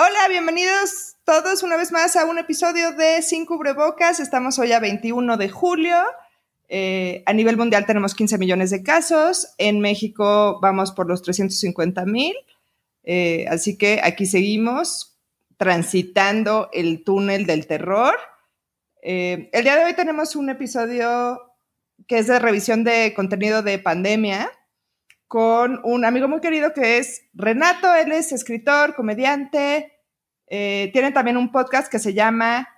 Hola, bienvenidos todos una vez más a un episodio de Sin Cubrebocas. Estamos hoy a 21 de julio. Eh, a nivel mundial tenemos 15 millones de casos. En México vamos por los 350 mil. Eh, así que aquí seguimos transitando el túnel del terror. Eh, el día de hoy tenemos un episodio que es de revisión de contenido de pandemia con un amigo muy querido que es Renato. Él es escritor, comediante. Eh, tienen también un podcast que se llama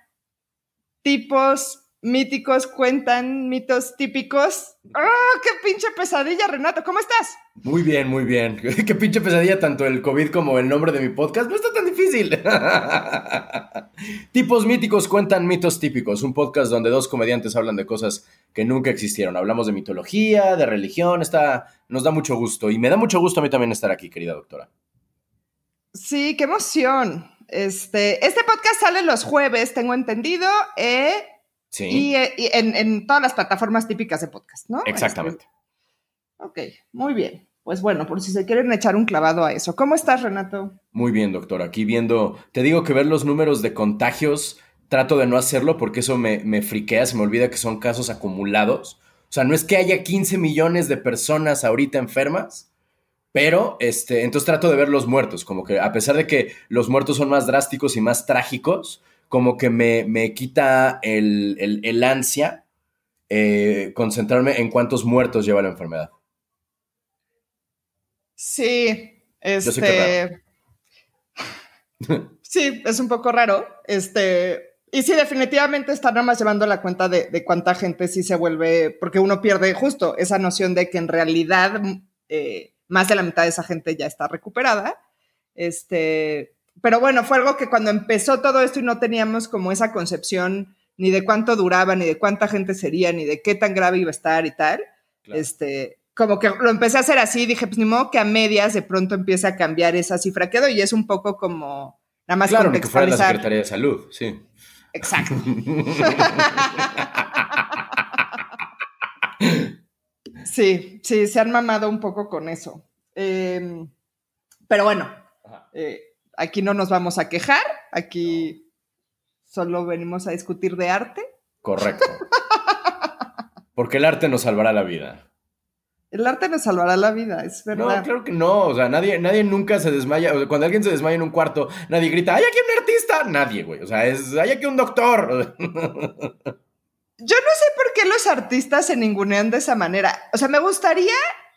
Tipos míticos cuentan mitos típicos. ¡Ah, qué pinche pesadilla, Renato! ¿Cómo estás? Muy bien, muy bien. Qué pinche pesadilla tanto el COVID como el nombre de mi podcast. No está tan difícil. Tipos míticos cuentan mitos típicos. Un podcast donde dos comediantes hablan de cosas que nunca existieron. Hablamos de mitología, de religión. Está, nos da mucho gusto. Y me da mucho gusto a mí también estar aquí, querida doctora. Sí, qué emoción. Este, este podcast sale los jueves, tengo entendido. Eh, Sí. Eh, y, en, todas las plataformas típicas de podcast, ¿no? Exactamente. ok, muy bien. Pues bueno, por si se quieren echar un clavado a eso. ¿Cómo estás, Renato? Muy bien, doctor. Aquí viendo, te digo que ver los números de contagios, trato de no hacerlo porque eso me, me friquea, se me olvida que son casos acumulados. O sea, no es que haya 15 millones de personas ahorita enfermas, pero este, entonces trato de ver los muertos, como que a pesar de que los muertos son más drásticos y más trágicos, como que me, quita el, ansia eh, concentrarme en cuántos muertos lleva la enfermedad. Sí, este... sí, es un poco raro. Este, y sí, definitivamente está nada más llevando la cuenta de, cuánta gente sí se vuelve, porque uno pierde justo esa noción de que en realidad eh, más de la mitad de esa gente ya está recuperada. Este, pero bueno, fue algo que cuando empezó todo esto y no teníamos como esa concepción ni de cuánto duraba, ni de cuánta gente sería, ni de qué tan grave iba a estar y tal, este, como que lo empecé a hacer así, dije, pues ni modo que a medias de pronto empiece a cambiar esa cifra que doy y es un poco como nada más claro, que fuera la Secretaría de Salud, sí. Exacto. sí, sí, se han mamado un poco con eso. Em, pero bueno, eh, aquí no nos vamos a quejar, aquí solo venimos a discutir de arte. Correcto. Porque el arte nos salvará la vida. El arte nos salvará la vida, es verdad. No, claro que no. O sea, nadie, nadie nunca se desmaya. cuando alguien se desmaya en un cuarto, nadie grita, ¡hay aquí un artista! Nadie, güey. O sea, es, ¡hay aquí un doctor! Yo no sé por qué los artistas se ningunean de esa manera. O sea, me gustaría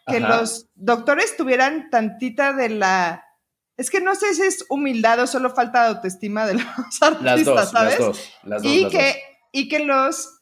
que los doctores tuvieran tantita de la es que no sé si es humildad o solo falta de autoestima de los artistas, ¿sabes? Las dos, y, que, y que los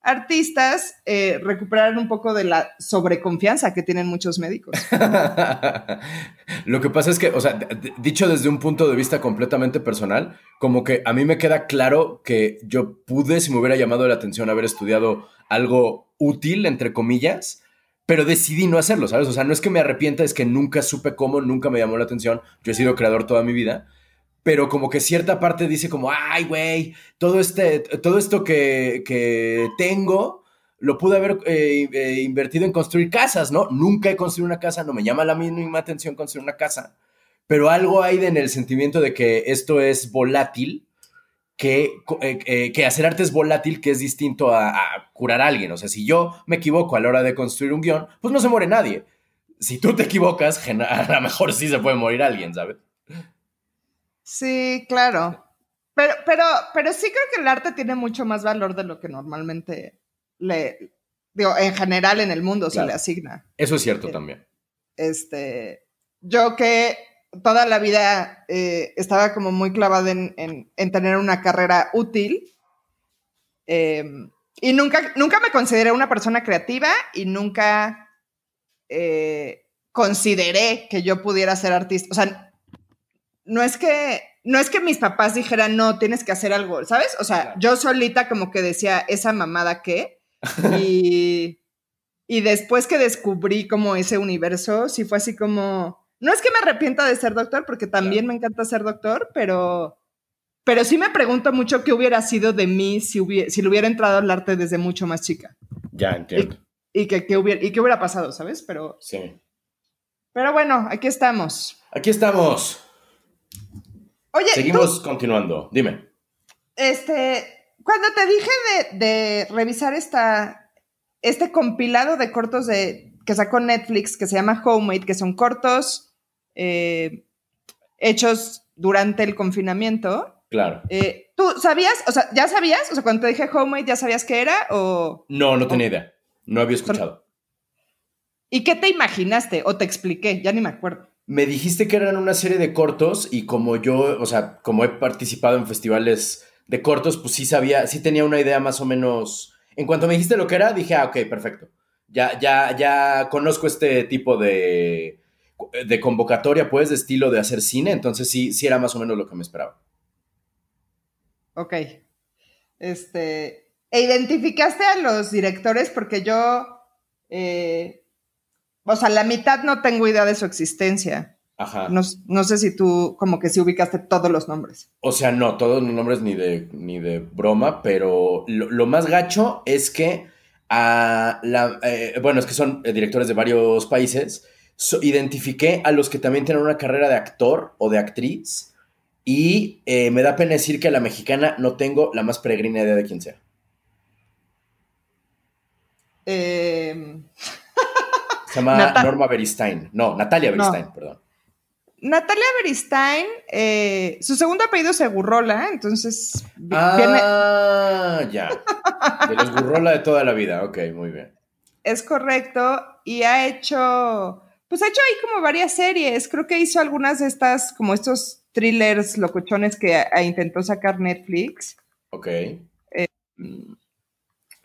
artistas eh, recuperaran un poco de la sobreconfianza que tienen muchos médicos. Lo que pasa es que, o sea, dicho desde un punto de vista completamente personal, como que a mí me queda claro que yo pude, si me hubiera llamado la atención haber estudiado algo útil, entre comillas, pero decidí no hacerlo, ¿sabes? O sea, no es que me arrepienta, es que nunca supe cómo, nunca me llamó la atención. Yo he sido creador toda mi vida, pero como que cierta parte dice como, ay, güey, todo, este, todo esto que, tengo lo pude haber eh, eh, invertido en construir casas, ¿no? Nunca he construido una casa, no me llama la mínima atención construir una casa, pero algo hay en el sentimiento de que esto es volátil que, eh, eh, que, hacer arte es volátil, que es distinto a, curar a alguien. O sea, si yo me equivoco a la hora de construir un guion, pues no se muere nadie. Si tú te equivocas, a lo mejor sí se puede morir alguien, ¿sabes? Sí, claro. Pero, pero, pero sí creo que el arte tiene mucho más valor de lo que normalmente le, digo, en general en el mundo se le asigna. Eso es cierto eh, también. Este, yo que toda la vida eh, estaba como muy clavada en, tener una carrera útil. Em, y nunca, nunca me consideré una persona creativa y nunca eh, consideré que yo pudiera ser artista. O sea, no es que, no es que mis papás dijeran, no, tienes que hacer algo, ¿sabes? O sea, yo solita como que decía, esa mamada qué. y, y después que descubrí como ese universo, sí fue así como, no es que me arrepienta de ser doctor, porque también me encanta ser doctor, pero, pero sí me pregunto mucho qué hubiera sido de mí si, hubiera, si le hubiera entrado al arte desde mucho más chica. Ya entiendo. Y, que, hubiera, y qué hubiera pasado, ¿sabes? Pero. Sí. Pero bueno, aquí estamos. Aquí estamos. Oye, seguimos continuando. Dime. Este, cuando te dije de, de revisar esta, este compilado de cortos de, que sacó Netflix que se llama Homemade, que son cortos eh, hechos durante el confinamiento. Claro. Eh, ¿Tú sabías? O sea, ¿ya sabías? O sea, cuando te dije Homemade, ¿ya sabías qué era? O, no, no tenía idea. No había escuchado. ¿Y qué te imaginaste? ¿O te expliqué? Ya ni me acuerdo. Me dijiste que eran una serie de cortos y como yo, o sea, como he participado en festivales de cortos, pues sí sabía, sí tenía una idea más o menos. En cuanto me dijiste lo que era, dije, ah, ok, perfecto. Ya, ya, ya conozco este tipo de, de convocatoria, pues, de estilo de hacer cine, entonces sí, sí era más o menos lo que me esperaba. Ok. Este. ¿E identificaste a los directores? Porque yo. Eh, o sea, la mitad no tengo idea de su existencia. Ajá. No, no, sé si tú como que sí ubicaste todos los nombres. O sea, no, todos los nombres ni de, ni de broma, pero lo, lo más gacho es que a la... Eh, bueno, es que son eh, directores de varios países. Identifiqué a los que también tienen una carrera de actor o de actriz y eh, me da pena decir que a la mexicana no tengo la más peregrina idea de quién sea. Eh... Se llama Norma Beristain. No, Natalia Beristain, perdón. Natalia Beristain, eh, su segundo apellido es Gurrola, entonces ah, ya. De los Gurrola de toda la vida, ok, muy bien. Es correcto, y ha hecho, pues ha hecho ahí como varias series, creo que hizo algunas de estas, como estos thrillers locochones que intentó sacar Netflix. Ok. Eh,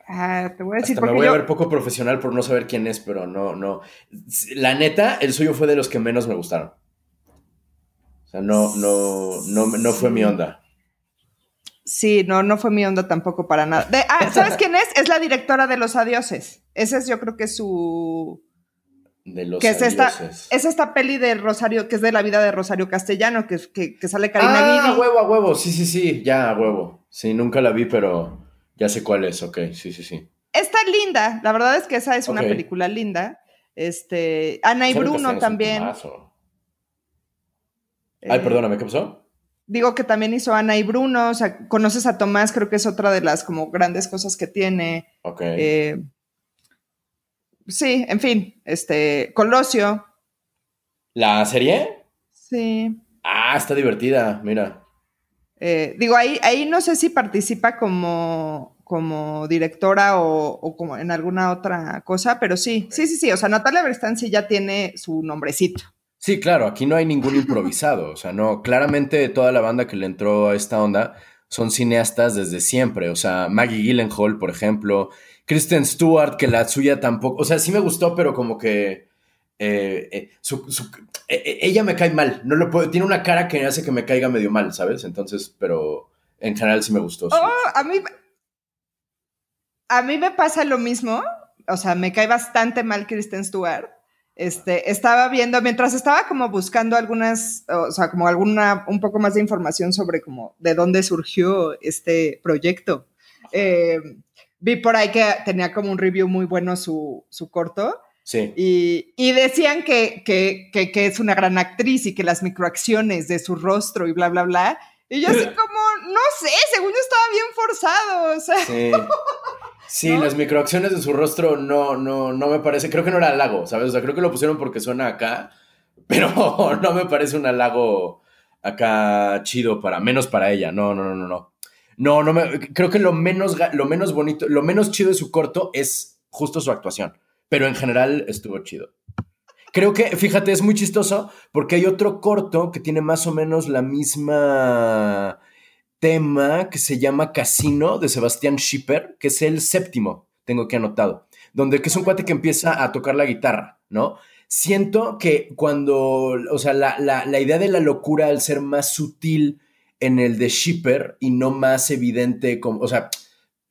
ah, te voy a decir. Hasta me voy a ver poco profesional por no saber quién es, pero no, no. La neta, el suyo fue de los que menos me gustaron. O sea, no, no, no, no fue mi onda. Sí, no, no fue mi onda tampoco para nada. ah, ¿sabes quién es? Es la directora de Los Adioses. Ese es, yo creo que su. De los que es esta, es esta peli de Rosario, que es de la vida de Rosario Castellano, que, que, sale Karina Ah, a huevo, a huevo, sí, sí, sí, ya, a huevo. Sí, nunca la vi, pero ya sé cuál es, ok, sí, sí, sí. Está linda, la verdad es que esa es una película linda. Este, Ana y Bruno también. Ay, perdóname, ¿qué pasó? Digo que también hizo Ana y Bruno, o sea, conoces a Tomás, creo que es otra de las como grandes cosas que tiene. Ok. Eh, sí, en fin, este, Colosio. ¿La serie? Sí. Ah, está divertida, mira. Eh, digo, ahí, ahí no sé si participa como, como directora o, como en alguna otra cosa, pero sí, sí, sí, sí. O sea, Natalia Berstán sí ya tiene su nombrecito. Sí, claro, aquí no hay ningún improvisado. O sea, no, claramente toda la banda que le entró a esta onda son cineastas desde siempre. O sea, Maggie Gyllenhaal, por ejemplo, Kristen Stewart, que la suya tampoco. O sea, sí me gustó, pero como que. Eh, eh, eh, ella me cae mal. No lo puedo, tiene una cara que hace que me caiga medio mal, ¿sabes? Entonces, pero en general sí me gustó. Oh, a mí. A mí me pasa lo mismo. O sea, me cae bastante mal Kristen Stewart este, estaba viendo, mientras estaba como buscando algunas, o sea, como alguna, un poco más de información sobre como de dónde surgió este proyecto. Eh, vi por ahí que tenía como un review muy bueno su, su corto. Sí. Y, y decían que, que, que, que, es una gran actriz y que las microacciones de su rostro y bla, bla, bla. Y yo así como, no sé, según yo estaba bien forzado. O sea. Sí. Sí, las microacciones de su rostro no, no, no me parece. Creo que no era halago, ¿sabes? O sea, creo que lo pusieron porque suena acá, pero no me parece un halago acá chido para, menos para ella. No, no, no, no, no. No, no me, creo que lo menos, lo menos bonito, lo menos chido de su corto es justo su actuación. Pero en general estuvo chido. Creo que, fíjate, es muy chistoso porque hay otro corto que tiene más o menos la misma tema que se llama Casino de Sebastián Schipper, que es el séptimo, tengo que anotado, donde que es un cuate que empieza a tocar la guitarra, ¿no? Siento que cuando, o sea, la, la, idea de la locura al ser más sutil en el de Schipper y no más evidente, como, o sea,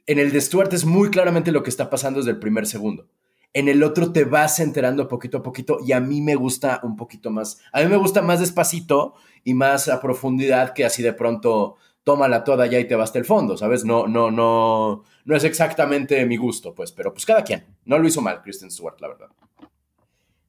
en el de Stuart es muy claramente lo que está pasando desde el primer segundo. En el otro te vas enterando poquito a poquito y a mí me gusta un poquito más. A mí me gusta más despacito y más a profundidad que así de pronto tómala toda ya y te vas el fondo, ¿sabes? No, no, no, no es exactamente mi gusto, pues, pero pues cada quien. No lo hizo mal Kristen Stewart, la verdad.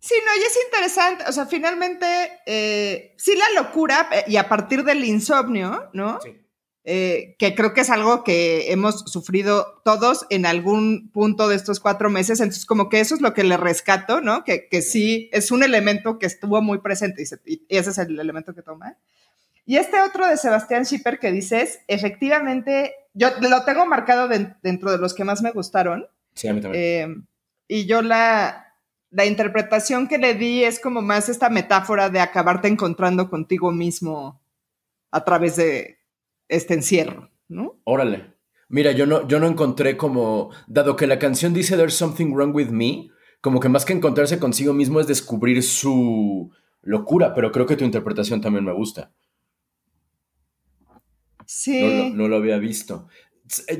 Sí, no, y es interesante, o sea, finalmente, eh, sí la locura, eh, y a partir del insomnio, ¿no? Sí. Eh, que creo que es algo que hemos sufrido todos en algún punto de estos cuatro meses, entonces como que eso es lo que le rescato, ¿no? Que, que sí es un elemento que estuvo muy presente y, ese es el elemento que toma. Y este otro de Sebastián Schipper que dices, efectivamente, yo lo tengo marcado dentro de los que más me gustaron. Sí, a mí también. y yo la, la interpretación que le di es como más esta metáfora de acabarte encontrando contigo mismo a través de este encierro, ¿no? Órale. Mira, yo no, yo no encontré como, dado que la canción dice There's something wrong with me, como que más que encontrarse consigo mismo es descubrir su locura, pero creo que tu interpretación también me gusta. Sí. No, no, lo había visto.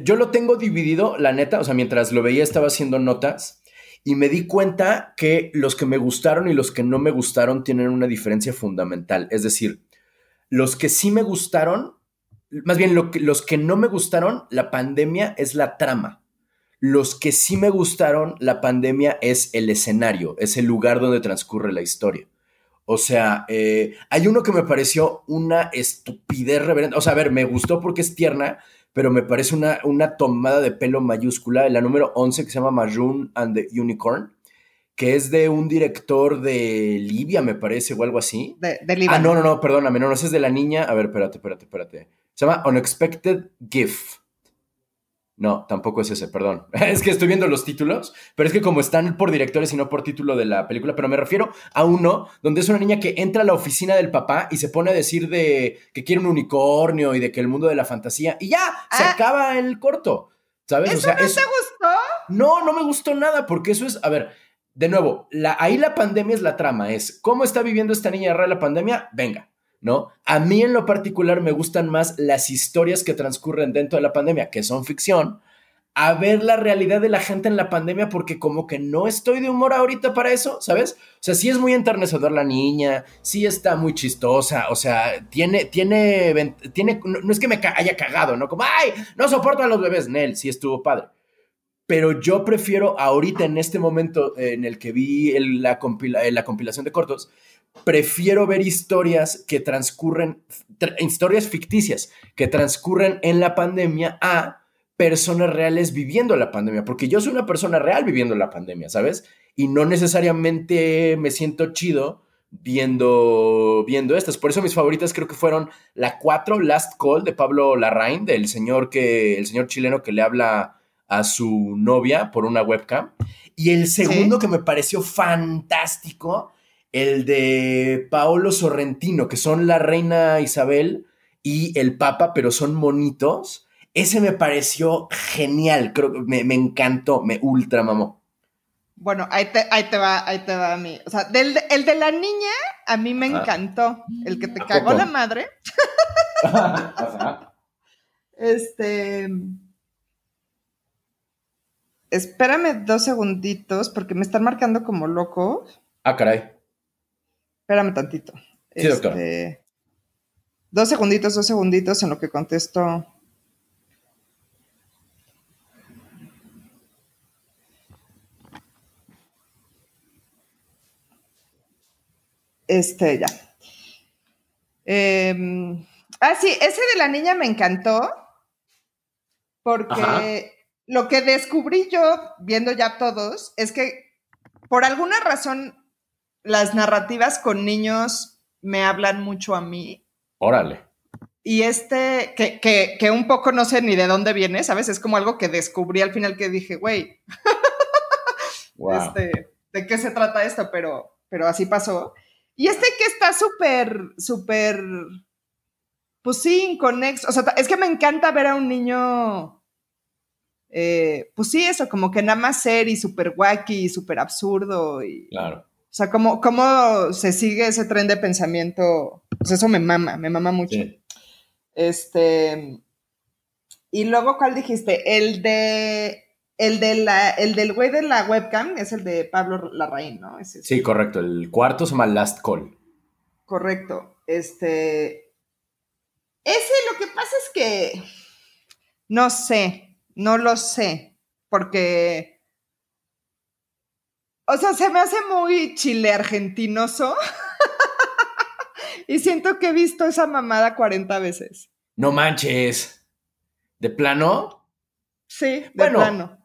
Yo lo tengo dividido, la neta, o sea, mientras lo veía estaba haciendo notas y me di cuenta que los que me gustaron y los que no me gustaron tienen una diferencia fundamental. Es decir, los que sí me gustaron, más bien los que no me gustaron, la pandemia es la trama. Los que sí me gustaron, la pandemia es el escenario, es el lugar donde transcurre la historia. O sea, eh, hay uno que me pareció una estupidez reverente. O sea, a ver, me gustó porque es tierna, pero me parece una, una tomada de pelo mayúscula, la número 11 que se llama Maroon and the Unicorn, que es de un director de Libia, me parece, o algo así. De, de Libia. Ah, no, no, no, perdóname, no, no, ese es de la niña. A ver, espérate, espérate, espérate. Se llama Unexpected Gift. No, tampoco es ese, perdón. es que estoy viendo los títulos, pero es que como están por directores y no por título de la película, pero me refiero a uno donde es una niña que entra a la oficina del papá y se pone a decir de que quiere un unicornio y de que el mundo de la fantasía y ya, se ah. acaba el corto. ¿Sabes? ¿Eso no te gustó? No, no me gustó nada porque eso es, a ver, de nuevo, la, ahí la pandemia es la trama, es cómo está viviendo esta niña real la pandemia, venga, ¿no? A mí en lo particular me gustan más las historias que transcurren dentro de la pandemia, que son ficción, a ver la realidad de la gente en la pandemia porque como que no estoy de humor ahorita para eso, ¿sabes? O sea, sí es muy enternecedor la niña, sí está muy chistosa, o sea, tiene, tiene, tiene, no, es que me haya cagado, ¿no? Como, ay, no soporto a los bebés, Nel, sí estuvo padre. Pero yo prefiero ahorita, en este momento en el que vi la, la compilación de cortos, prefiero ver historias que transcurren, historias ficticias, que transcurren en la pandemia a personas reales viviendo la pandemia, porque yo soy una persona real viviendo la pandemia, ¿sabes? Y no necesariamente me siento chido viendo, viendo estas. Por eso mis favoritas creo que fueron la 4, Last Call de Pablo Larraín, del señor que, el señor chileno que le habla a su novia por una webcam. Y el segundo que me pareció fantástico el de Paolo Sorrentino, que son la reina Isabel y el papa, pero son monitos. Ese me pareció genial, creo que me, encantó, me ultra mamó. Bueno, ahí te, ahí te va, ahí te va a mí. O sea, del, el de la niña, a mí me encantó. El que te cagó la madre. este. Espérame dos segunditos porque me están marcando como loco. Ah, caray. Espérame tantito. Sí, doctor. Este, dos segunditos, dos segunditos en lo que contesto. Este, ya. Em, ah, sí, ese de la niña me encantó porque lo que descubrí yo, viendo ya todos, es que por alguna razón las narrativas con niños me hablan mucho a mí. Órale. Y este, que, que, un poco no sé ni de dónde viene, ¿sabes? Es como algo que descubrí al final que dije, güey, este, ¿de qué se trata esto? Pero, pero así pasó. Y este que está súper, súper, pues sí, inconexo. O sea, es que me encanta ver a un niño, eh, pues sí, eso, como que nada más ser y súper wacky y súper absurdo. Y, claro. O sea, ¿cómo, cómo se sigue ese tren de pensamiento? Pues eso me mama, me mama mucho. Este. Y luego, ¿cuál dijiste? El de. El, de la, el del güey de la webcam es el de Pablo Larraín, ¿no? sí, correcto. El cuarto se llama Last Call. Correcto. Este. Ese lo que pasa es que. No sé. No lo sé. Porque o sea, se me hace muy chile argentinoso. y siento que he visto esa mamada 40 veces. No manches. ¿De plano? Sí, de bueno, plano.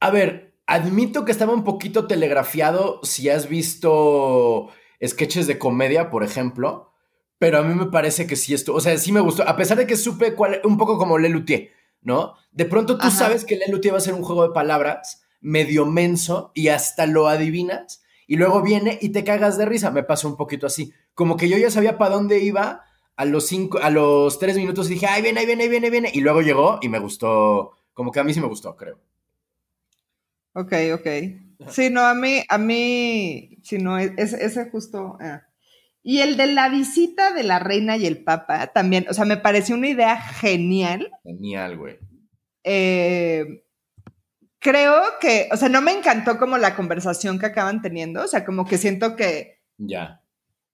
A ver, admito que estaba un poquito telegrafiado si has visto sketches de comedia, por ejemplo. Pero a mí me parece que sí esto, o sea, sí me gustó, a pesar de que supe cuál, un poco como Lelutier, ¿no? De pronto tú sabes que Lelutier va a ser un juego de palabras medio menso y hasta lo adivinas y luego viene y te cagas de risa. Me pasó un poquito así, como que yo ya sabía para dónde iba a los cinco, a los tres minutos y dije, ay, viene, ahí viene, ahí viene, viene, y luego llegó y me gustó, como que a mí sí me gustó, creo. Ok, ok. Sí, no, a mí, a mí, sí, no, ese, ese justo. Eh. Y el de la visita de la reina y el papa también, o sea, me pareció una idea genial. Genial, güey. Eh, creo que, o sea, no me encantó como la conversación que acaban teniendo, o sea, como que siento que... Ya.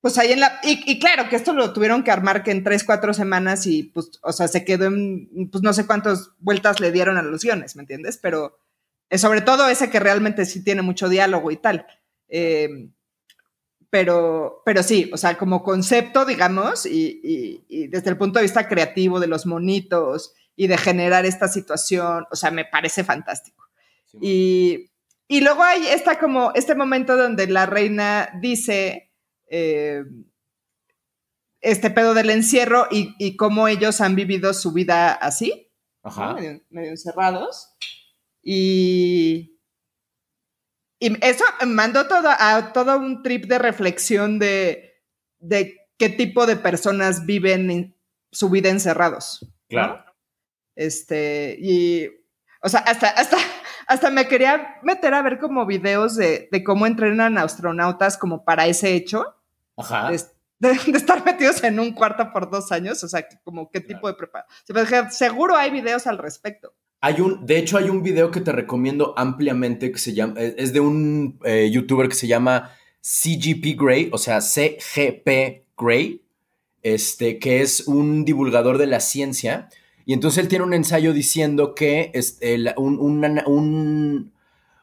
Pues ahí en la... Y, claro, que esto lo tuvieron que armar que en tres, cuatro semanas y pues, o sea, se quedó en, pues no sé cuántas vueltas le dieron a los guiones, ¿me entiendes? Pero eh, sobre todo ese que realmente sí tiene mucho diálogo y tal. Eh, pero, pero sí, o sea, como concepto, digamos, y, desde el punto de vista creativo de los monitos y de generar esta situación, o sea, me parece fantástico. Y, luego hay esta como, este momento donde la reina dice eh, este pedo del encierro y, cómo ellos han vivido su vida así, medio encerrados. Y, y eso mandó todo a todo un trip de reflexión de, qué tipo de personas viven su vida encerrados. Claro. Este, y, o sea, hasta, hasta, hasta me quería meter a ver como videos de, cómo entrenan astronautas como para ese hecho. Ajá. De, estar metidos en un cuarto por dos años, o sea, como qué tipo de preparación. Seguro hay videos al respecto. Hay un, de hecho, hay un video que te recomiendo ampliamente que se llama, eh, es de un eh, youtuber que se llama CGP Grey, o sea, CGP Grey, este, que es un divulgador de la ciencia. Y entonces él tiene un ensayo diciendo que es un, un,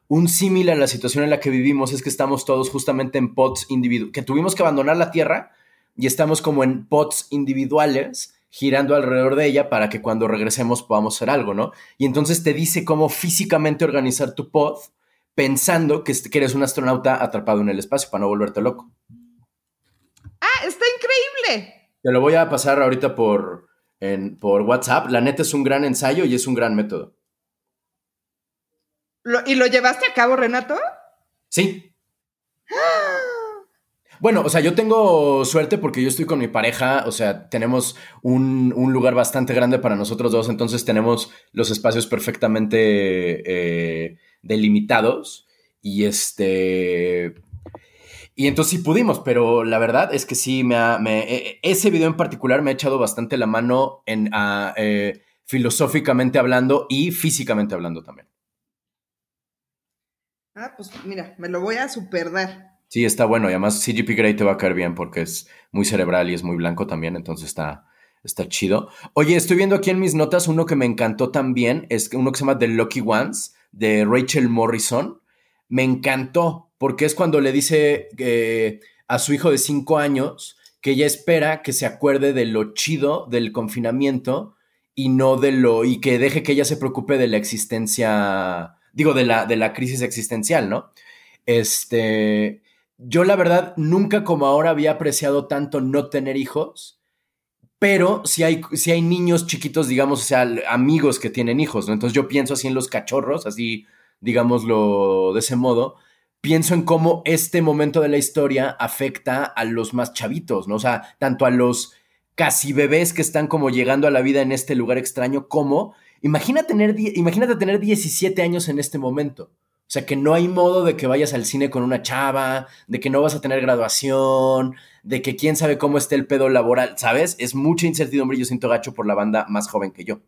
un símil a la situación en la que vivimos es que estamos todos justamente en pods individuales, que tuvimos que abandonar la Tierra y estamos como en pods individuales girando alrededor de ella para que cuando regresemos podamos hacer algo, ¿no? Y entonces te dice cómo físicamente organizar tu pod pensando que, eres un astronauta atrapado en el espacio para no volverte loco. Ah, está increíble. Te lo voy a pasar ahorita por, por WhatsApp. La neta es un gran ensayo y es un gran método. ¿Y lo llevaste a cabo, Renato? Sí. Bueno, o sea, yo tengo suerte porque yo estoy con mi pareja, o sea, tenemos un, lugar bastante grande para nosotros dos, entonces tenemos los espacios perfectamente eh, delimitados y este... Y entonces sí pudimos, pero la verdad es que sí, me, ha, me e, ese video en particular me ha echado bastante la mano en, eh, filosóficamente hablando y físicamente hablando también. Ah, pues mira, me lo voy a super dar. Sí, está bueno. Y además CGP Grey te va a caer bien porque es muy cerebral y es muy blanco también, entonces está, está chido. Oye, estoy viendo aquí en mis notas uno que me encantó también, es uno que se llama The Lucky Ones, de Rachel Morrison. Me encantó porque es cuando le dice eh, a su hijo de cinco años que ella espera que se acuerde de lo chido del confinamiento y no de lo, y que deje que ella se preocupe de la existencia, digo, de la, de la crisis existencial, ¿no? Este, yo la verdad nunca como ahora había apreciado tanto no tener hijos, pero si hay, si hay niños chiquitos, digamos, o sea, amigos que tienen hijos, ¿no? Entonces yo pienso así en los cachorros, así, digámoslo de ese modo, pienso en cómo este momento de la historia afecta a los más chavitos, ¿no? O sea, tanto a los casi bebés que están como llegando a la vida en este lugar extraño, como, imagina tener, imagínate tener 17 años en este momento. O sea, que no hay modo de que vayas al cine con una chava, de que no vas a tener graduación, de que quién sabe cómo esté el pedo laboral, ¿sabes? Es mucha incertidumbre y yo siento gacho por la banda más joven que yo.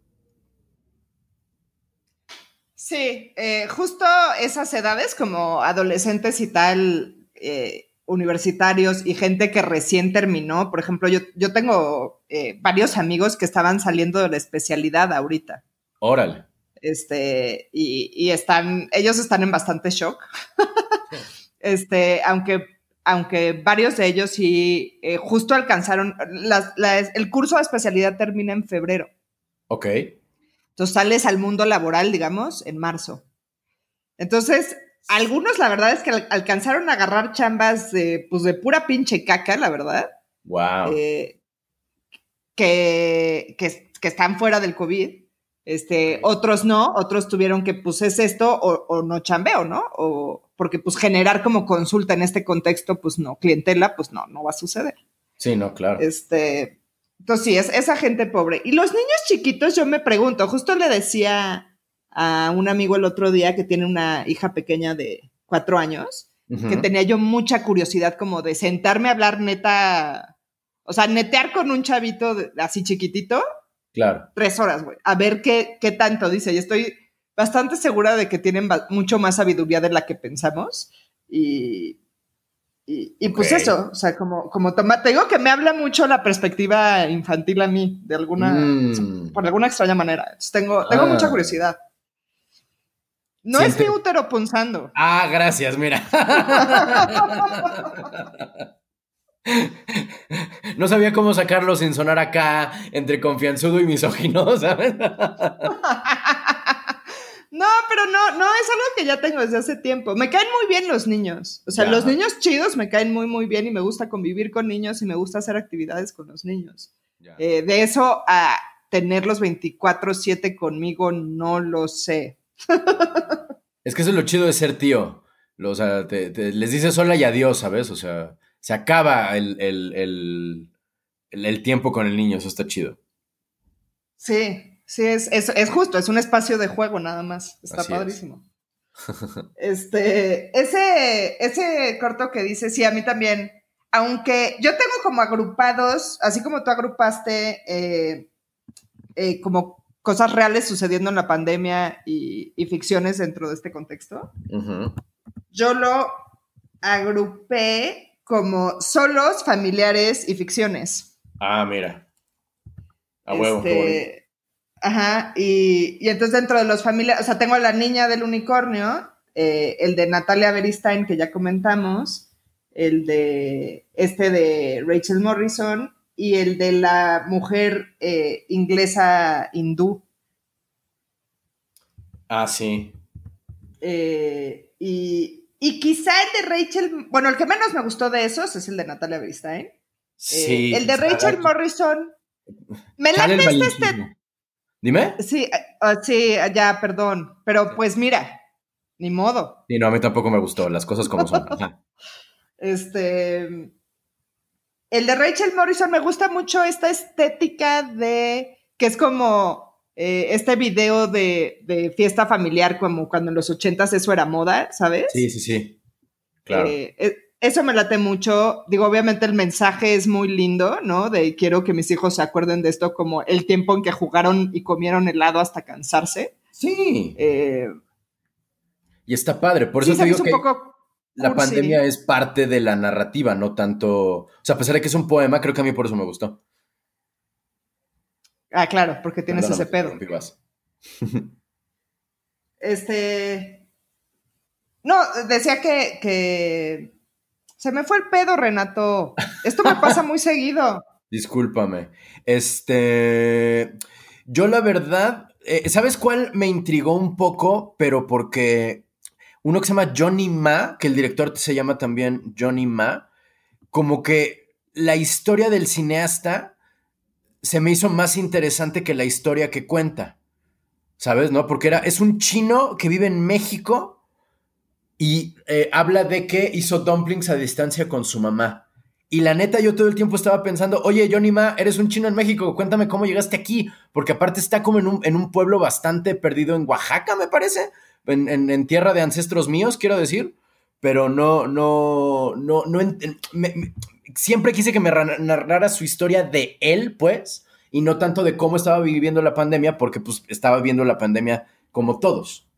Sí, eh, justo esas edades como adolescentes y tal, eh, universitarios y gente que recién terminó, por ejemplo, yo, yo tengo eh, varios amigos que estaban saliendo de la especialidad ahorita. Órale. Este, y, están, ellos están en bastante shock. Este, aunque, aunque varios de ellos sí justo alcanzaron, el curso de especialidad termina en febrero. Ok. Entonces sales al mundo laboral, digamos, en marzo. Entonces, algunos, la verdad es que alcanzaron a agarrar chambas de, pues, de pura pinche caca, la verdad. Wow. Eh, que, que, que, están fuera del COVID. Este, otros no, otros tuvieron que, pues es esto o, no chambeo, ¿no? O porque pues generar como consulta en este contexto, pues no, clientela, pues no, no va a suceder. Sí, no, claro. Este, entonces sí, es esa gente pobre. Y los niños chiquitos, yo me pregunto, justo le decía a un amigo el otro día que tiene una hija pequeña de cuatro años, que tenía yo mucha curiosidad como de sentarme a hablar neta, o sea, netear con un chavito así chiquitito. Claro. Tres horas, güey. A ver qué, qué tanto dice. Y estoy bastante segura de que tienen mucho más sabiduría de la que pensamos. Y, y, pues eso, o sea, como, como toma, te digo que me habla mucho la perspectiva infantil a mí, de alguna, mm. por alguna extraña manera. Entonces tengo, tengo mucha ah. curiosidad. No es mi útero punzando. Ah, gracias, mira. No sabía cómo sacarlo sin sonar acá entre confianzudo y misógino, ¿sabes? No, pero no, no, es algo que ya tengo desde hace tiempo. Me caen muy bien los niños. O sea, los niños chidos me caen muy, muy bien y me gusta convivir con niños y me gusta hacer actividades con los niños. Eh, de eso a tenerlos 24/7 conmigo, no lo sé. es que eso es lo chido de ser tío. O sea, les dices hola y adiós, ¿sabes? O sea, se acaba el, el tiempo con el niño, eso está chido. Sí, Sí, es, es, justo, es un espacio de juego nada más. Está padrísimo. este, ese, ese corto que dice, sí, a mí también. Aunque yo tengo como agrupados, así como tú agrupaste eh, eh, como cosas reales sucediendo en la pandemia y, ficciones dentro de este contexto, yo lo agrupé como solos, familiares y ficciones. Ah, mira. A huevo. Este, Ajá, y, y, entonces dentro de los familiares, o sea, tengo a la niña del unicornio, eh, el de Natalia Beristain, que ya comentamos, el de este de Rachel Morrison y el de la mujer eh, inglesa hindú. Ah, sí. Eh, y, y, quizá el de Rachel, bueno, el que menos me gustó de esos es el de Natalia Beristain. Sí. el de Rachel Morrison. Me la este Dime. Sí, eh, ah, sí, ya, perdón. Pero pues mira, ni modo. Y no, a mí tampoco me gustó, las cosas como son. este. El de Rachel Morrison me gusta mucho esta estética de que es como eh, este video de, fiesta familiar, como cuando en los ochentas eso era moda, ¿sabes? Sí, sí, sí. Claro. Eh, eso me late mucho. Digo, obviamente el mensaje es muy lindo, ¿no? De quiero que mis hijos se acuerden de esto como el tiempo en que jugaron y comieron helado hasta cansarse. Sí. Eh, y está padre. Por eso te digo que la pandemia es parte de la narrativa, no tanto. O sea, a pesar de que es un poema, creo que a mí por eso me gustó. Ah, claro, porque tienes ese pedo. este. No, decía que se me fue el pedo, Renato. Esto me pasa muy seguido. Discúlpame. Este. Yo, la verdad. Eh, ¿Sabes cuál me intrigó un poco? Pero porque. Uno que se llama Johnny Ma, que el director se llama también Johnny Ma. Como que la historia del cineasta se me hizo más interesante que la historia que cuenta. ¿Sabes? ¿No? Porque era, es un chino que vive en México y eh, habla de que hizo dumplings a distancia con su mamá. Y la neta, yo todo el tiempo estaba pensando, oye, Johnny Ma, eres un chino en México, cuéntame cómo llegaste aquí, porque aparte está como en un, pueblo bastante perdido en Oaxaca, me parece, en, tierra de ancestros míos, quiero decir, pero no, no, no, no, siempre quise que me narrara su historia de él, pues, y no tanto de cómo estaba viviendo la pandemia, porque pues estaba viviendo la pandemia como todos.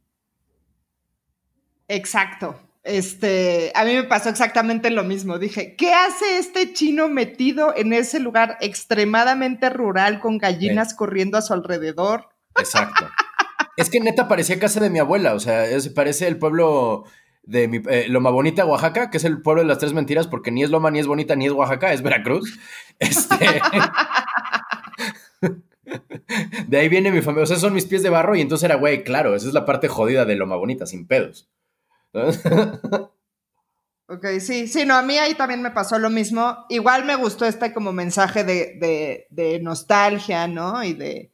Exacto. Este, a mí me pasó exactamente lo mismo. Dije, ¿qué hace este chino metido en ese lugar extremadamente rural con gallinas corriendo a su alrededor? Exacto. es que neta parecía casa de mi abuela, o sea, parece el pueblo de mi, eh, Loma Bonita, Oaxaca, que es el pueblo de las tres mentiras, porque ni es Loma, ni es Bonita, ni es Oaxaca, es Veracruz. Este. de ahí viene mi familia. O sea, son mis pies de barro y entonces era, güey, claro, esa es la parte jodida de Loma Bonita, sin pedos. ok, sí, sí, no, a mí ahí también me pasó lo mismo. Igual me gustó este como mensaje de, nostalgia, ¿no? Y de,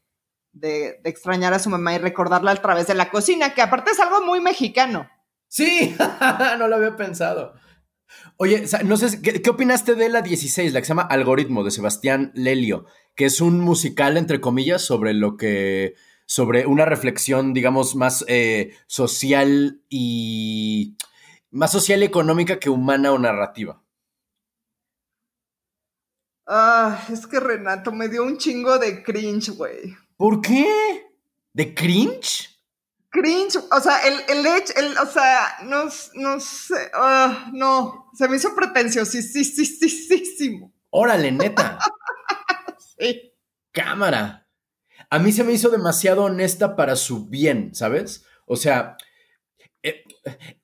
de, extrañar a su mamá y recordarla a través de la cocina, que aparte es algo muy mexicano. Sí, no lo había pensado. Oye, no sé, ¿qué, ¿qué, opinaste de la 16, la que se llama Algoritmo, de Sebastián Lelio, que es un musical, entre comillas, sobre lo que sobre una reflexión, digamos, más eh, social y más social y económica que humana o narrativa. Ah, es que Renato me dio un chingo de cringe, güey. ¿Por qué? ¿De cringe? Cringe, o sea, el, el, el o sea, no, no sé, uh, no, se me hizo pretenciosísimo. Órale, neta. sí. Cámara a mí se me hizo demasiado honesta para su bien, ¿sabes? O sea, eh,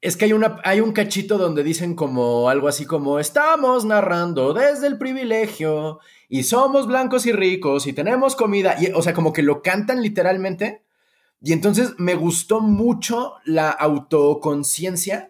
es que hay, una, hay un cachito donde dicen como algo así como, estamos narrando desde el privilegio y somos blancos y ricos y tenemos comida, y, o sea, como que lo cantan literalmente. Y entonces me gustó mucho la autoconciencia,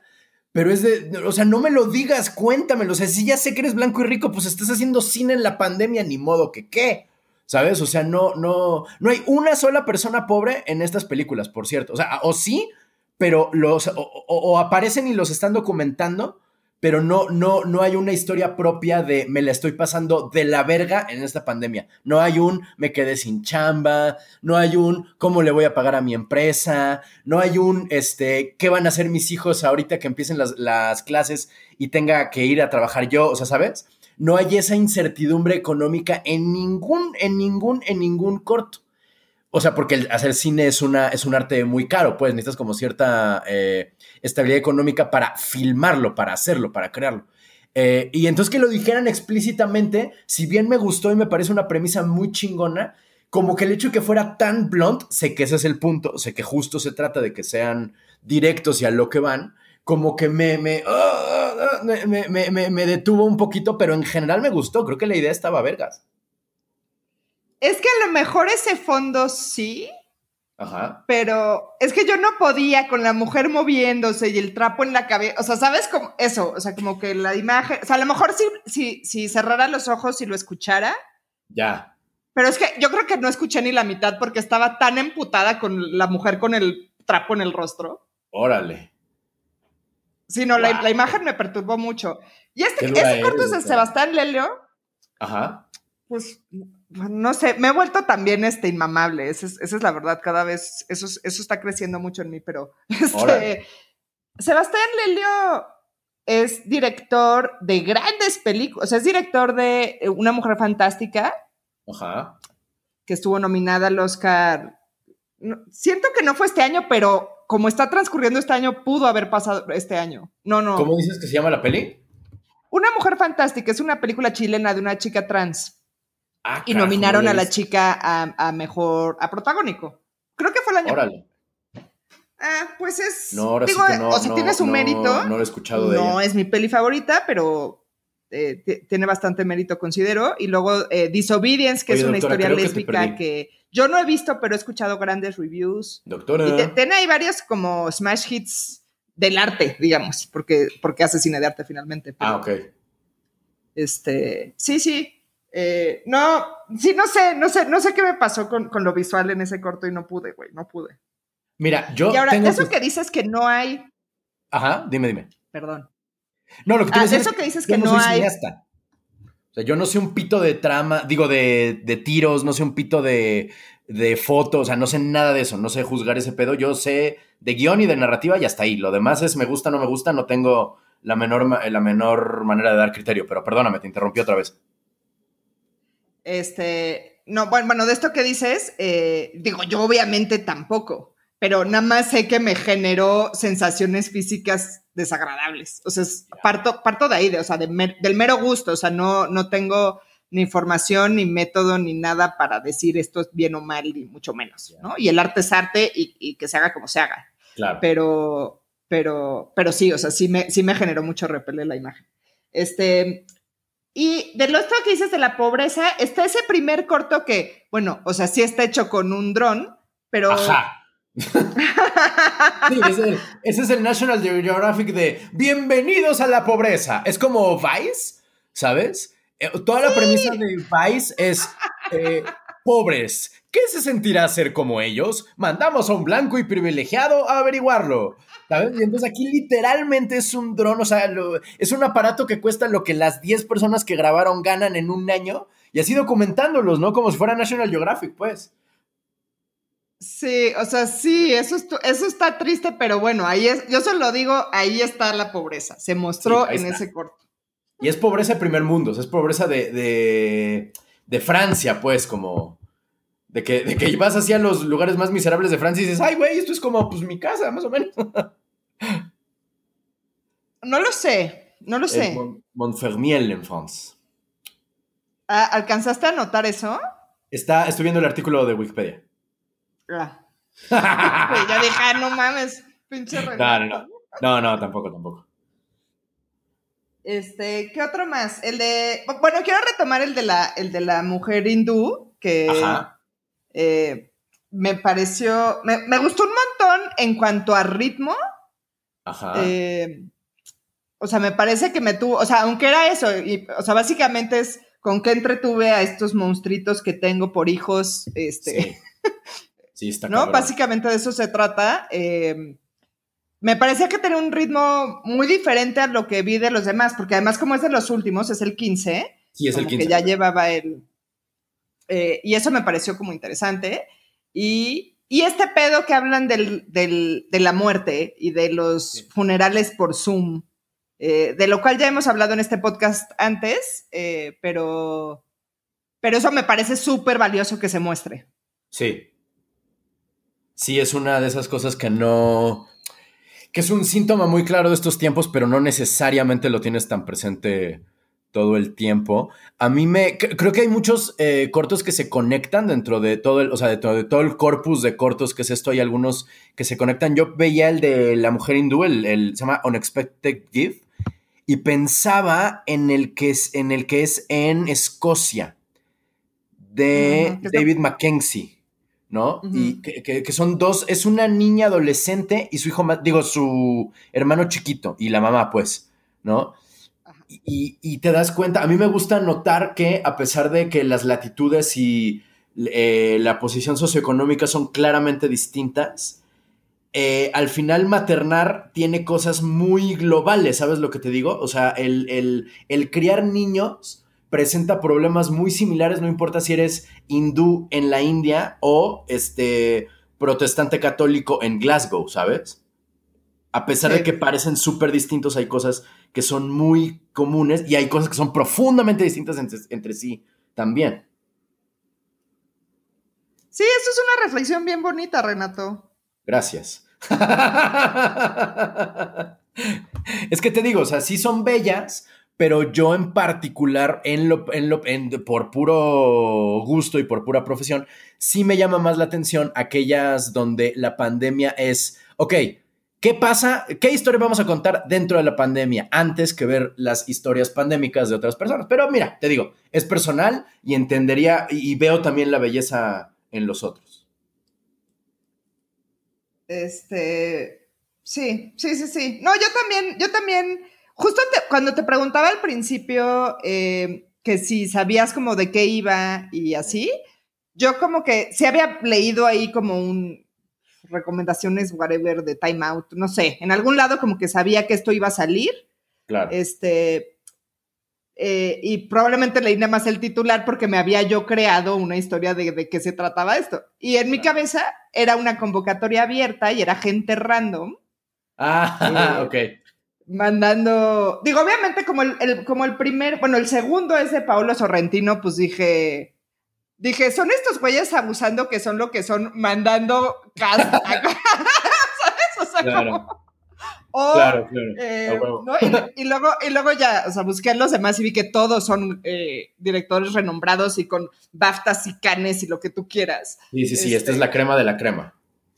pero es de, o sea, no me lo digas, cuéntamelo. O sea, si ya sé que eres blanco y rico, pues estás haciendo cine en la pandemia, ni modo que qué. ¿Sabes? O sea, no, no, no hay una sola persona pobre en estas películas, por cierto. O sea, o sí, pero los, o, aparecen y los están documentando, pero no, no, no hay una historia propia de me la estoy pasando de la verga en esta pandemia. No hay un me quedé sin chamba, no hay un cómo le voy a pagar a mi empresa, no hay un este qué van a hacer mis hijos ahorita que empiecen las, las clases y tenga que ir a trabajar yo, o sea, ¿sabes? No hay esa incertidumbre económica en ningún, en ningún, en ningún corto. O sea, porque hacer cine es, una, es un arte muy caro, pues necesitas como cierta eh, estabilidad económica para filmarlo, para hacerlo, para crearlo. Eh, y entonces que lo dijeran explícitamente, si bien me gustó y me parece una premisa muy chingona, como que el hecho de que fuera tan blunt, sé que ese es el punto, sé que justo se trata de que sean directos y a lo que van, como que me, me, ah, ah, me, detuvo un poquito, pero en general me gustó. Creo que la idea estaba vergas. Es que a lo mejor ese fondo sí. Ajá. Pero es que yo no podía con la mujer moviéndose y el trapo en la cabeza. O sea, ¿sabes cómo? Eso, o sea, como que la imagen. O sea, a lo mejor si, si, si cerrara los ojos y lo escuchara. Ya. Pero es que yo creo que no escuché ni la mitad porque estaba tan emputada con la mujer con el trapo en el rostro. Órale. Sí, no, la, imagen me perturbó mucho. Y este, este corto es de Sebastián Lelio. Ajá. Pues, no sé, me he vuelto también este, inmamable. Esa es, esa es la verdad, cada vez, eso, eso está creciendo mucho en mí, pero este, Sebastián Lelio es director de grandes películas, o sea, es director de eh, Una Mujer Fantástica. Ajá. Que estuvo nominada al Oscar. siento que no fue este año, pero como está transcurriendo este año, pudo haber pasado este año. No, no. ¿Cómo dices que se llama la peli? Una mujer fantástica, es una película chilena de una chica trans. Ah, y nominaron a la chica a, mejor, a protagónico. Creo que fue el año. Órale. Ah, pues es. No, ahora sí que no, o sea, tiene su mérito. No lo he escuchado de No es mi peli favorita, pero eh, tiene bastante mérito, considero. Y luego eh, Disobedience, que es una historia lésbica que, yo no he visto, pero he escuchado grandes reviews. Doctora. Y tiene ahí varios como smash hits del arte, digamos, porque, porque hace cine de arte finalmente. ah, ok. Este, sí, sí. Eh, no, sí, no sé, no sé, no sé qué me pasó con, lo visual en ese corto y no pude, güey, no pude. Mira, yo. Y ahora, eso que... dices que no hay. Ajá, dime, dime. Perdón. No, lo que tú ah, Eso que dices que no, hay. O sea, yo no sé un pito de trama, digo, de, de tiros, no sé un pito de, de fotos, o sea, no sé nada de eso, no sé juzgar ese pedo. Yo sé de guion y de narrativa y hasta ahí. Lo demás es me gusta, no me gusta, no tengo la menor, la menor manera de dar criterio, pero perdóname, te interrumpí otra vez. Este, no, bueno, bueno de esto que dices, eh, digo, yo obviamente tampoco pero nada más sé que me generó sensaciones físicas desagradables. O sea, parto, parto de ahí, de, o sea, del mero gusto, o sea, no, no tengo ni información, ni método, ni nada para decir esto es bien o mal, ni mucho menos, ¿no? Y el arte es arte y, que se haga como se haga. Claro. Pero, pero, pero sí, o sea, sí me, sí me generó mucho repele la imagen. Este, y de lo esto que dices de la pobreza, está ese primer corto que, bueno, o sea, sí está hecho con un dron, pero... Ajá. sí, ese, ese, es el National Geographic de Bienvenidos a la pobreza. Es como Vice, ¿sabes? Eh, toda la premisa de Vice es eh, pobres. ¿Qué se sentirá ser como ellos? Mandamos a un blanco y privilegiado a averiguarlo. ¿Sabes? Y entonces aquí literalmente es un dron, o sea, es un aparato que cuesta lo que las 10 personas que grabaron ganan en un año y así documentándolos, ¿no? Como si fuera National Geographic, pues. Sí, o sea, sí, eso, eso está triste, pero bueno, ahí es, yo solo digo, ahí está la pobreza, se mostró en ese corto. Y es pobreza de primer mundo, es pobreza de, de, Francia, pues, como... De que, de que vas hacia los lugares más miserables de Francia y dices, ay, güey, esto es como, pues, mi casa, más o menos. No lo sé, no lo sé. Montfermiel en France. Ah, ¿Alcanzaste a notar eso? Está, estoy viendo el artículo de Wikipedia. Ah. ya dije, ah, no mames, pinche no, no, no, no, no, tampoco, tampoco. Este, ¿qué otro más? El de. Bueno, quiero retomar el de la, el de la mujer hindú, que eh, me pareció. Me, gustó un montón en cuanto a ritmo. Ajá. Eh, o sea, me parece que me tuvo. O sea, aunque era eso, y, o sea, básicamente es con qué entretuve a estos monstruitos que tengo por hijos. Este. Sí, está ¿No? Básicamente de eso se trata. Eh, me parecía que tenía un ritmo muy diferente a lo que vi de los demás, porque además como es de los últimos, es el 15. Sí, es el 15. Que ya llevaba el... Eh, y eso me pareció como interesante. Y, y este pedo que hablan del, del, de la muerte y de los funerales por Zoom, eh, de lo cual ya hemos hablado en este podcast antes, eh, pero, pero eso me parece súper valioso que se muestre. Sí. Sí, es una de esas cosas que no que es un síntoma muy claro de estos tiempos, pero no necesariamente lo tienes tan presente todo el tiempo. A mí me, creo que hay muchos eh, cortos que se conectan dentro de todo el, o sea, de todo, de todo, el corpus de cortos que es esto, hay algunos que se conectan. Yo veía el de la mujer hindú, el, se llama Unexpected Gift, y pensaba en el que es en, el que es en Escocia, de David Mackenzie. ¿No? Y que, son dos, es una niña adolescente y su hijo, digo, su hermano chiquito y la mamá, pues, ¿no? Y, te das cuenta, a mí me gusta notar que a pesar de que las latitudes y eh, la posición socioeconómica son claramente distintas, eh, al final maternar tiene cosas muy globales, ¿sabes lo que te digo? O sea, el, el, el criar niños presenta problemas muy similares, no importa si eres hindú en la India o este protestante católico en Glasgow, ¿sabes? A pesar de que parecen súper distintos, hay cosas que son muy comunes y hay cosas que son profundamente distintas entre, sí también. Sí, eso es una reflexión bien bonita, Renato. Gracias. es que te digo, o sea, sí son bellas, pero yo en particular, en lo, en lo, por puro gusto y por pura profesión, sí me llama más la atención aquellas donde la pandemia es, ok, ¿qué pasa? ¿Qué historia vamos a contar dentro de la pandemia antes que ver las historias pandémicas de otras personas? Pero mira, te digo, es personal y entendería y veo también la belleza en los otros. Este, sí, sí, sí, sí. No, yo también, yo también Justo cuando te preguntaba al principio eh, que si sabías como de qué iba y así, yo como que sí había leído ahí como un recomendaciones, whatever, de Time Out, no sé, en algún lado como que sabía que esto iba a salir. Claro. Este, eh, y probablemente leí nada más el titular porque me había yo creado una historia de, de qué se trataba esto. Y en mi cabeza era una convocatoria abierta y era gente random. Ah, ok mandando, digo, obviamente como el, como el primer, bueno, el segundo es de Paolo Sorrentino, pues dije, dije, son estos güeyes abusando que son lo que son, mandando cast, ¿sabes? O sea, claro. claro, claro. Eh, y, luego, y luego ya, o sea, busqué los demás y vi que todos son eh, directores renombrados y con BAFTAs y canes y lo que tú quieras. Sí, sí, sí, esta es la este, crema de la crema.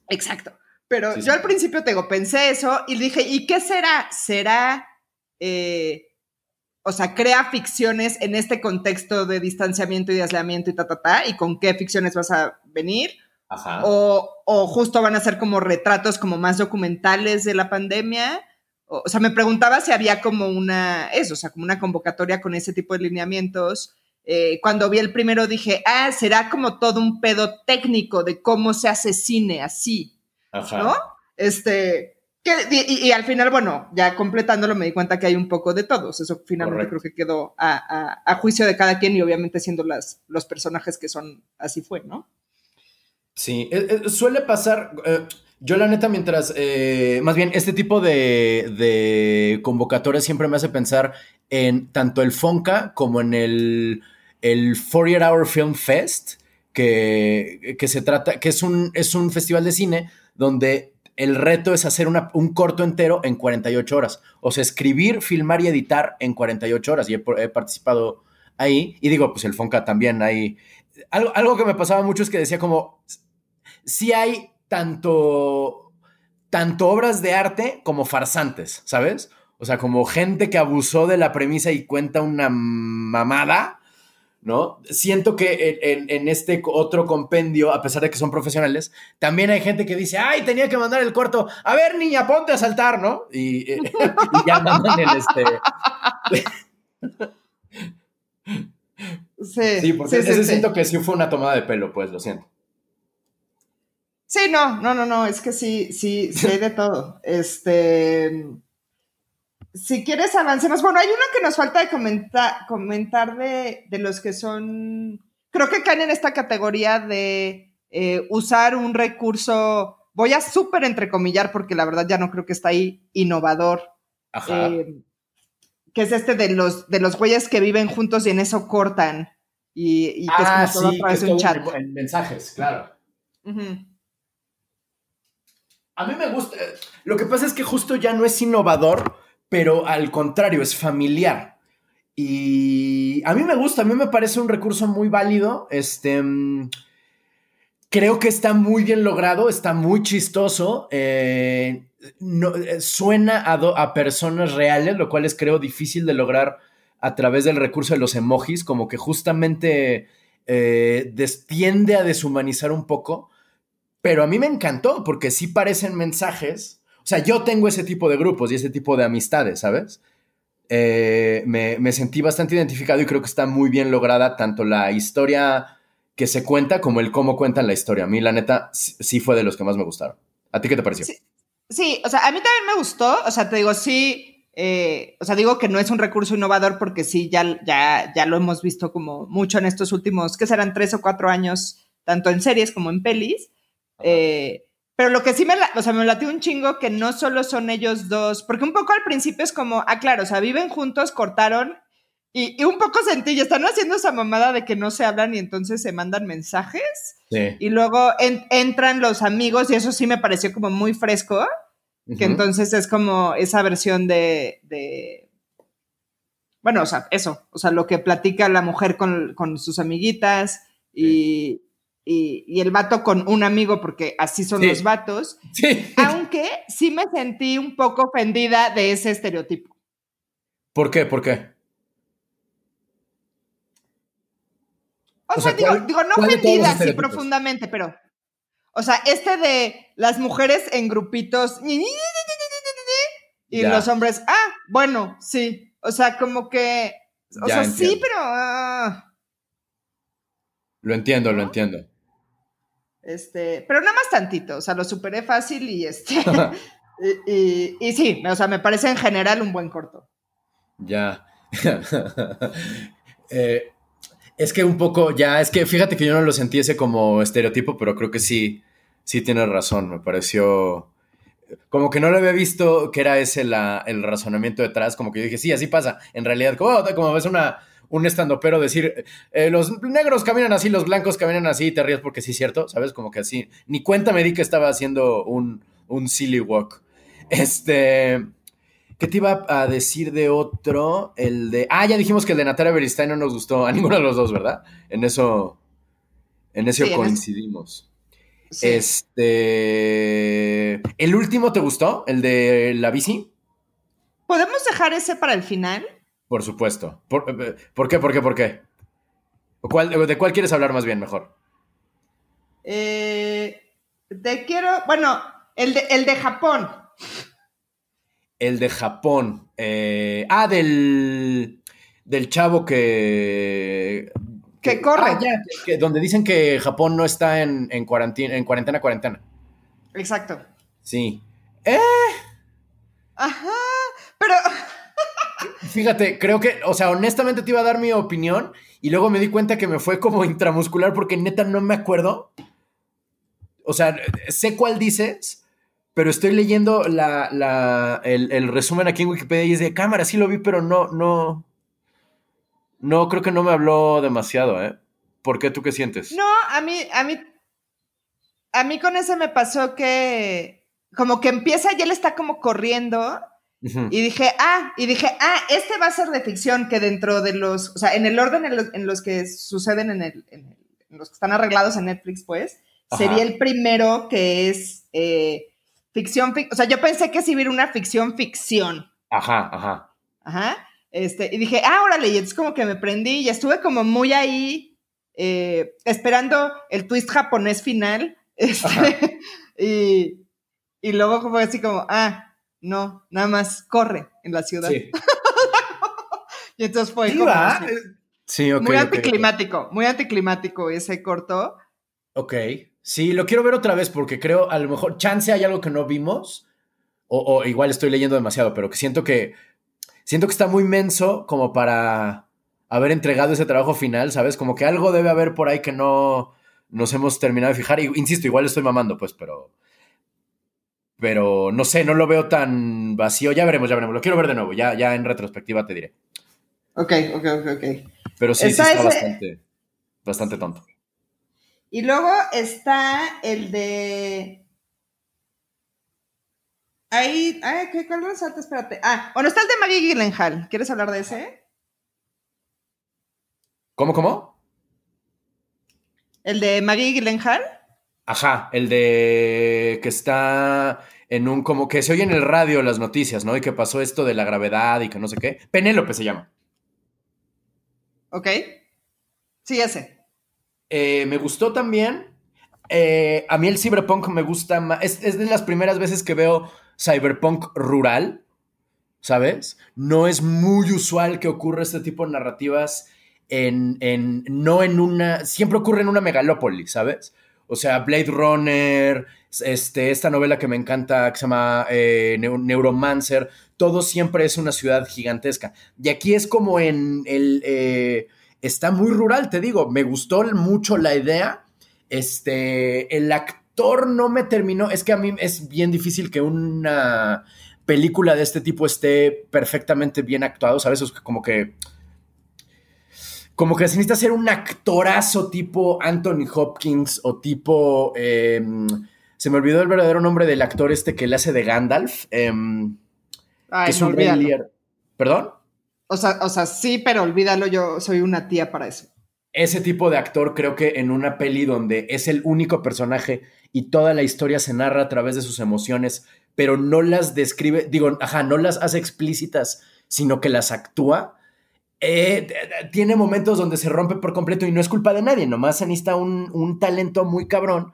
Exacto. Pero yo al principio te digo, pensé eso y dije, ¿y qué será? ¿Será, eh, o sea, crea ficciones en este contexto de distanciamiento y de aislamiento y ta, ta, ta? ¿Y con qué ficciones vas a venir? Ajá. O, o justo van a ser como retratos como más documentales de la pandemia. O, o sea, me preguntaba si había como una, eso, o sea, como una convocatoria con ese tipo de lineamientos eh, cuando vi el primero dije, ah, será como todo un pedo técnico de cómo se hace cine así, Ajá. ¿no? Este, y, al final, bueno, ya completándolo me di cuenta que hay un poco de todos. Eso finalmente creo que quedó a, juicio de cada quien y obviamente siendo las, los personajes que son, así fue, ¿no? Sí, eh, eh, suele pasar... yo la neta, mientras, más bien, este tipo de, de convocatorias siempre me hace pensar en tanto el Fonca como en el el 48 Hour Film Fest, que, que, se trata, que es un, es un festival de cine donde el reto es hacer un corto entero en 48 horas. O sea, escribir, filmar y editar en 48 horas. Y he, participado ahí. Y digo, pues el Fonca también hay... Algo, algo, que me pasaba mucho es que decía como, si hay tanto, tanto obras de arte como farsantes, ¿sabes? O sea, como gente que abusó de la premisa y cuenta una mamada ¿no? Siento que en, este otro compendio, a pesar de que son profesionales, también hay gente que dice, ay, tenía que mandar el corto, a ver, niña, ponte a saltar, ¿no? Y, ya mandan el este... Sí, sí, porque ese siento que sí fue una tomada de pelo, pues, lo siento. Sí, no, no, no, no, es que sí, sí, sí hay de todo. Este si quieres, avancemos. Bueno, hay uno que nos falta de comentar de, los que son, creo que caen en esta categoría de eh, usar un recurso, voy a súper entrecomillar porque la verdad ya no creo que está ahí innovador. Ajá. Eh, que es este de los, de los güeyes que viven juntos y en eso cortan. Y, que es como todo a través de un chat. En mensajes, claro. A mí me gusta. Lo que pasa es que justo ya no es innovador pero al contrario, es familiar. Y a mí me gusta, a mí me parece un recurso muy válido. Este, mm, creo que está muy bien logrado, está muy chistoso. Eh, no, eh, suena a, a, personas reales, lo cual es creo difícil de lograr a través del recurso de los emojis, como que justamente eh, tiende a deshumanizar un poco. Pero a mí me encantó porque sí parecen mensajes o sea, yo tengo ese tipo de grupos y ese tipo de amistades, ¿sabes? Eh, me, sentí bastante identificado y creo que está muy bien lograda tanto la historia que se cuenta como el cómo cuentan la historia. A mí, la neta, sí fue de los que más me gustaron. ¿A ti qué te pareció? Sí, o sea, a mí también me gustó. O sea, te digo, sí, eh, o sea, digo que no es un recurso innovador porque sí, ya, ya, ya lo hemos visto como mucho en estos últimos, que serán tres o cuatro años, tanto en series como en pelis. Eh, pero lo que sí me, o sea, me latió un chingo que no solo son ellos dos, porque un poco al principio es como, ah, claro, o sea, viven juntos, cortaron, y, un poco sentí, y están haciendo esa mamada de que no se hablan y entonces se mandan mensajes. Sí. Y luego entran los amigos, y eso sí me pareció como muy fresco, que entonces es como esa versión de, de, bueno, o sea, eso, o sea, lo que platica la mujer con, con sus amiguitas y, y, el vato con un amigo, porque así son los vatos. Sí. Aunque sí me sentí un poco ofendida de ese estereotipo. ¿Por qué? ¿Por qué? O, sea, digo, no ofendida así profundamente, pero. O sea, este de las mujeres en grupitos. Y los hombres, ah, bueno, sí. O sea, como que. O sea, sí, pero. Ah. Lo entiendo, lo entiendo. Este, pero nada más tantito, o sea, lo superé fácil y este. y, sí, o sea, me parece en general un buen corto. Ya. Eh, es que un poco, ya, es que fíjate que yo no lo sentí ese como estereotipo, pero creo que sí, sí tienes razón, me pareció como que no lo había visto que era ese el razonamiento detrás, como que yo dije, sí, así pasa, en realidad, como, como ves una, un estando pero decir, eh, los negros caminan así, los blancos caminan así, y te ríes porque sí es cierto, ¿sabes? Como que así, ni cuenta me di que estaba haciendo un, un silly walk. Este, ¿qué te iba a decir de otro? El de, ah, ya dijimos que el de Natalia Beristain no nos gustó a ninguno de los dos, ¿verdad? En eso, en eso coincidimos. Sí. Este. ¿El último te gustó? ¿El de la bici? ¿Podemos dejar ese para el final? Por supuesto. ¿Por, eh, qué? ¿Por qué? ¿Por qué? ¿De cuál quieres hablar más bien mejor? Eh, te quiero. Bueno, el de, el de Japón. El de Japón. Eh, ah, del. Del chavo que. Que, corre. Ah, ya, donde dicen que Japón no está en, en, cuarentena, en cuarentena, cuarentena. Exacto. Sí. Eh. Ajá. Pero. Fíjate, creo que, o sea, honestamente te iba a dar mi opinión y luego me di cuenta que me fue como intramuscular porque neta no me acuerdo. O sea, sé cuál dices, pero estoy leyendo la, el, resumen aquí en Wikipedia y es de cámara, sí lo vi, pero no, no. No, creo que no me habló demasiado, ¿eh? ¿Por qué tú qué sientes? No, a mí, a mí. A mí con ese me pasó que. Como que empieza y él está como corriendo y dije, ah, y dije, ah, este va a ser de ficción, que dentro de los, o sea, en el orden en los, que suceden en, el, en, los que están arreglados en Netflix, pues, sería el primero que es eh, ficción, o sea, yo pensé que sí hubiera una ficción ficción. Ajá, ajá. Ajá. Este, y dije, ah, órale, y es como que me prendí y estuve como muy ahí eh, esperando el twist japonés final. Este, y, y luego fue así como, ah, no, nada más corre en la ciudad. Sí. y entonces fue como, sí, muy anticlimático, muy anticlimático ese corto. Ok, sí, lo quiero ver otra vez porque creo a lo mejor chance hay algo que no vimos o, igual estoy leyendo demasiado, pero que siento que siento que está muy menso como para haber entregado ese trabajo final, ¿sabes? Como que algo debe haber por ahí que no nos hemos terminado de fijar. Y, insisto, igual estoy mamando, pues, pero pero no sé, no lo veo tan vacío. Ya veremos, ya veremos. Lo quiero ver de nuevo. Ya, ya en retrospectiva te diré. Ok, ok, ok, ok. Pero sí, sí está bastante, bastante tonto. Y luego está el de. Ahí, ay, ¿qué, ¿cuál resalta? Espérate. Ah, bueno, está el de Maggie Gyllenhaal. ¿Quieres hablar de ese? ¿Cómo, cómo? ¿El de Maggie Gyllenhaal? Ajá, el de que está en un como que se oye en el radio las noticias, ¿no? Y que pasó esto de la gravedad y que no sé qué. Penélope se llama. Ok. Sí, ese. Eh, me gustó también. Eh, a mí el cyberpunk me gusta más. Es, es, de las primeras veces que veo cyberpunk rural, ¿sabes? No es muy usual que ocurra este tipo de narrativas en, en, no en una, siempre ocurre en una megalópoli, ¿sabes? O sea, Blade Runner, este, esta novela que me encanta, que se llama eh, Neuromancer, todo siempre es una ciudad gigantesca. Y aquí es como en el... Eh, está muy rural, te digo, me gustó mucho la idea. Este, el actor no me terminó, es que a mí es bien difícil que una película de este tipo esté perfectamente bien actuado, ¿sabes? Es como que como que se necesita ser un actorazo tipo Anthony Hopkins o tipo. Em, se me olvidó el verdadero nombre del actor este que le hace de Gandalf. Em, que es un rey ¿Perdón? O sea, o sea, sí, pero olvídalo, yo soy una tía para eso. Ese tipo de actor creo que en una peli donde es el único personaje y toda la historia se narra a través de sus emociones, pero no las describe, digo, ajá, no las hace explícitas, sino que las actúa eh, tiene momentos donde se rompe por completo y no es culpa de nadie, nomás se necesita un, un, talento muy cabrón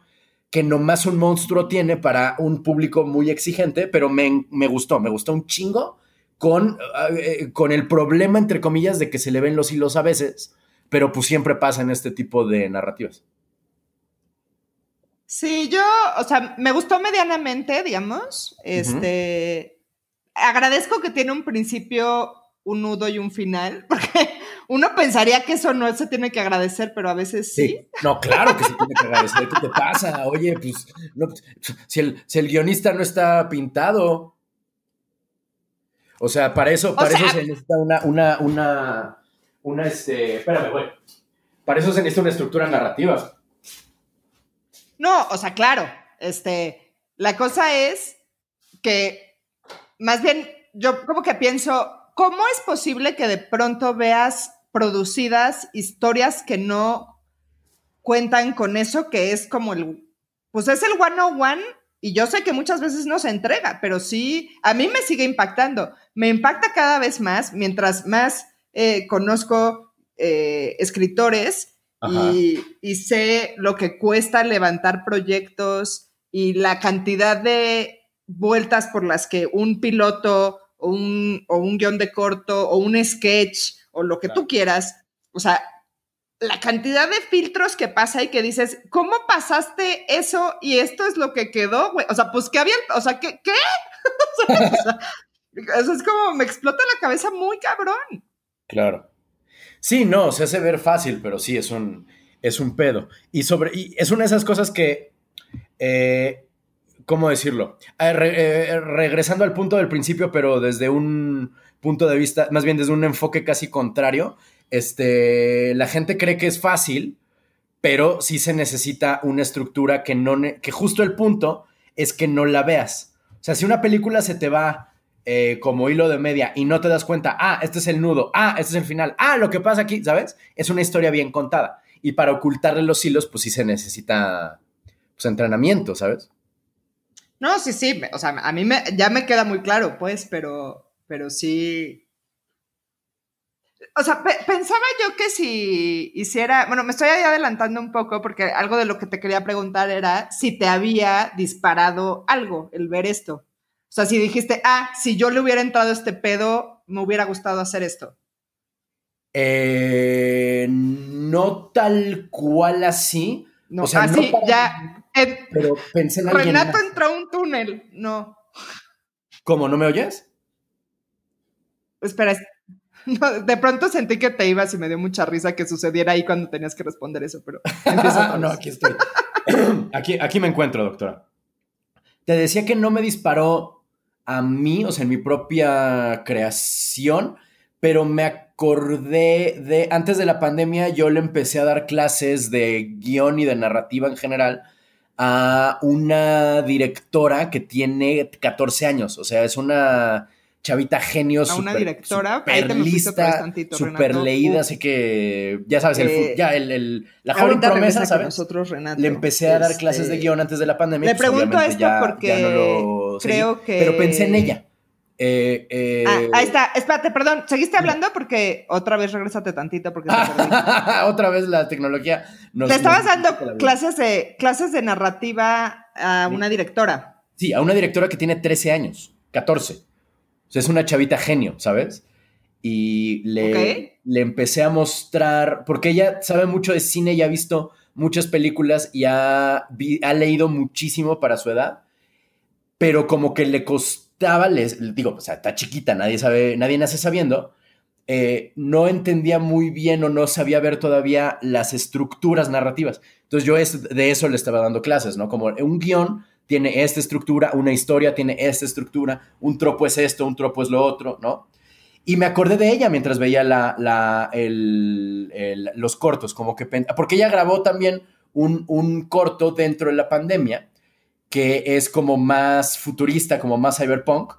que nomás un monstruo tiene para un público muy exigente, pero me, me gustó, me gustó un chingo con, eh, con el problema, entre comillas, de que se le ven los hilos a veces, pero pues siempre pasa en este tipo de narrativas. Sí, yo, o sea, me gustó medianamente, digamos. Este, agradezco que tiene un principio un nudo y un final, porque uno pensaría que eso no se tiene que agradecer, pero a veces sí. No, claro que se tiene que agradecer. ¿Qué te pasa? Oye, pues, si, el, guionista no está pintado. O sea, para eso, para eso se necesita una, una, una, una, este, espérame, güey. Para eso se necesita una estructura narrativa. No, o sea, claro, este, la cosa es que, más bien, yo como que pienso, ¿cómo es posible que de pronto veas producidas historias que no cuentan con eso, que es como el pues es el one on one y yo sé que muchas veces no se entrega, pero sí, a mí me sigue impactando. Me impacta cada vez más mientras más eh, conozco eh, escritores y, y, sé lo que cuesta levantar proyectos y la cantidad de vueltas por las que un piloto o un, o un guion de corto o un sketch o lo que tú quieras, o sea, la cantidad de filtros que pasa y que dices, ¿cómo pasaste eso y esto es lo que quedó, güey? O sea, pues, ¿qué había? O sea, ¿qué? ¿qué? o sea, es como, me explota la cabeza muy cabrón. Claro. Sí, no, se hace ver fácil, pero sí, es un, es un pedo. Y, sobre, y es una de esas cosas que eh, ¿cómo decirlo? Eh, regresando al punto del principio, pero desde un punto de vista, más bien desde un enfoque casi contrario, este, la gente cree que es fácil, pero sí se necesita una estructura que no, que justo el punto es que no la veas. O sea, si una película se te va eh, como hilo de media y no te das cuenta, ah, este es el nudo, ah, este es el final, ah, lo que pasa aquí, ¿sabes? Es una historia bien contada. Y para ocultarle los hilos, pues sí se necesita pues, entrenamiento, ¿sabes? No, sí, sí, o sea, a mí me, ya me queda muy claro, pues, pero, pero sí. O sea, pensaba yo que si hiciera, bueno, me estoy adelantando un poco porque algo de lo que te quería preguntar era si te había disparado algo el ver esto. O sea, si dijiste, ah, si yo le hubiera entrado a este pedo, me hubiera gustado hacer esto. Eh, no tal cual así. No, o sea, así, ya, pero pensé en alguien Renato entró a un túnel, no. ¿Cómo? ¿No me oyes? Espera, de pronto sentí que te ibas y me dio mucha risa que sucediera ahí cuando tenías que responder eso, pero no, aquí estoy. aquí, aquí me encuentro, doctora. Te decía que no me disparó a mí, o sea, en mi propia creación, pero me acordé de, antes de la pandemia yo le empecé a dar clases de guion y de narrativa en general a una directora que tiene 14 años, o sea, es una chavita genio, a una directora, super lista, super leída, así que ya sabes, el, eh, ya el, la joven promesa, ¿sabes? Nosotros, Renato, Le empecé a dar clases de este, guion antes de la pandemia. Le pues, pregunto esto porque creo que... Pero pensé en ella. Eh, eh, ah, ahí está, espérate, perdón, ¿seguiste hablando? Porque otra vez regresate tantito porque otra vez la tecnología nos, Le estabas dando clases de, clases de narrativa a una directora. Sí, a una directora que tiene 13 años, 14. O sea, es una chavita genio, ¿sabes? Y le, le empecé a mostrar, porque ella sabe mucho de cine y ha visto muchas películas y ha, ha leído muchísimo para su edad, pero como que le costó les, digo, o sea, está chiquita, nadie sabe, nadie nace sabiendo, eh, no entendía muy bien o no sabía ver todavía las estructuras narrativas. Entonces yo de eso le estaba dando clases, ¿no? Como un guion tiene esta estructura, una historia tiene esta estructura, un tropo es esto, un tropo es lo otro, ¿no? Y me acordé de ella mientras veía la, los cortos, como que... Porque ella grabó también un, un corto dentro de la pandemia que es como más futurista, como más cyberpunk.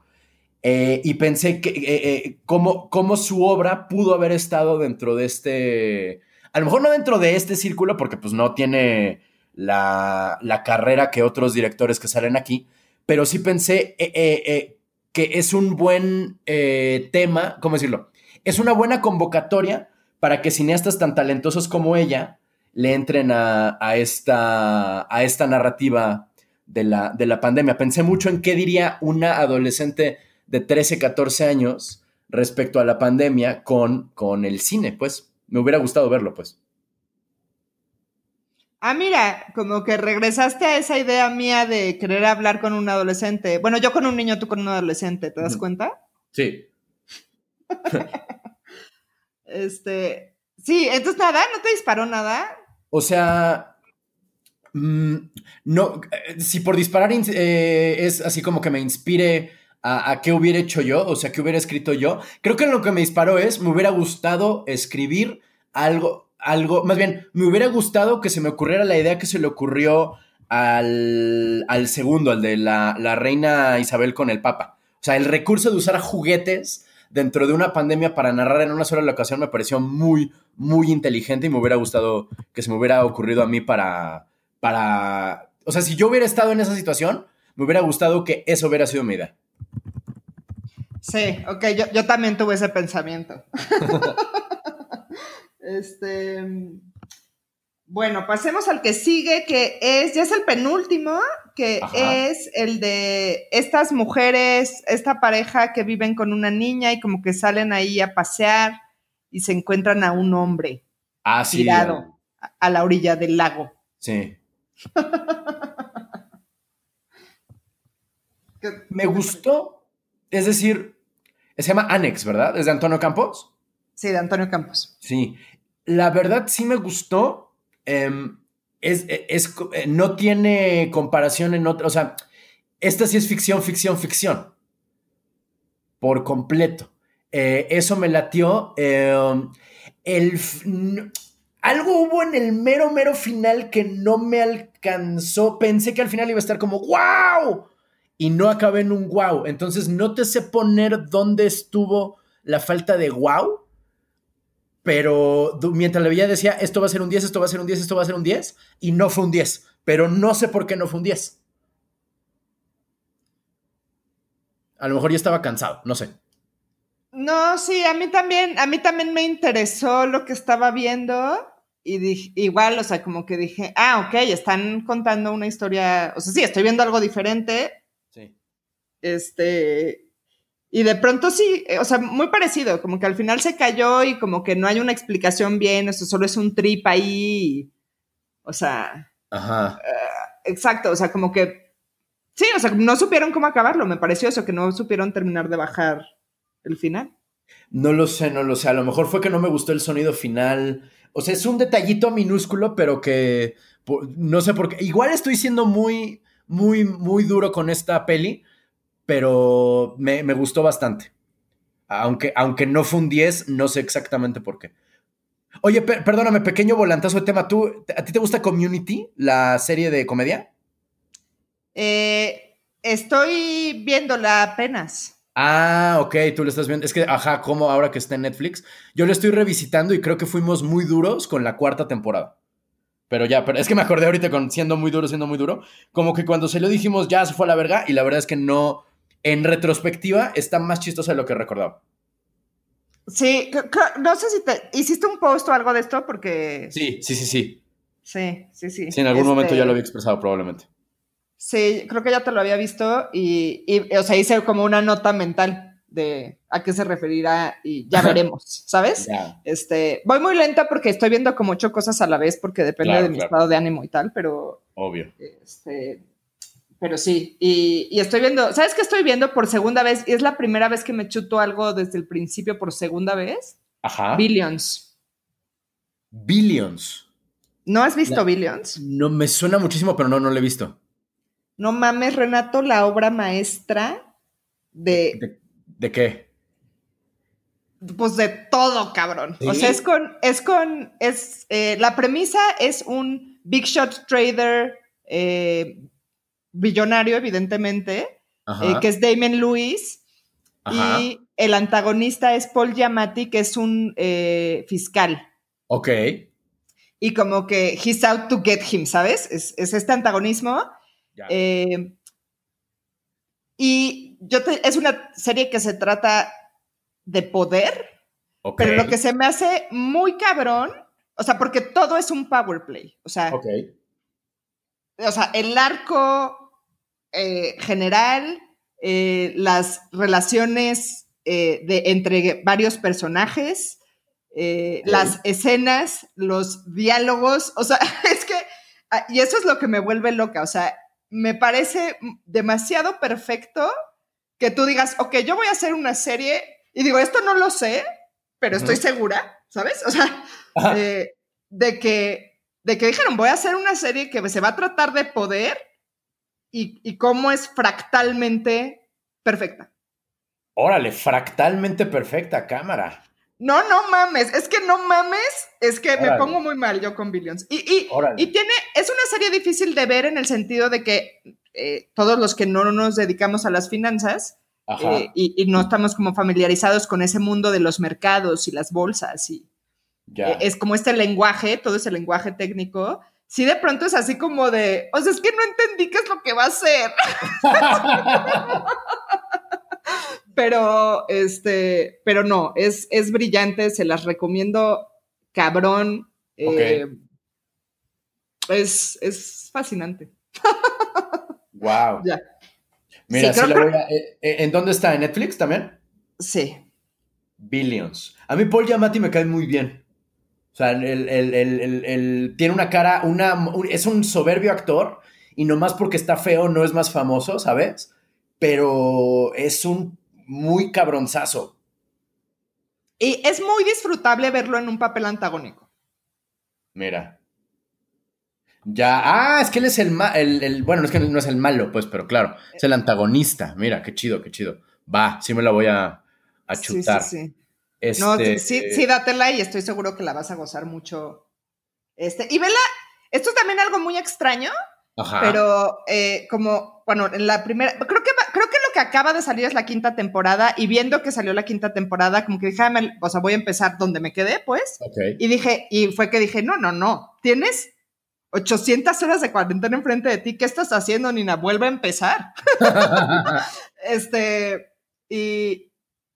Eh, y pensé que eh, eh, cómo, su obra pudo haber estado dentro de este, a lo mejor no dentro de este círculo, porque pues no tiene la, carrera que otros directores que salen aquí, pero sí pensé que es un buen tema, ¿cómo decirlo? Es una buena convocatoria para que cineastas tan talentosos como ella le entren a, a esta, a esta narrativa de la, de la pandemia. Pensé mucho en qué diría una adolescente de 13, 14 años respecto a la pandemia con, con el cine, pues. Me hubiera gustado verlo, pues. Ah, mira, como que regresaste a esa idea mía de querer hablar con un adolescente. Bueno, yo con un niño, tú con un adolescente, ¿te das cuenta? Sí. este, sí, entonces nada, ¿no te disparó nada? O sea, Mm, no, eh, si por disparar eh, es así como que me inspire a, qué hubiera hecho yo, o sea, qué hubiera escrito yo, creo que lo que me disparó es, me hubiera gustado escribir algo, algo, más bien, me hubiera gustado que se me ocurriera la idea que se le ocurrió al, al segundo, al de la, la reina Isabel con el Papa. O sea, el recurso de usar juguetes dentro de una pandemia para narrar en una sola locación me pareció muy, muy inteligente y me hubiera gustado que se me hubiera ocurrido a mí para, para O sea, si yo hubiera estado en esa situación, me hubiera gustado que eso hubiera sido mi idea. Sí, ok, yo, yo también tuve ese pensamiento. este. Bueno, pasemos al que sigue, que es, ya es el penúltimo, que Ajá. es el de estas mujeres, esta pareja que viven con una niña y como que salen ahí a pasear y se encuentran a un hombre Ah, sí. tirado a- a la orilla del lago. Sí. ¿Qué- Me gustó. Es decir, se llama Annex, ¿verdad? ¿Es de Antonio Campos? Sí, de Antonio Campos. Sí. La verdad sí me gustó. Em, es, es- eh, no tiene comparación en otra. O sea, esta sí es ficción, ficción, ficción. Por completo. Eh, eso me latió. Em, el, algo hubo en el mero, mero final que no me alcanzó. Pensé que al final iba a estar como ¡Wow! Y no acabé en un wow. Entonces no te sé poner dónde estuvo la falta de wow. Pero mientras la veía decía, esto va a ser un 10, esto va a ser un 10, esto va a ser un 10. Y no fue un 10. Pero no sé por qué no fue un 10. A lo mejor ya estaba cansado, no sé. No, sí, a mí también, a mí también me interesó lo que estaba viendo y dije, igual, o sea, como que dije, ah, ok, están contando una historia, o sea, sí, estoy viendo algo diferente, Sí. este, y de pronto sí, eh, o sea, muy parecido, como que al final se cayó y como que no hay una explicación bien, eso solo es un trip ahí, o sea, Ajá. exacto, o sea, como que, sí, o sea, no supieron cómo acabarlo, me pareció eso, que no supieron terminar de bajar el final. No lo sé, no lo sé. A lo mejor fue que no me gustó el sonido final. O sea, es un detallito minúsculo, pero que no sé por qué. Igual estoy siendo muy, muy, muy duro con esta peli, pero me, me gustó bastante. Aunque, aunque no fue un 10, no sé exactamente por qué. Oye, per- perdóname, pequeño volantazo de tema. ¿Tú, ¿A ti te gusta Community, la serie de comedia? Eh, estoy viéndola apenas. Ah, ok, tú lo estás viendo. Es que, ajá, como ahora que está en Netflix. Yo lo estoy revisitando y creo que fuimos muy duros con la cuarta temporada. Pero ya, pero es que me acordé ahorita con siendo muy duro, siendo muy duro. Como que cuando se lo dijimos ya se fue a la verga y la verdad es que no, en retrospectiva, está más chistosa de lo que recordaba. Sí, no sé si te hiciste un post o algo de esto porque Sí, sí, sí, sí. sí, sí, sí. Sí, en algún Este, momento ya lo había expresado probablemente. Sí, creo que ya te lo había visto y, y, o sea, hice como una nota mental de a qué se referirá y ya veremos, ¿sabes? Este, voy muy lenta porque estoy viendo como ocho cosas a la vez porque depende Claro, de mi claro. estado de ánimo y tal, pero Obvio. Este, pero sí, y, y estoy viendo, ¿sabes qué estoy viendo por segunda vez? Y es la primera vez que me chuto algo desde el principio por segunda vez. Ajá. Billions. Billions. ¿No has visto La- Billions? No me suena muchísimo, pero no, no lo he visto. No mames, Renato, la obra maestra de, ¿De, de qué? pues de todo, cabrón. O sea, es con, es con, es, eh, la premisa es un big shot trader eh, billonario, evidentemente, eh, que es Damon Lewis. Ajá. Y el antagonista es Paul Giamatti, que es un fiscal. Ok. Y como que he's out to get him, ¿sabes? Es, es este antagonismo. Eh, y yo te- es una serie que se trata de poder, pero lo que se me hace muy cabrón, o sea, porque todo es un power play. O sea, o sea, el arco eh, general, eh, las relaciones eh, de, entre varios personajes, las escenas, los diálogos, o sea, es que, ah, y eso es lo que me vuelve loca, o sea, me parece demasiado perfecto que tú digas, ok, yo voy a hacer una serie, y digo, esto no lo sé, pero estoy segura, ¿sabes? O sea, eh, de que de que dijeron, voy a hacer una serie que se va a tratar de poder y, y cómo es fractalmente perfecta. Órale, fractalmente perfecta cámara. No, no mames, es que no mames, es que me pongo muy mal yo con Billions. Y, y, y tiene, es una serie difícil de ver en el sentido de que eh, todos los que no nos dedicamos a las finanzas eh, y, y no estamos como familiarizados con ese mundo de los mercados y las bolsas y, ya. Eh, Es como este lenguaje, todo ese lenguaje técnico, sí de pronto es así como de, o sea, es que no entendí qué es lo que va a hacer. pero, este, pero no, es, es brillante, se las recomiendo cabrón. Eh, es, es fascinante. Wow. Ya. Mira, sí, voy a, eh, eh, ¿En dónde está? ¿En Netflix también? Sí. Billions. A mí Paul Giamatti me cae muy bien. O sea, el, tiene una cara, una, es un soberbio actor y nomás porque está feo no es más famoso, ¿sabes? Pero es un muy cabronzazo. Y es muy disfrutable verlo en un papel antagónico. Mira. Ya, ah, es que él es el, el, bueno, no es que no es el malo, pues, pero claro, es el antagonista. Mira, qué chido, qué chido. Va, sí me la voy a, a chutar. Sí, sí, sí. no, este, sí, sí, dátela y estoy seguro que la vas a gozar mucho. Este, y vela, esto es también algo muy extraño, Ajá. pero eh, como, bueno, en la primera, creo que, creo que que acaba de salir es la quinta temporada y viendo que salió la quinta temporada, como que dije, ah, o sea, voy a empezar donde me quedé, pues. Y dije, y fue que dije, no, no, no, tienes 800 horas de cuarentena enfrente de ti, ¿qué estás haciendo, Nina? Vuelve a empezar. este, y,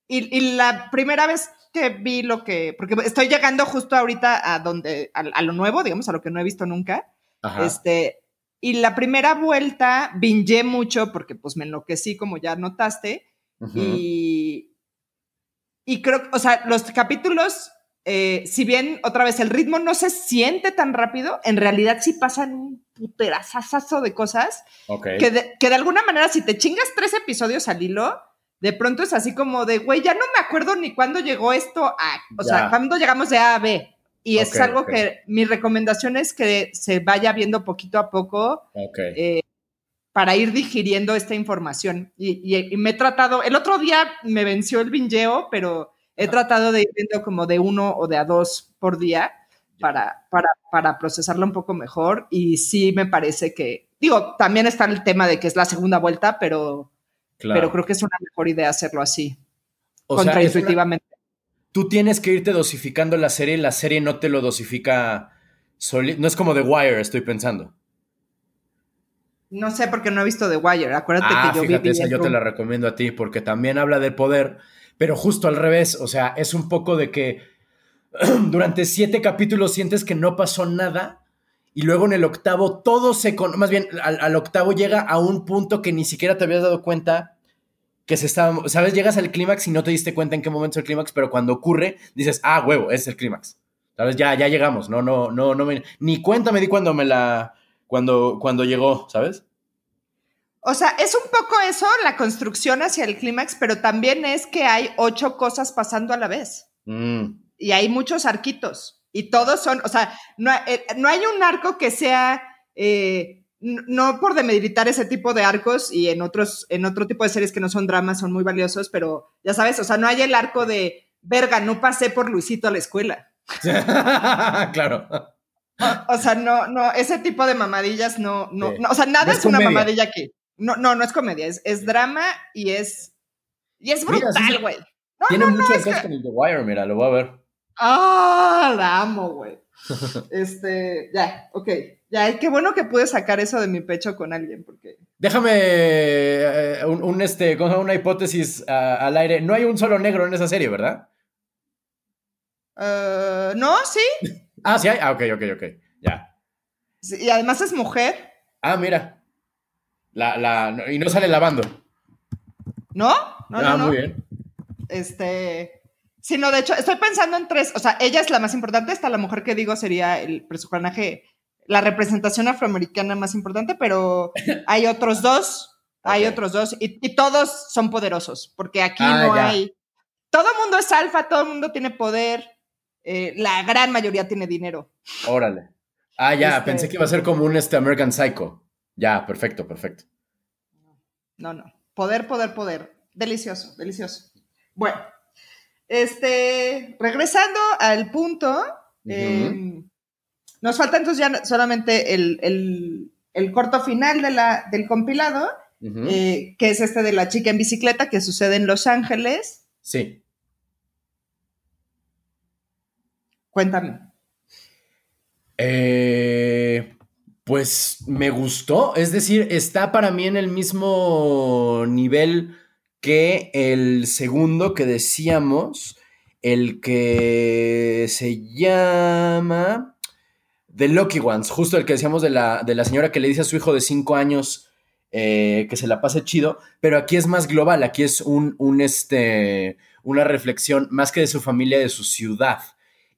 y, la primera vez que vi lo que, porque estoy llegando justo ahorita a donde, a, lo nuevo, digamos, a lo que no he visto nunca. Este, y la primera vuelta vingé mucho porque pues me enloquecí, como ya notaste. Y, y creo, o sea, los capítulos eh, si bien otra vez el ritmo no se siente tan rápido, en realidad sí pasan un puterazazazo de cosas que, de, que de alguna manera si te chingas tres episodios al hilo, de pronto es así como de, güey, ya no me acuerdo ni cuándo llegó esto a, o sea, cuándo llegamos de A a B. Y es algo que mi recomendación es que se vaya viendo poquito a poco eh, para ir digiriendo esta información. Y, y, me he tratado, el otro día me venció el vingeo, pero He tratado de ir viendo como de uno o de a dos por día para, para, para procesarlo un poco mejor. Y sí me parece que, digo, también está el tema de que es la segunda vuelta, pero, pero creo que es una mejor idea hacerlo así, o contraintuitivamente. Tú tienes que irte dosificando la serie, la serie no te lo dosifica, no es como The Wire, estoy pensando. No sé porque no he visto The Wire. Acuérdate ah, que yo fíjate, esa yo te la recomiendo a ti porque también habla de poder, pero justo al revés, o sea, es un poco de que durante siete capítulos sientes que no pasó nada y luego en el octavo todo se... Más bien, al, octavo llega a un punto que ni siquiera te habías dado cuenta que se estaba... ¿Sabes? Llegas al clímax y no te diste cuenta en qué momento es el clímax, pero cuando ocurre dices, ah, huevo, es el clímax. ¿Sabes? Ya, ya llegamos, no, no, no, no me... Ni cuenta me di cuando me la... Cuando, cuando llegó, ¿sabes? O sea, es un poco eso, la construcción hacia el clímax, pero también es que hay ocho cosas pasando a la vez. Mm. Y hay muchos arquitos. Y todos son, o sea, no, eh, hay un arco que sea, eh, no por demeritar ese tipo de arcos y en otros, en otro tipo de series que no son dramas son muy valiosos, pero ya sabes, o sea, no hay el arco de, verga, no pasé por Luisito a la escuela. claro. O, sea, no, no, ese tipo de mamadillas no, no, o sea, nada es, una mamadilla aquí. No, no, no es comedia, es, es drama y es. Y es brutal, güey. tiene muchas cosas con el The Wire, mira, lo voy a ver. Ah, la amo, güey. este, ya, ok. Ya, qué bueno que pude sacar eso de mi pecho con alguien, porque. Déjame eh, un, este, una hipótesis ah, al aire. No hay un solo negro en esa serie, ¿verdad? Uh, no, sí. ah, sí hay. Ah, ok, ok, ok. Ya. y además es mujer. Ah, mira. La, la, y no sale lavando. ¿No? No, ah, no, muy bien. Este. Sí, no, de hecho, estoy pensando en tres. O sea, ella es la más importante. Esta, la mujer que digo, sería el personaje, la representación afroamericana más importante, pero hay otros dos. Hay otros dos. Y, todos son poderosos, porque aquí ah, no hay. Todo el mundo es alfa, todo el mundo tiene poder. Eh, la gran mayoría tiene dinero. Órale. Ah, ya, este pensé que iba a ser como un este American Psycho. Ya, perfecto, perfecto. No, no. Poder, poder, poder. Delicioso, delicioso. Bueno, este, regresando al punto, em, nos falta entonces ya solamente el, corto final de la, del compilado, eh, que es este de la chica en bicicleta que sucede en Los Ángeles. Sí. Cuéntame. Eh, Pues me gustó, es decir, está para mí en el mismo nivel que el segundo que decíamos, el que se llama The Lucky Ones, justo el que decíamos de la, de la señora que le dice a su hijo de cinco años eh, que se la pase chido, pero aquí es más global, aquí es un, este, una reflexión más que de su familia, de su ciudad.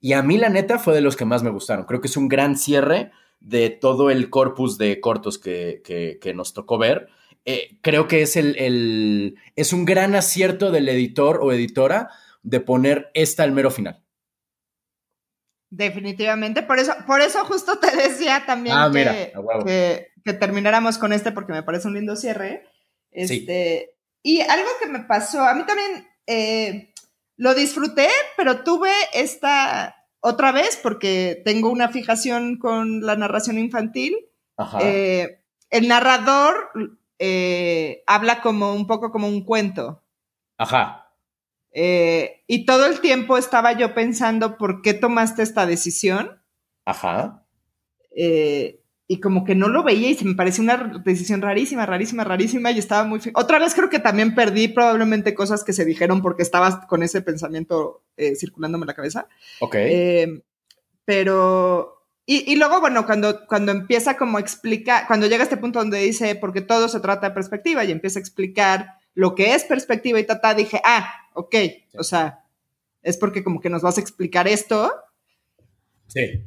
Y a mí la neta fue de los que más me gustaron, creo que es un gran cierre de todo el corpus de cortos que, nos tocó ver. Eh, creo que es, el, es un gran acierto del editor o editora de poner esta al mero final. Definitivamente, por eso, por eso justo te decía también ah, que, que, termináramos con este porque me parece un lindo cierre. Este, Y algo que me pasó, a mí también eh, lo disfruté, pero tuve esta, otra vez, porque tengo una fijación con la narración infantil, eh, el narrador eh, habla como un poco como un cuento. Ajá. Eh, y todo el tiempo estaba yo pensando, ¿por qué tomaste esta decisión? Ajá. y como que no lo veía y se me pareció una decisión rarísima, rarísima, rarísima y estaba muy... Otra vez creo que también perdí probablemente cosas que se dijeron porque estaba con ese pensamiento circulándome en la cabeza. Ok. pero... Y, luego, bueno, cuando, cuando empieza como a explicar, cuando llega a este punto donde dice, porque todo se trata de perspectiva y empieza a explicar lo que es perspectiva y tata, dije, ah, ok, o sea, es porque como que nos vas a explicar esto. Sí.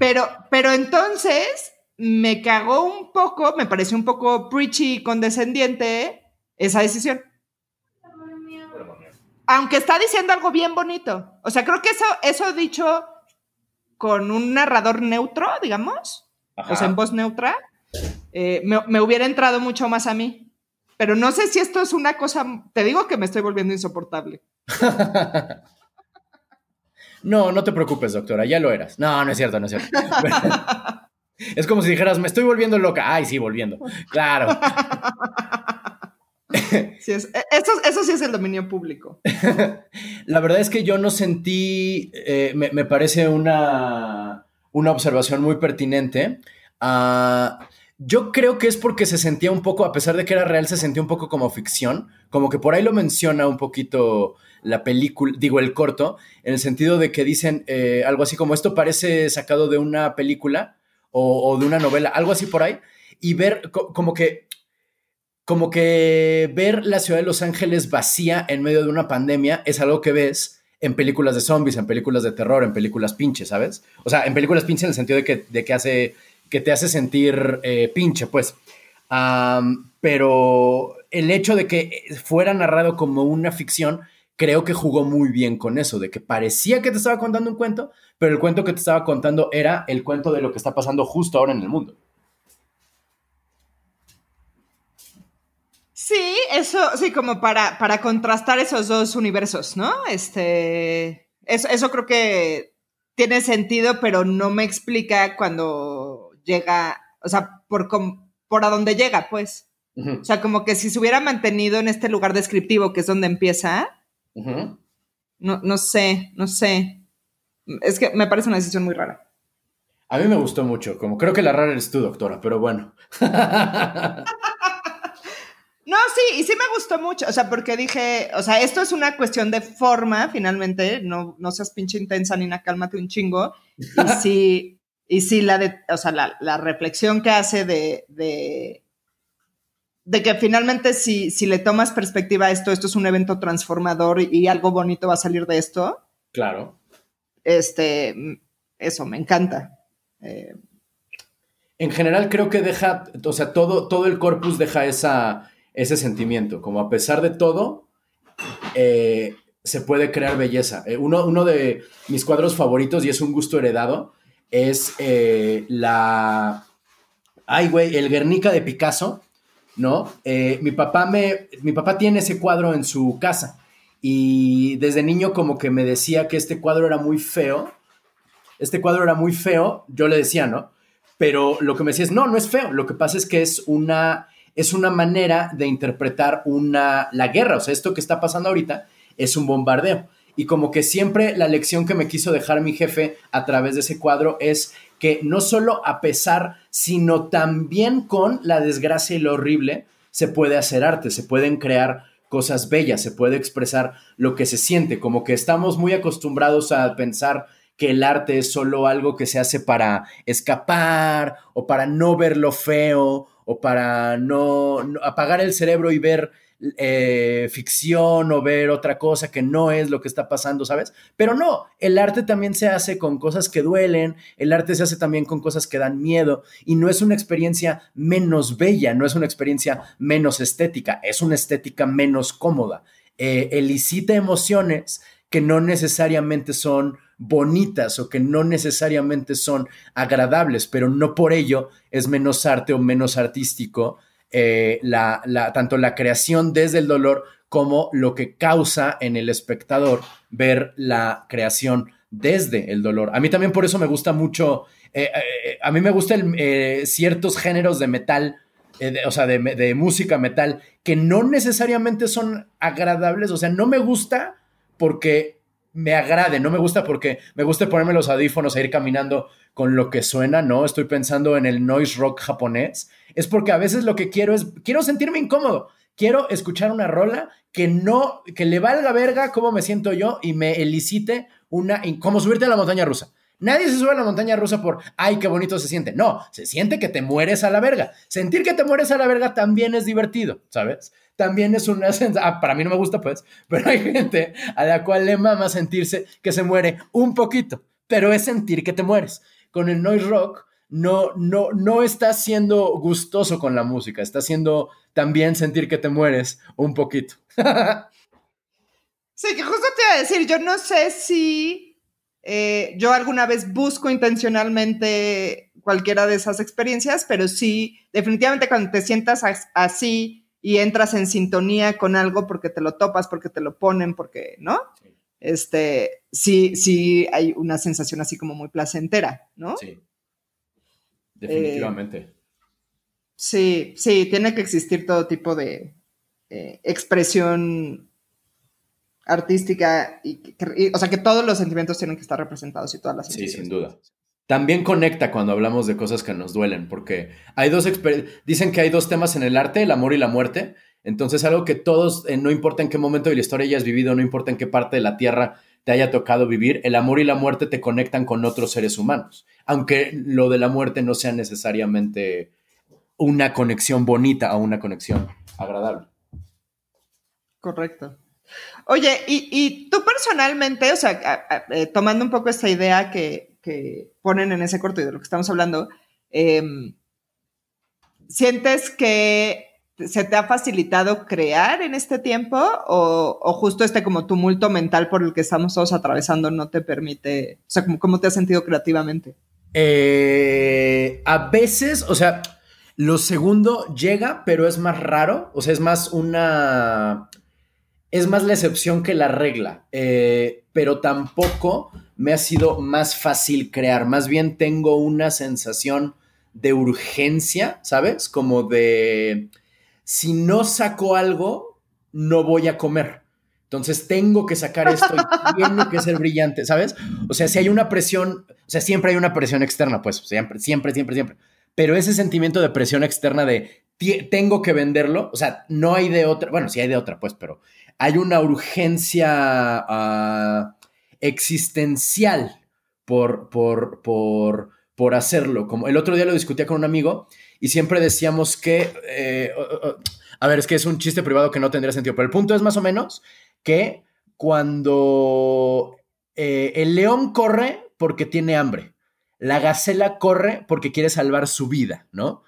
Pero, pero entonces me cagó un poco, me pareció un poco preachy y condescendiente esa decisión. Aunque está diciendo algo bien bonito. O sea, creo que eso, eso dicho con un narrador neutro, digamos, o sea, en voz neutra, eh, me, hubiera entrado mucho más a mí. Pero no sé si esto es una cosa, te digo que me estoy volviendo insoportable. no, no te preocupes, doctora, ya lo eras. No, no es cierto, no es cierto. es como si dijeras, me estoy volviendo loca. Ay, sí, volviendo. Claro. Sí, es, e, eso, sí es el dominio público. La verdad es que yo no sentí, eh, me, parece una, una, observación muy pertinente. Ah, yo creo que es porque se sentía un poco, a pesar de que era real, se sentía un poco como ficción, como que por ahí lo menciona un poquito la película, digo el corto, en el sentido de que dicen eh, algo así como esto parece sacado de una película o, o, de una novela, algo así por ahí, y ver como que como que ver la ciudad de Los Ángeles vacía en medio de una pandemia es algo que ves en películas de zombies, en películas de terror, en películas pinches, ¿sabes? O sea, en películas pinches en el sentido de que, de que, hace, que te hace sentir eh, pinche, pues. pero el hecho de que fuera narrado como una ficción, creo que jugó muy bien con eso, de que parecía que te estaba contando un cuento, pero el cuento que te estaba contando era el cuento de lo que está pasando justo ahora en el mundo. Sí, eso, sí, como para, para contrastar esos dos universos, ¿no? Este, eso, eso creo que tiene sentido, pero no me explica cuando llega, o sea, por, por a dónde llega, pues. O sea, como que si se hubiera mantenido en este lugar descriptivo, que es donde empieza, no, no sé, no sé. Es que me parece una decisión muy rara. A mí me gustó mucho, como creo que la rara eres tú, doctora, pero bueno. No, sí, y sí me gustó mucho, o sea, porque dije, o sea, esto es una cuestión de forma, finalmente, no, no seas pinche intensa, Nina, cálmate un chingo. Y sí, y sí la, de, o sea, la, reflexión que hace de, de, de que finalmente si, si, le tomas perspectiva a esto, esto es un evento transformador y, algo bonito va a salir de esto. Claro. Este, eso, me encanta. Eh, en general creo que deja, o sea, todo, todo el corpus deja esa ese sentimiento, como a pesar de todo, eh, se puede crear belleza. Eh, uno, uno, de mis cuadros favoritos, y es un gusto heredado, es eh, la... Ay, güey, el Guernica de Picasso, ¿no? mi, papá me, mi papá tiene ese cuadro en su casa y desde niño como que me decía que este cuadro era muy feo. Este cuadro era muy feo, yo le decía, ¿no? Pero lo que me decía es, no, no es feo, lo que pasa es que es una es una manera de interpretar una, la guerra. O sea, esto que está pasando ahorita es un bombardeo. Y como que siempre la lección que me quiso dejar mi jefe a través de ese cuadro es que no solo a pesar, sino también con la desgracia y lo horrible, se puede hacer arte, se pueden crear cosas bellas, se puede expresar lo que se siente, como que estamos muy acostumbrados a pensar que el arte es solo algo que se hace para escapar o para no ver lo feo o para no, apagar el cerebro y ver eh, ficción o ver otra cosa que no es lo que está pasando, ¿sabes? Pero no, el arte también se hace con cosas que duelen, el arte se hace también con cosas que dan miedo y no es una experiencia menos bella, no es una experiencia menos estética, es una estética menos cómoda. Eh, elicita emociones que no necesariamente son bonitas o que no necesariamente son agradables, pero no por ello es menos arte o menos artístico eh, la, tanto la creación desde el dolor como lo que causa en el espectador ver la creación desde el dolor. A mí también por eso me gusta mucho, eh, eh, a mí me gustan ciertos géneros de metal, o sea, de, de, música metal, que no necesariamente son agradables, o sea, no me gusta porque me agrade, no me gusta porque me gusta ponerme los audífonos e ir caminando con lo que suena, ¿no? Estoy pensando en el noise rock japonés. Es porque a veces lo que quiero es, quiero sentirme incómodo. Quiero escuchar una rola que no, que le valga verga cómo me siento yo y me elicite una, como subirte a la montaña rusa. Nadie se sube a la montaña rusa por, ay, qué bonito se siente. No, se siente que te mueres a la verga. Sentir que te mueres a la verga también es divertido, ¿sabes? También es una sensación, ah, para mí no me gusta pues, pero hay gente a la cual le mama sentirse que se muere un poquito, pero es sentir que te mueres con el noise rock no, no, no estás siendo gustoso con la música, estás siendo también sentir que te mueres un poquito. sí, que justo te iba a decir, yo no sé si eh, yo alguna vez busco intencionalmente cualquiera de esas experiencias, pero sí, definitivamente cuando te sientas así y entras en sintonía con algo porque te lo topas, porque te lo ponen, porque, ¿no? este, sí, sí hay una sensación así como muy placentera, ¿no? Sí. Definitivamente. Eh, sí, sí, tiene que existir todo tipo de eh, expresión artística, y, o sea, que todos los sentimientos tienen que estar representados y todas las Sí, sin duda. También conecta cuando hablamos de cosas que nos duelen, porque hay dos, dicen que hay dos temas en el arte, el amor y la muerte, entonces, algo que todos, eh, no importa en qué momento de la historia hayas vivido, no importa en qué parte de la Tierra te haya tocado vivir, el amor y la muerte te conectan con otros seres humanos, aunque lo de la muerte no sea necesariamente una conexión bonita o una conexión agradable. Correcto. Oye, y, tú personalmente, o sea, eh, tomando un poco esta idea que, ponen en ese corto y de lo que estamos hablando, em, ¿sientes que ¿Se te ha facilitado crear en este tiempo o, justo este como tumulto mental por el que estamos todos atravesando no te permite, o sea, ¿cómo, te has sentido creativamente? Eh, a veces, o sea, lo segundo llega, pero es más raro, o sea, es más una, es más la excepción que la regla, eh, pero tampoco me ha sido más fácil crear, más bien tengo una sensación de urgencia, ¿sabes? Como de si no saco algo, no voy a comer. Entonces tengo que sacar esto y tiene que ser brillante, ¿sabes? O sea, si hay una presión, o sea, siempre hay una presión externa, pues, siempre, siempre, siempre, siempre. Pero ese sentimiento de presión externa de tengo que venderlo, o sea, no hay de otra, bueno, sí hay de otra, pues, pero hay una urgencia ah, existencial por, por, por, por hacerlo. Como el otro día lo discutía con un amigo y siempre decíamos que, eh, a ver, es que es un chiste privado que no tendría sentido, pero el punto es más o menos que cuando eh, el león corre porque tiene hambre, la gacela corre porque quiere salvar su vida, ¿no?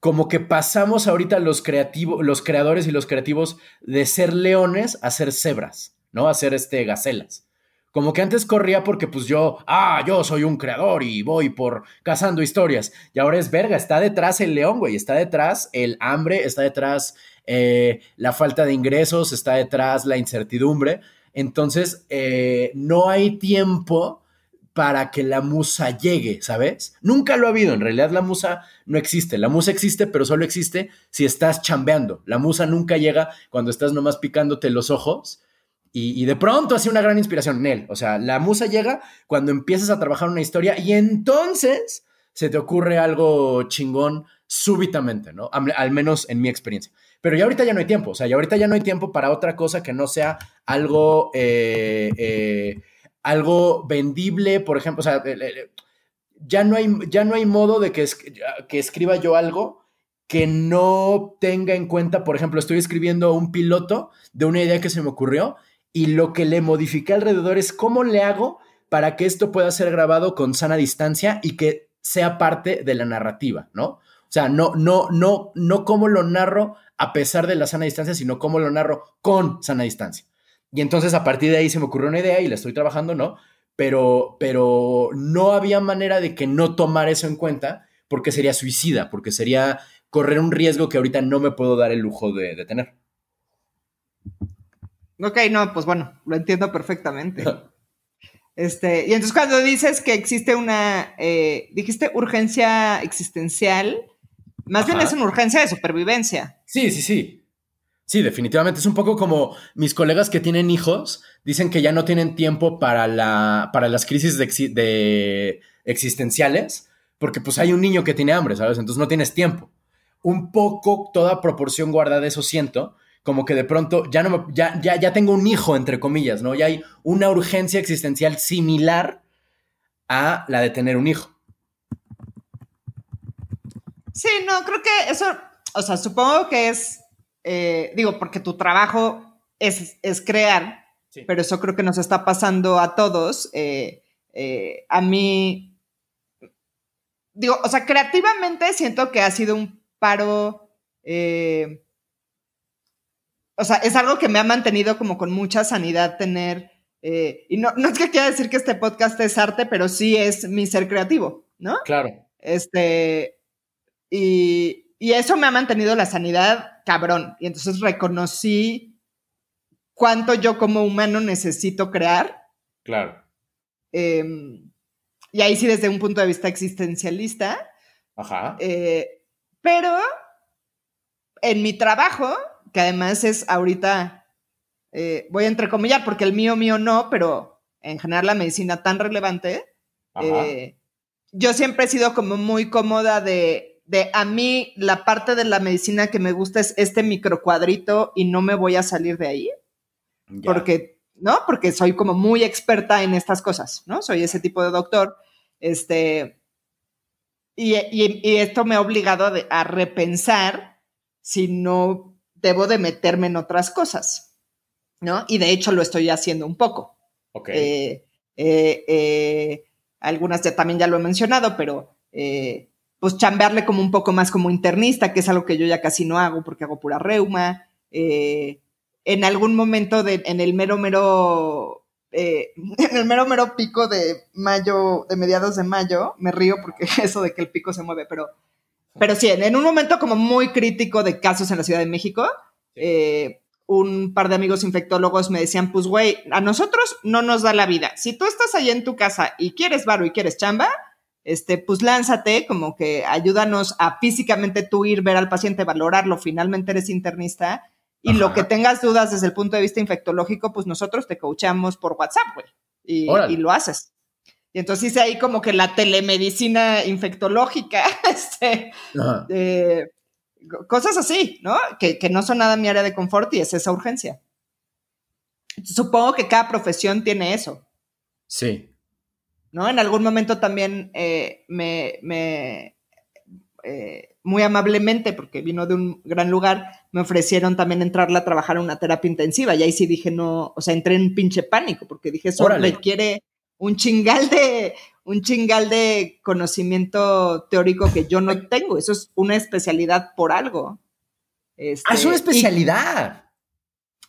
Como que pasamos ahorita los creativos, los creadores y los creativos de ser leones a ser cebras, ¿no? A ser este gacelas. Como que antes corría porque pues yo, ah, yo soy un creador y voy por cazando historias. Y ahora es verga, está detrás el león, güey, está detrás el hambre, está detrás eh, la falta de ingresos, está detrás la incertidumbre. Entonces, eh, no hay tiempo para que la musa llegue, ¿sabes? Nunca lo ha habido, en realidad la musa no existe. La musa existe, pero solo existe si estás chambeando. La musa nunca llega cuando estás nomás picándote los ojos y, de pronto hace una gran inspiración en él. O sea, la musa llega cuando empiezas a trabajar una historia y entonces se te ocurre algo chingón súbitamente, ¿no? Al, menos en mi experiencia. Pero ya ahorita ya no hay tiempo, o sea, ya ahorita ya no hay tiempo para otra cosa que no sea algo, eh, eh, algo vendible, por ejemplo, o sea, ya no hay, ya no hay modo de que, que escriba yo algo que no tenga en cuenta, por ejemplo, estoy escribiendo un piloto de una idea que se me ocurrió y lo que le modifiqué alrededor es cómo le hago para que esto pueda ser grabado con sana distancia y que sea parte de la narrativa, ¿no? O sea, no, no, no, no cómo lo narro a pesar de la sana distancia, sino cómo lo narro con sana distancia. Y entonces a partir de ahí se me ocurrió una idea y la estoy trabajando, ¿no? Pero, pero no había manera de que no tomar eso en cuenta porque sería suicida, porque sería correr un riesgo que ahorita no me puedo dar el lujo de, de tener. Ok, no, pues bueno, lo entiendo perfectamente. este, y entonces cuando dices que existe una, eh, dijiste urgencia existencial, más bien es una urgencia de supervivencia. Sí, sí, sí. Sí, definitivamente. Es un poco como mis colegas que tienen hijos dicen que ya no tienen tiempo para, la, para las crisis de, de existenciales, porque pues hay un niño que tiene hambre, ¿sabes? Entonces no tienes tiempo. Un poco toda proporción guardada, eso siento, como que de pronto ya, no ya, ya, ya tengo un hijo, entre comillas, ¿no? Ya hay una urgencia existencial similar a la de tener un hijo. Sí, no, creo que eso, o sea, supongo que es, eh, digo, porque tu trabajo es, es crear, pero eso creo que nos está pasando a todos. Eh, eh, a mí, digo, o sea, creativamente siento que ha sido un paro o sea, es algo que me ha mantenido como con mucha sanidad tener, eh, y no, no es que quiera decir que este podcast es arte, pero sí es mi ser creativo, ¿no? Claro. Este, y, y eso me ha mantenido la sanidad cabrón. Y entonces reconocí cuánto yo como humano necesito crear. Claro. Em, y ahí sí desde un punto de vista existencialista. Ajá. Eh, pero en mi trabajo que además es ahorita, eh, voy a entrecomillar, porque el mío, mío no, pero en general la medicina tan relevante, eh, yo siempre he sido como muy cómoda de, de, a mí la parte de la medicina que me gusta es este microcuadrito y no me voy a salir de ahí, porque, ¿no? Porque soy como muy experta en estas cosas, ¿no? Soy ese tipo de doctor, este... Y, y, esto me ha obligado a, a repensar si no debo de meterme en otras cosas, ¿no? Y de hecho lo estoy haciendo un poco. Ok. Eh, eh, eh, algunas ya también ya lo he mencionado, pero pues chambearle como un poco más como internista, que es algo que yo ya casi no hago porque hago pura reuma. en algún momento de, en el mero, mero, en el mero, mero pico de mayo, de mediados de mayo, me río porque eso de que el pico se mueve, pero pero sí, en un momento como muy crítico de casos en la Ciudad de México, eh, un par de amigos infectólogos me decían, pues güey, a nosotros no nos da la vida. Si tú estás ahí en tu casa y quieres varo y quieres chamba, este, pues lánzate, como que ayúdanos a físicamente tú ir, ver al paciente, valorarlo, finalmente eres internista, y lo que tengas dudas desde el punto de vista infectológico, pues nosotros te coachamos por WhatsApp, güey, y, y, lo haces. Y entonces hice ahí como que la telemedicina infectológica, este, cosas así, ¿no? Que, no son nada mi área de confort y es esa urgencia. Supongo que cada profesión tiene eso. Sí. ¿No? En algún momento también eh, me, me eh, muy amablemente, porque vino de un gran lugar, me ofrecieron también entrarle a trabajar en una terapia intensiva. Y ahí sí dije, no, o sea, entré en pinche pánico, porque dije, eso requiere un chingal de, un chingal de conocimiento teórico que yo no tengo. Eso es una especialidad por algo. Este, ah, es una especialidad.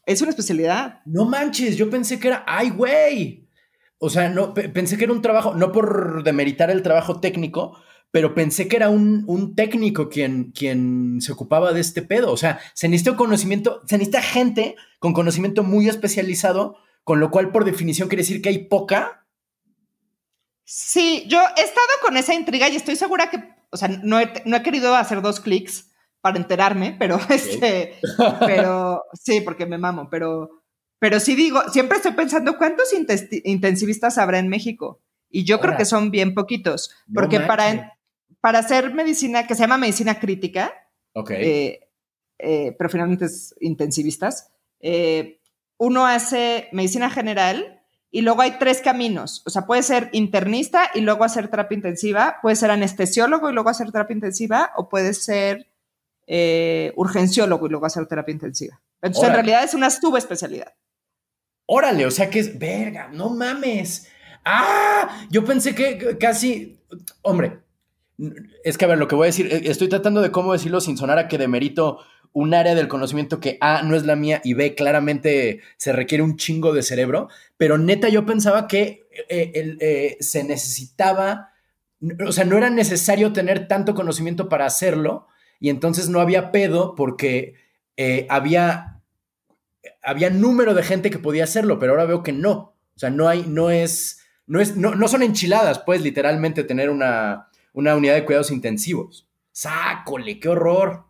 Es una especialidad. No manches, yo pensé que era, ay, güey. O sea, no, pensé que era un trabajo, no por demeritar el trabajo técnico, pero pensé que era un, un, técnico quien, quien se ocupaba de este pedo. O sea, se necesita conocimiento, se necesita gente con conocimiento muy especializado, con lo cual por definición quiere decir que hay poca Sí, yo he estado con esa intriga y estoy segura que, o sea, no he, querido hacer dos clics para enterarme, pero este, pero sí, porque me mamo, pero, Pero sí digo, siempre estoy pensando cuántos intensivistas habrá en México. Y yo creo que son bien poquitos. Porque para, para hacer medicina, que se llama medicina crítica, eh, eh, pero finalmente es intensivistas, eh, uno hace medicina general y luego hay tres caminos. O sea, puede ser internista y luego hacer terapia intensiva, puede ser anestesiólogo y luego hacer terapia intensiva, o puede ser urgenciólogo y luego hacer terapia intensiva. Entonces, en realidad es una subespecialidad. Órale, o sea que es, verga, no mames. Ah, yo pensé que casi, hombre, es que a ver, lo que voy a decir, e, estoy tratando de cómo decirlo sin sonar a que demerito un área del conocimiento que A no es la mía y B claramente se requiere un chingo de cerebro, pero neta yo pensaba que eh, eh, se necesitaba, o sea, no era necesario tener tanto conocimiento para hacerlo y entonces no había pedo porque eh, había, había número de gente que podía hacerlo, pero ahora veo que no, o sea, no hay, no es, no es, no, no son enchiladas, pues literalmente tener una una unidad de cuidados intensivos. ¡Sácole! ¡Qué horror!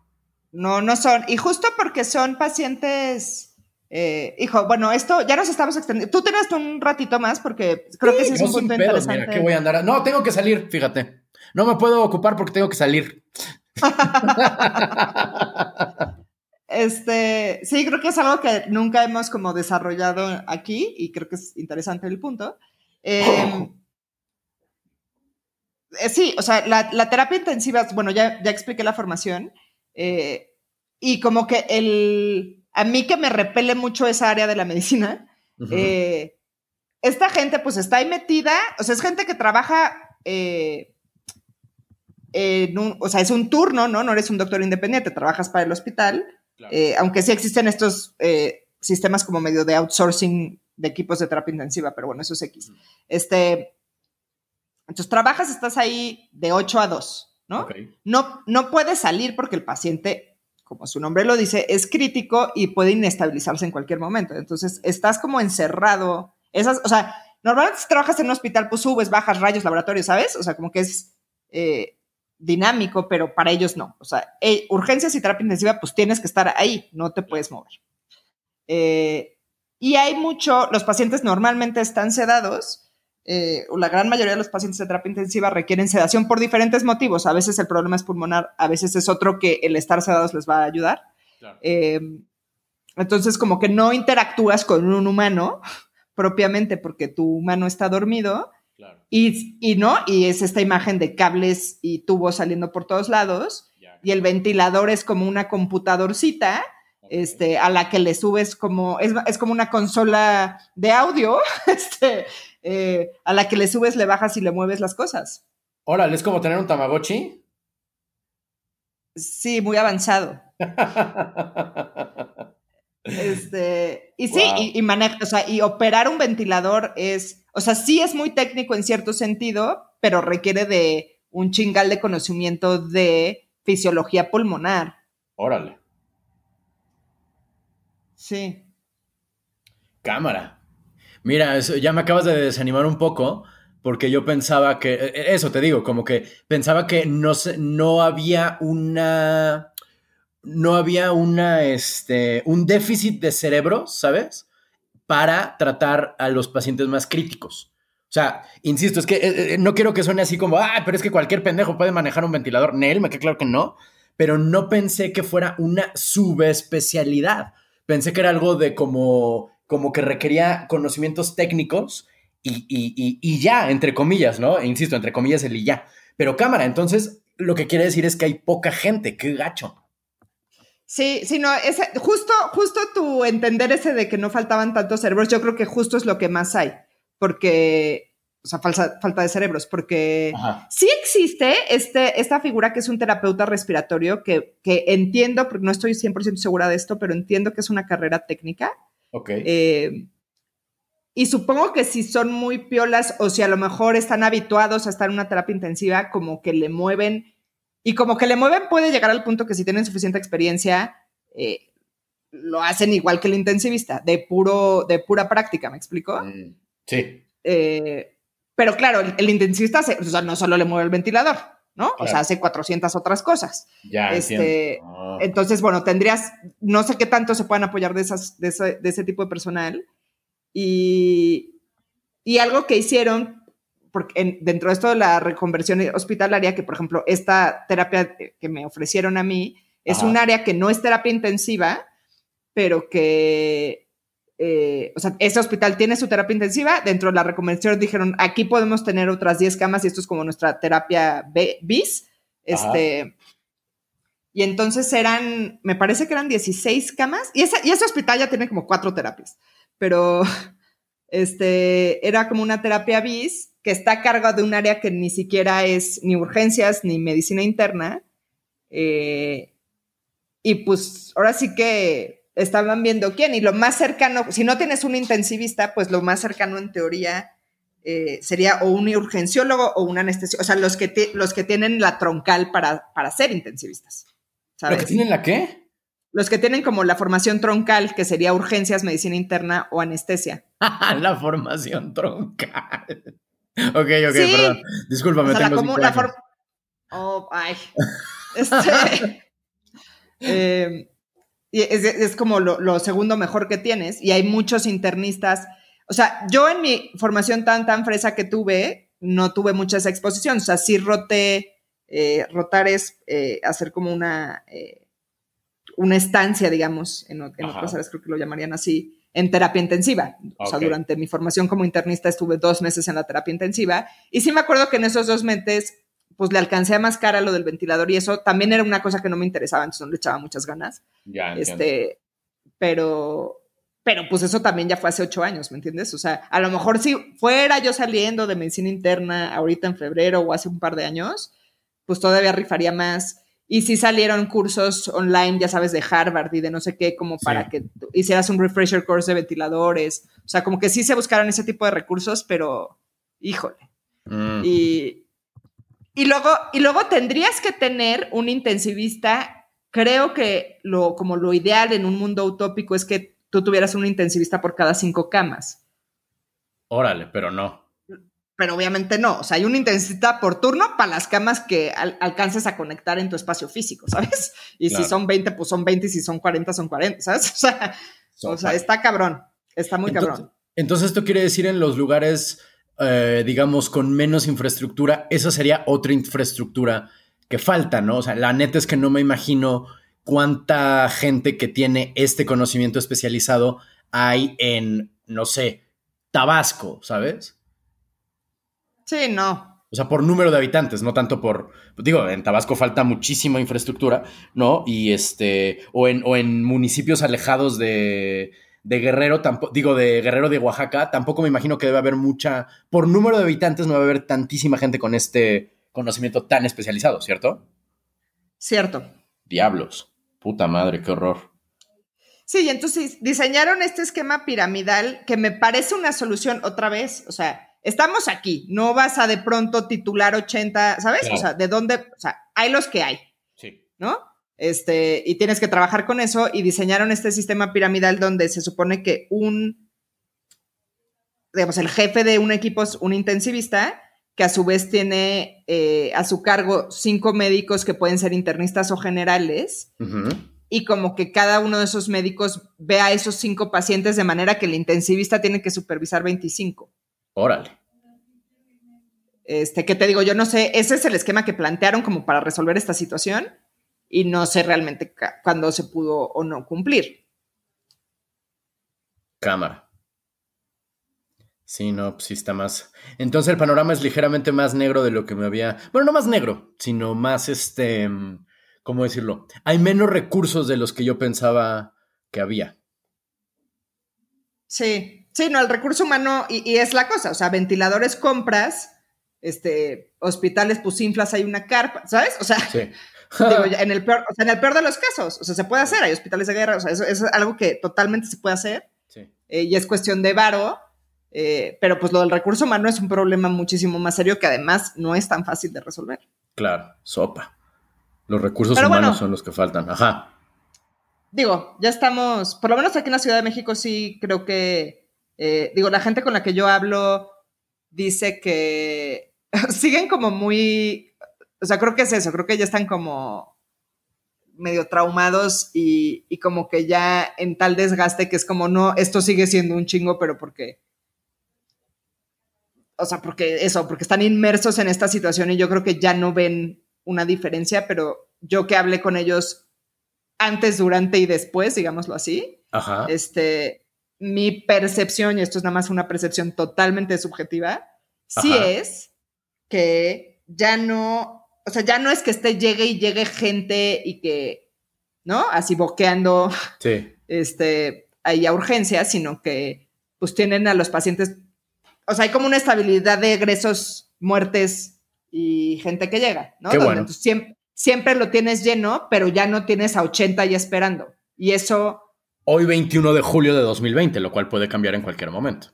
No, no son. Y justo porque son pacientes. Eh, hijo, bueno, esto ya nos estamos extendiendo. Tú tenías un ratito más porque creo que sí es un punto interesante. Mira, ¿qué voy a andar? No, tengo que salir, fíjate. No me puedo ocupar porque tengo que salir. este, sí, creo que es algo que nunca hemos como desarrollado aquí y creo que es interesante el punto. Eh, eh, sí, o sea, la, terapia intensiva, bueno, ya, ya expliqué la formación, eh, y como que el, a mí que me repele mucho esa área de la medicina, eh, esta gente pues está ahí metida, o sea, es gente que trabaja, o sea, es un turno, ¿no? No eres un doctor independiente, trabajas para el hospital, aunque sí existen estos sistemas como medio de outsourcing de equipos de terapia intensiva, pero bueno, eso es X. Este, entonces trabajas, estás ahí de 8 a 2, ¿no? No, no puedes salir porque el paciente, como su nombre lo dice, es crítico y puede inestabilizarse en cualquier momento. Entonces estás como encerrado. Esas, o sea, normalmente si trabajas en un hospital, pues subes, bajas, rayos, laboratorio, ¿sabes? O sea, como que es eh, dinámico, pero para ellos no. O sea, urgencias y terapia intensiva, pues tienes que estar ahí, no te puedes mover. Eh, y hay mucho, los pacientes normalmente están sedados eh, la gran mayoría de los pacientes de terapia intensiva requieren sedación por diferentes motivos. A veces el problema es pulmonar, a veces es otro que el estar sedados les va a ayudar. Eh, entonces, como que no interactúas con un humano propiamente porque tu humano está dormido. Y, no, y es esta imagen de cables y tubos saliendo por todos lados. Y el ventilador es como una computadorcita este, a la que le subes como, es, es como una consola de audio, este, eh, a la que le subes, le bajas y le mueves las cosas. Órale, ¿es como tener un Tamagotchi? Sí, muy avanzado. este, y sí, y, y operar un ventilador es, o sea, sí es muy técnico en cierto sentido, pero requiere de un chingal de conocimiento de fisiología pulmonar. Órale. Sí. Cámara. Mira, ya me acabas de desanimar un poco porque yo pensaba que, e, e, eso te digo, como que pensaba que no, no había una, no había una, este, un déficit de cerebro, ¿sabes? Para tratar a los pacientes más críticos. O sea, insisto, es que eh, no quiero que suene así como, ah, pero es que cualquier pendejo puede manejar un ventilador. Nel, me queda claro que no, pero no pensé que fuera una subespecialidad. Pensé que era algo de como como que requería conocimientos técnicos y, ya, entre comillas, ¿no? E insisto, entre comillas el y ya. Pero cámara, entonces lo que quiere decir es que hay poca gente, qué gacho. Sí, sí, no, ese, justo, justo tu entender ese de que no faltaban tantos cerebros, yo creo que justo es lo que más hay, porque, o sea, falsa, falta de cerebros, porque sí existe este, esta figura que es un terapeuta respiratorio, que, que entiendo, porque no estoy 100% segura de esto, pero entiendo que es una carrera técnica, Ok. Eh, y supongo que si son muy piolas o si a lo mejor están habituados a estar en una terapia intensiva, como que le mueven, y como que le mueven puede llegar al punto que si tienen suficiente experiencia, eh, lo hacen igual que el intensivista, de, puro, de pura práctica, ¿me explico? Mm, sí. Eh, pero claro, el, intensivista no solo le mueve el ventilador, ¿no? O sea, hace 400 otras cosas. Ya, este, ah. Entonces, bueno, tendrías, no sé qué tanto se puedan apoyar de, esas, de, ese, tipo de personal. Y, y algo que hicieron, porque dentro de esto de la reconversión hospitalaria, que por ejemplo, esta terapia que me ofrecieron a mí, es un área que no es terapia intensiva, pero que eh, o sea, ese hospital tiene su terapia intensiva, dentro de la reconversión dijeron, aquí podemos tener otras 10 camas y esto es como nuestra terapia bis. Este, y entonces eran, me parece que eran 16 camas, y, y ese hospital ya tiene como cuatro terapias, pero este, era como una terapia bis que está a cargo de un área que ni siquiera es ni urgencias ni medicina interna. Eh, y pues ahora sí que estaban viendo quién. Y lo más cercano, si no tienes un intensivista, pues lo más cercano en teoría eh, sería o un urgenciólogo o un anestesiólogo. O sea, los que, los que tienen la troncal para, para ser intensivistas. ¿Los que tienen la qué? Los que tienen como la formación troncal, que sería urgencias, medicina interna o anestesia. la formación troncal. ok, ok, perdón. Discúlpame, o tengo la, Oh, ay. Este. eh, es, como lo, segundo mejor que tienes y hay muchos internistas. O sea, yo en mi formación tan, tan fresa que tuve, no tuve muchas exposiciones. O sea, sí roté, eh, rotar es eh, hacer como una, eh, una estancia, digamos, en, otras áreas creo que lo llamarían así, en terapia intensiva. O sea, durante mi formación como internista estuve dos meses en la terapia intensiva y sí me acuerdo que en esos dos meses pues le alcancé a más cara lo del ventilador y eso también era una cosa que no me interesaba, entonces no le echaba muchas ganas. Ya, este, pero, pero pues eso también ya fue hace ocho años, ¿me entiendes? O sea, a lo mejor si fuera yo saliendo de medicina interna ahorita en febrero o hace un par de años, pues todavía rifaría más. Y si salieron cursos online, ya sabes, de Harvard y de no sé qué, como para que hicieras un refresher course de ventiladores. O sea, como que sí se buscaron ese tipo de recursos, pero híjole. Mm. Y, y luego, y luego tendrías que tener un intensivista. Creo que lo, como lo ideal en un mundo utópico es que tú tuvieras un intensivista por cada cinco camas. Órale, pero no. Pero obviamente no. O sea, hay un intensivista por turno para las camas que alcances a conectar en tu espacio físico, ¿sabes? Y si son 20, pues son 20, y si son 40, son 40, ¿sabes? O sea, está cabrón. Está muy cabrón. Entonces, esto quiere decir en los lugares eh, digamos, con menos infraestructura, esa sería otra infraestructura que falta, ¿no? O sea, la neta es que no me imagino cuánta gente que tiene este conocimiento especializado hay en, no sé, Tabasco, ¿sabes? Sí, no. O sea, por número de habitantes, no tanto por. Digo, en Tabasco falta muchísima infraestructura, ¿no? Y este. O en, o en municipios alejados de, de Guerrero, digo, de Guerrero de Oaxaca, tampoco me imagino que debe haber mucha, por número de habitantes no debe haber tantísima gente con este conocimiento tan especializado, ¿cierto? Cierto. Diablos. Puta madre, qué horror. Sí, y entonces diseñaron este esquema piramidal que me parece una solución otra vez, o sea, estamos aquí, no vas a de pronto titular 80, ¿sabes? O sea, de dónde, o sea, hay los que hay. Sí. ¿No? Este, y tienes que trabajar con eso y diseñaron este sistema piramidal donde se supone que un, digamos, el jefe de un equipo es un intensivista que a su vez tiene eh, a su cargo cinco médicos que pueden ser internistas o generales. Y como que cada uno de esos médicos ve a esos cinco pacientes de manera que el intensivista tiene que supervisar 25. Órale. Este, que te digo, yo no sé, ese es el esquema que plantearon como para resolver esta situación y no sé realmente cuándo se pudo o no cumplir. Cámara. Sí, no, pues sí está más. Entonces el panorama es ligeramente más negro de lo que me había. Bueno, no más negro, sino más este. ¿Cómo decirlo? Hay menos recursos de los que yo pensaba que había. Sí, sí, no, el recurso humano, y, y es la cosa, o sea, ventiladores compras, este, hospitales, pues inflas, hay una carpa, ¿sabes? O sea, sí. en, el peor, en el peor de los casos, o sea, se puede hacer, hay hospitales de guerra, o sea, eso, es algo que totalmente se puede hacer eh, y es cuestión de varo, eh, pero pues lo del recurso humano es un problema muchísimo más serio que además no es tan fácil de resolver. Claro, sopa. Los recursos humanos son los que faltan, ajá. Digo, ya estamos, por lo menos aquí en la Ciudad de México sí creo que, eh, digo, la gente con la que yo hablo dice que siguen como muy o sea, creo que es eso, creo que ya están como medio traumados y, y, como que ya en tal desgaste que es como, no, esto sigue siendo un chingo, pero porque, o sea, porque eso, porque están inmersos en esta situación y yo creo que ya no ven una diferencia, pero yo que hablé con ellos antes, durante y después, digámoslo así, Ajá. este, mi percepción, y esto es nada más una percepción totalmente subjetiva, sí es que ya no, o sea, ya no es que esté, llegue y llegue gente y que, ¿no? Así boqueando, Sí. este, ahí a urgencias, sino que pues tienen a los pacientes, o sea, hay como una estabilidad de egresos, muertes y gente que llega, ¿no? Qué Donde bueno. siempre, siempre lo tienes lleno, pero ya no tienes a 80 ahí esperando. Y eso, Hoy 21 de julio de 2020, lo cual puede cambiar en cualquier momento.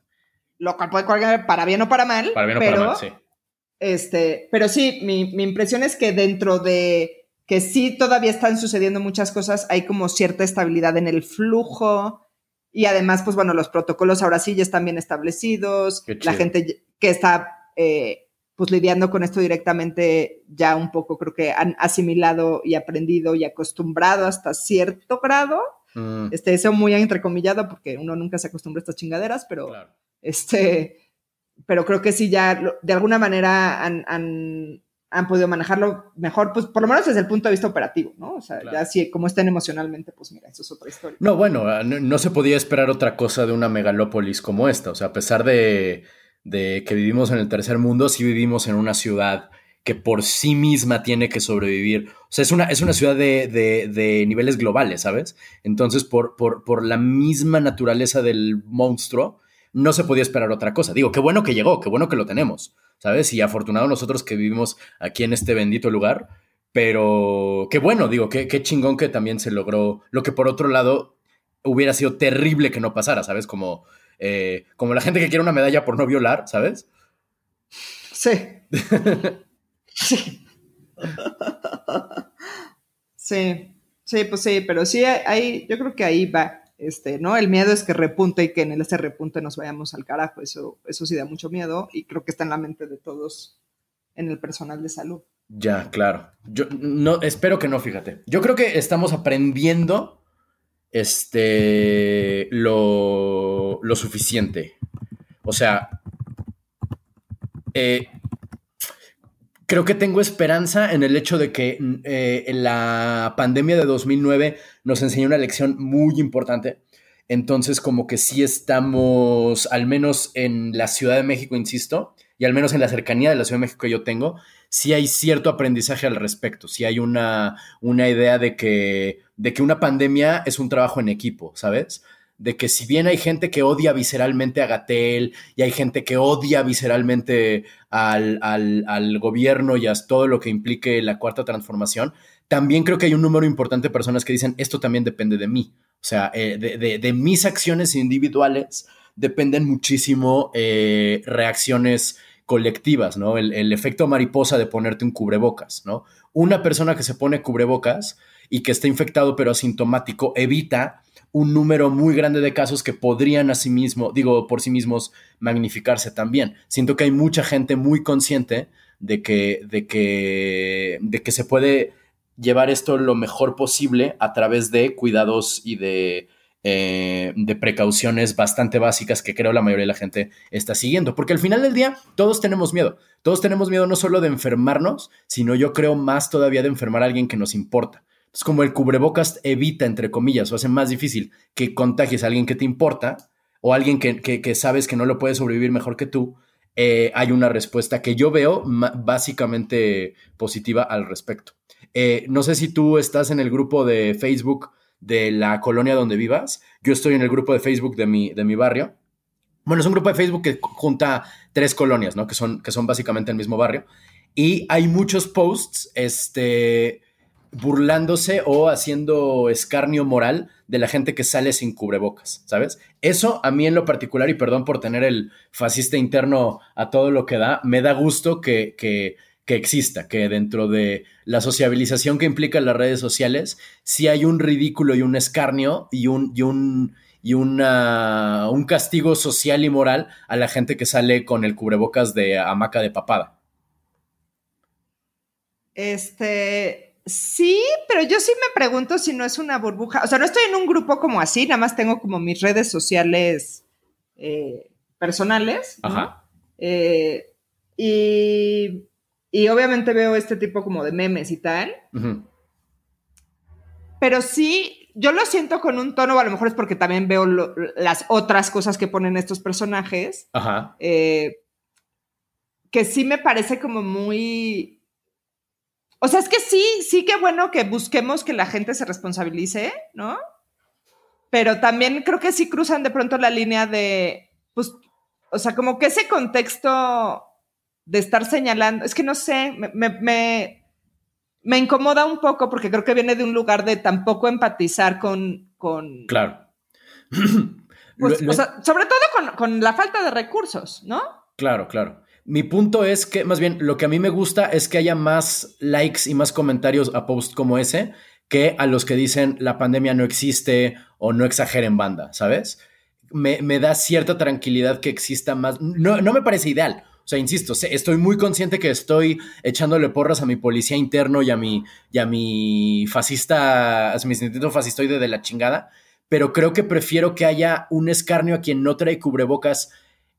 lo cual puede colgar para bien o para mal, Para bien o pero, para mal, sí. Este, pero sí, mi, mi impresión es que dentro de que sí todavía están sucediendo muchas cosas, hay como cierta estabilidad en el flujo y además, pues bueno, los protocolos ahora sí ya están bien establecidos, la gente que está eh, pues lidiando con esto directamente ya un poco creo que han asimilado y aprendido y acostumbrado hasta cierto grado, Mm, este, eso muy entrecomillado porque uno nunca se acostumbra a estas chingaderas, pero... claro. Este, pero creo que sí ya lo- de alguna manera han, han, han podido manejarlo mejor, pues por lo menos desde el punto de vista operativo, ¿no? O sea, Claro. ya si como estén emocionalmente, pues mira, eso es otra historia. No, bueno, ah, no, no se podía esperar otra cosa de una megalópolis como esta. O sea, a pesar de, de que vivimos en el tercer mundo, sí vivimos en una ciudad que por sí misma tiene que sobrevivir. O sea, es una, es una ciudad de, de- de niveles globales, ¿sabes? Entonces, por, por, por la misma naturaleza del monstruo, no se podía esperar otra cosa. Digo, qué bueno que llegó, qué bueno que lo tenemos, ¿sabes? Y afortunados nosotros que vivimos aquí en este bendito lugar. Pero qué bueno, digo, qué, qué chingón que también se logró. Lo que por otro lado hubiera sido terrible que no pasara, ¿sabes? Como, eh, como la gente que quiere una medalla por no violar, ¿sabes? Sí. sí. sí. Sí, pues sí, pero sí, ahí, yo creo que ahí va. Este, ¿no? El miedo es que repunte y que en ese repunte nos vayamos al carajo. Eso, eso sí da mucho miedo y creo que está en la mente de todos en el personal de salud. Ya, claro. Yo no, espero que no, fíjate. Yo creo que estamos aprendiendo este lo, lo suficiente. O sea, eh, creo que tengo esperanza en el hecho de que eh, la pandemia de 2009 nos enseñó una lección muy importante. Entonces, como que sí estamos, al menos en la Ciudad de México, insisto, y al menos en la cercanía de la Ciudad de México que yo tengo, sí hay cierto aprendizaje al respecto. Sí hay una, una idea de que, de que una pandemia es un trabajo en equipo, ¿sabes? De que si bien hay gente que odia visceralmente a Gatel y hay gente que odia visceralmente al, al, gobierno y a todo lo que implique la cuarta transformación, también creo que hay un número importante de personas que dicen esto también depende de mí. O sea, eh, de, de, de, mis acciones individuales dependen muchísimo eh, reacciones colectivas, ¿no? El, el, efecto mariposa de ponerte un cubrebocas, ¿no? Una persona que se pone cubrebocas y que está infectado pero asintomático evita un número muy grande de casos que podrían a sí mismo, digo, por sí mismos magnificarse también. Siento que hay mucha gente muy consciente de que, de que, de que se puede llevar esto lo mejor posible a través de cuidados y de, eh, de precauciones bastante básicas que creo la mayoría de la gente está siguiendo. Porque al final del día todos tenemos miedo. Todos tenemos miedo no solo de enfermarnos, sino yo creo más todavía de enfermar a alguien que nos importa. Es como el cubrebocas evita, entre comillas, o hace más difícil que contagies a alguien que te importa o alguien que, que, que sabes que no lo puede sobrevivir mejor que tú. Eh, hay una respuesta que yo veo básicamente positiva al respecto. Eh, no sé si tú estás en el grupo de Facebook de la colonia donde vivas. Yo estoy en el grupo de Facebook de mi, de mi barrio. Bueno, es un grupo de Facebook que junta tres colonias, ¿no? Que son, que son básicamente el mismo barrio. Y hay muchos posts, este burlándose o haciendo escarnio moral de la gente que sale sin cubrebocas, ¿sabes? Eso a mí en lo particular, y perdón por tener el fascista interno a todo lo que da, me da gusto que, que, que exista, que dentro de la sociabilización que implica las redes sociales, sí hay un ridículo y un escarnio y un... Y un y una, un castigo social y moral a la gente que sale con el cubrebocas de hamaca de papada. Este, sí, pero yo sí me pregunto si no es una burbuja. O sea, no estoy en un grupo como así, nada más tengo como mis redes sociales eh, personales. Ajá. Eh, y, obviamente veo este tipo como de memes y tal. Pero sí, yo lo siento con un tono, a lo mejor es porque también veo las otras cosas que ponen estos personajes. Ajá. Eh, que sí me parece como muy o sea, es que sí, sí que bueno que busquemos que la gente se responsabilice, ¿no? Pero también creo que sí cruzan de pronto la línea de, pues, o sea, como que ese contexto de estar señalando, es que no sé, me, me, incomoda un poco porque creo que viene de un lugar de tampoco empatizar con... con claro. Pues, o sea, sobre todo con, con la falta de recursos, ¿no? Claro, claro. Mi punto es que, más bien, lo que a mí me gusta es que haya más likes y más comentarios a posts como ese que a los que dicen la pandemia no existe o no exageren banda, ¿sabes? Me, da cierta tranquilidad que exista más. No, no me parece ideal. O sea, insisto, estoy muy consciente que estoy echándole porras a mi policía interno y a mi, y a mi fascista, a mi sentido fascistoide de la chingada, pero creo que prefiero que haya un escarnio a quien no trae cubrebocas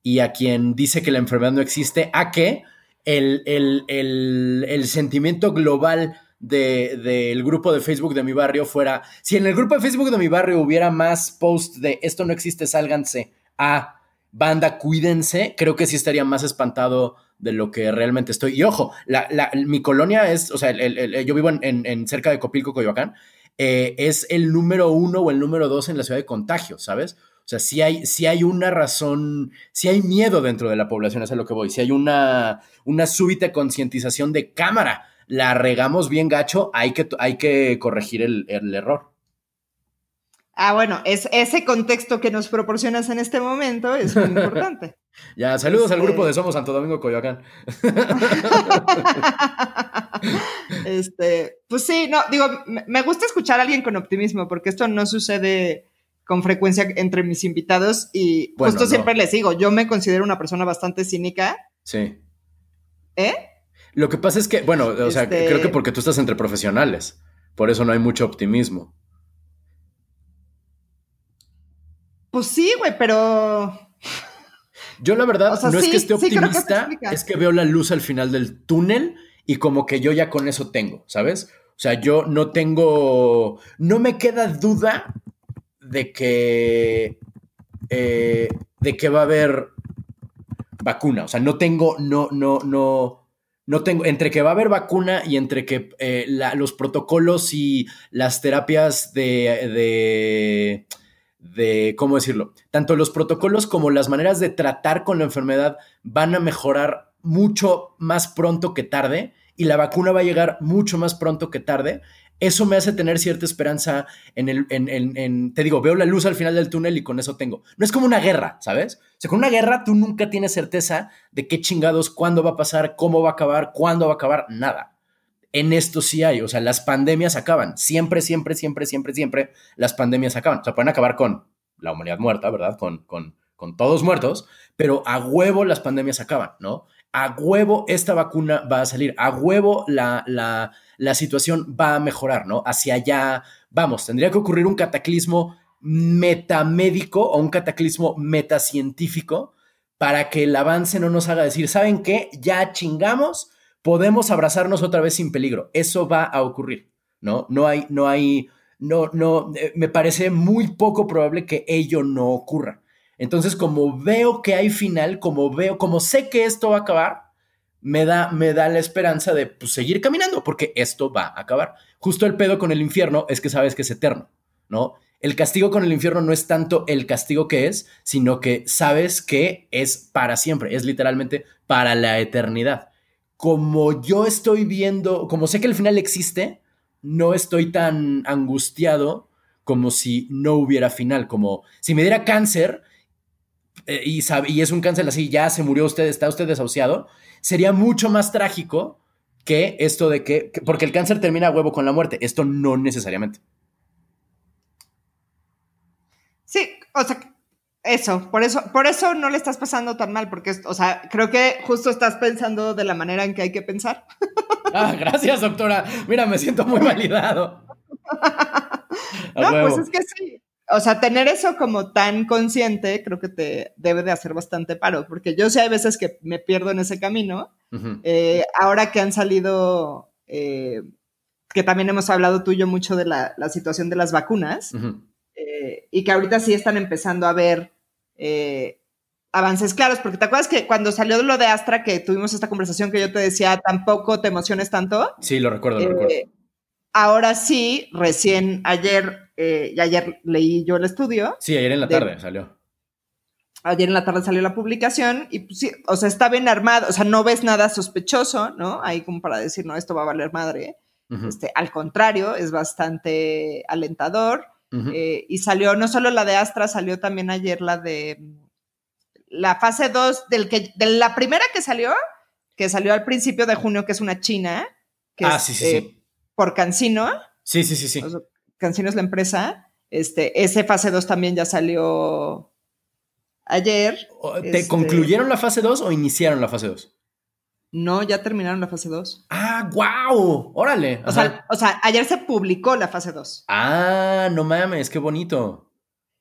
y a quien dice que la enfermedad no existe, a que el, sentimiento global del grupo de Facebook de mi barrio fuera, si en el grupo de Facebook de mi barrio hubiera más posts de esto no existe, sálganse a banda, cuídense, creo que sí estaría más espantado de lo que realmente estoy. Y ojo, mi colonia es, o sea, yo vivo en, cerca de Copilco, Coyoacán, eh, es el número uno o el número dos en la ciudad de contagio, ¿sabes? O sea, si hay, si hay una razón, si hay miedo dentro de la población, es a lo que voy. Si hay una, una súbita concientización de cámara, la regamos bien gacho, hay que, hay que corregir el, error. Ah, bueno, es, ese contexto que nos proporcionas en este momento es muy importante. ya, saludos al grupo de este Somos Santo Domingo Coyoacán. este, pues sí, no, digo, me gusta escuchar a alguien con optimismo, porque esto no sucede con frecuencia entre mis invitados y justo siempre les digo, yo me considero una persona bastante cínica. Sí. ¿Eh? Lo que pasa es que, bueno, o sea, este creo que porque tú estás entre profesionales, por eso no hay mucho optimismo. Pues sí, güey, pero... Yo la verdad no es que esté optimista, es que veo la luz al final del túnel y como que yo ya con eso tengo, ¿sabes? O sea, yo no tengo, no me queda duda de que, eh, de que va a haber vacuna. O sea, no tengo, no, no, no, no tengo, entre que va a haber vacuna y entre que eh, los protocolos y las terapias de, de, de, ¿cómo decirlo? Tanto los protocolos como las maneras de tratar con la enfermedad van a mejorar mucho más pronto que tarde y la vacuna va a llegar mucho más pronto que tarde eso me hace tener cierta esperanza en el, en, te digo, veo la luz al final del túnel y con eso tengo. No es como una guerra, ¿sabes? O sea, con una guerra tú nunca tienes certeza de qué chingados, cuándo va a pasar, cómo va a acabar, cuándo va a acabar, nada. En esto sí hay, o sea, las pandemias acaban. Siempre, siempre, siempre, siempre, siempre las pandemias acaban. O sea, pueden acabar con la humanidad muerta, ¿verdad? Con, con, con todos muertos, pero a huevo las pandemias acaban, ¿no? A huevo esta vacuna va a salir, a huevo la, la, la situación va a mejorar, ¿no? Hacia allá vamos, tendría que ocurrir un cataclismo metamédico o un cataclismo metacientífico para que el avance no nos haga decir, ¿saben qué? Ya chingamos, podemos abrazarnos otra vez sin peligro. Eso va a ocurrir, ¿no? No hay, no hay, no, no, eh, me parece muy poco probable que ello no ocurra. Entonces, como veo que hay final, como veo, como sé que esto va a acabar, me da, me da la esperanza de pues, seguir caminando, porque esto va a acabar. Justo el pedo con el infierno es que sabes que es eterno, ¿no? El castigo con el infierno no es tanto el castigo que es, sino que sabes que es para siempre, es literalmente para la eternidad. Como yo estoy viendo, como sé que el final existe, no estoy tan angustiado como si no hubiera final, como si me diera cáncer eh, y, y, es un cáncer así, ya se murió usted, está usted desahuciado, sería mucho más trágico que esto de que, porque el cáncer termina a huevo con la muerte, esto no necesariamente. Sí, o sea, eso, por eso, por eso no le estás pasando tan mal, porque, o sea, creo que justo estás pensando de la manera en que hay que pensar. Ah, gracias, doctora. Mira, me siento muy validado. no, pues es que sí. O sea, tener eso como tan consciente creo que te debe de hacer bastante paro, porque yo sé hay veces que me pierdo en ese camino. Eh, ahora que han salido, eh, que también hemos hablado tú y yo mucho de la, situación de las vacunas, eh, y que ahorita sí están empezando a ver avances claros, porque te acuerdas que cuando salió lo de Astra, que tuvimos esta conversación que yo te decía, tampoco te emociones tanto. Sí, lo recuerdo, lo recuerdo. Ahora sí, recién ayer eh, y ayer leí yo el estudio. Sí, ayer en la tarde salió. Ayer en la tarde salió la publicación y pues sí, o sea, está bien armado, o sea, no ves nada sospechoso, ¿no? Ahí como para decir, no, esto va a valer madre. este, al contrario, es bastante alentador. Eh, y salió no solo la de Astra, salió también ayer la de la fase 2 del que, de la primera que salió, que salió al principio de junio, que es una china, que ah, es sí, sí, sí. Por Cancino. Sí, sí, sí, sí. Cancino es la empresa. Este, ese fase 2 también ya salió ayer. ¿Te este, concluyeron la fase 2 o iniciaron la fase 2? No, ya terminaron la fase 2. Ah, wow. Órale. O sea, o sea, ayer se publicó la fase 2. Ah, no mames, qué bonito.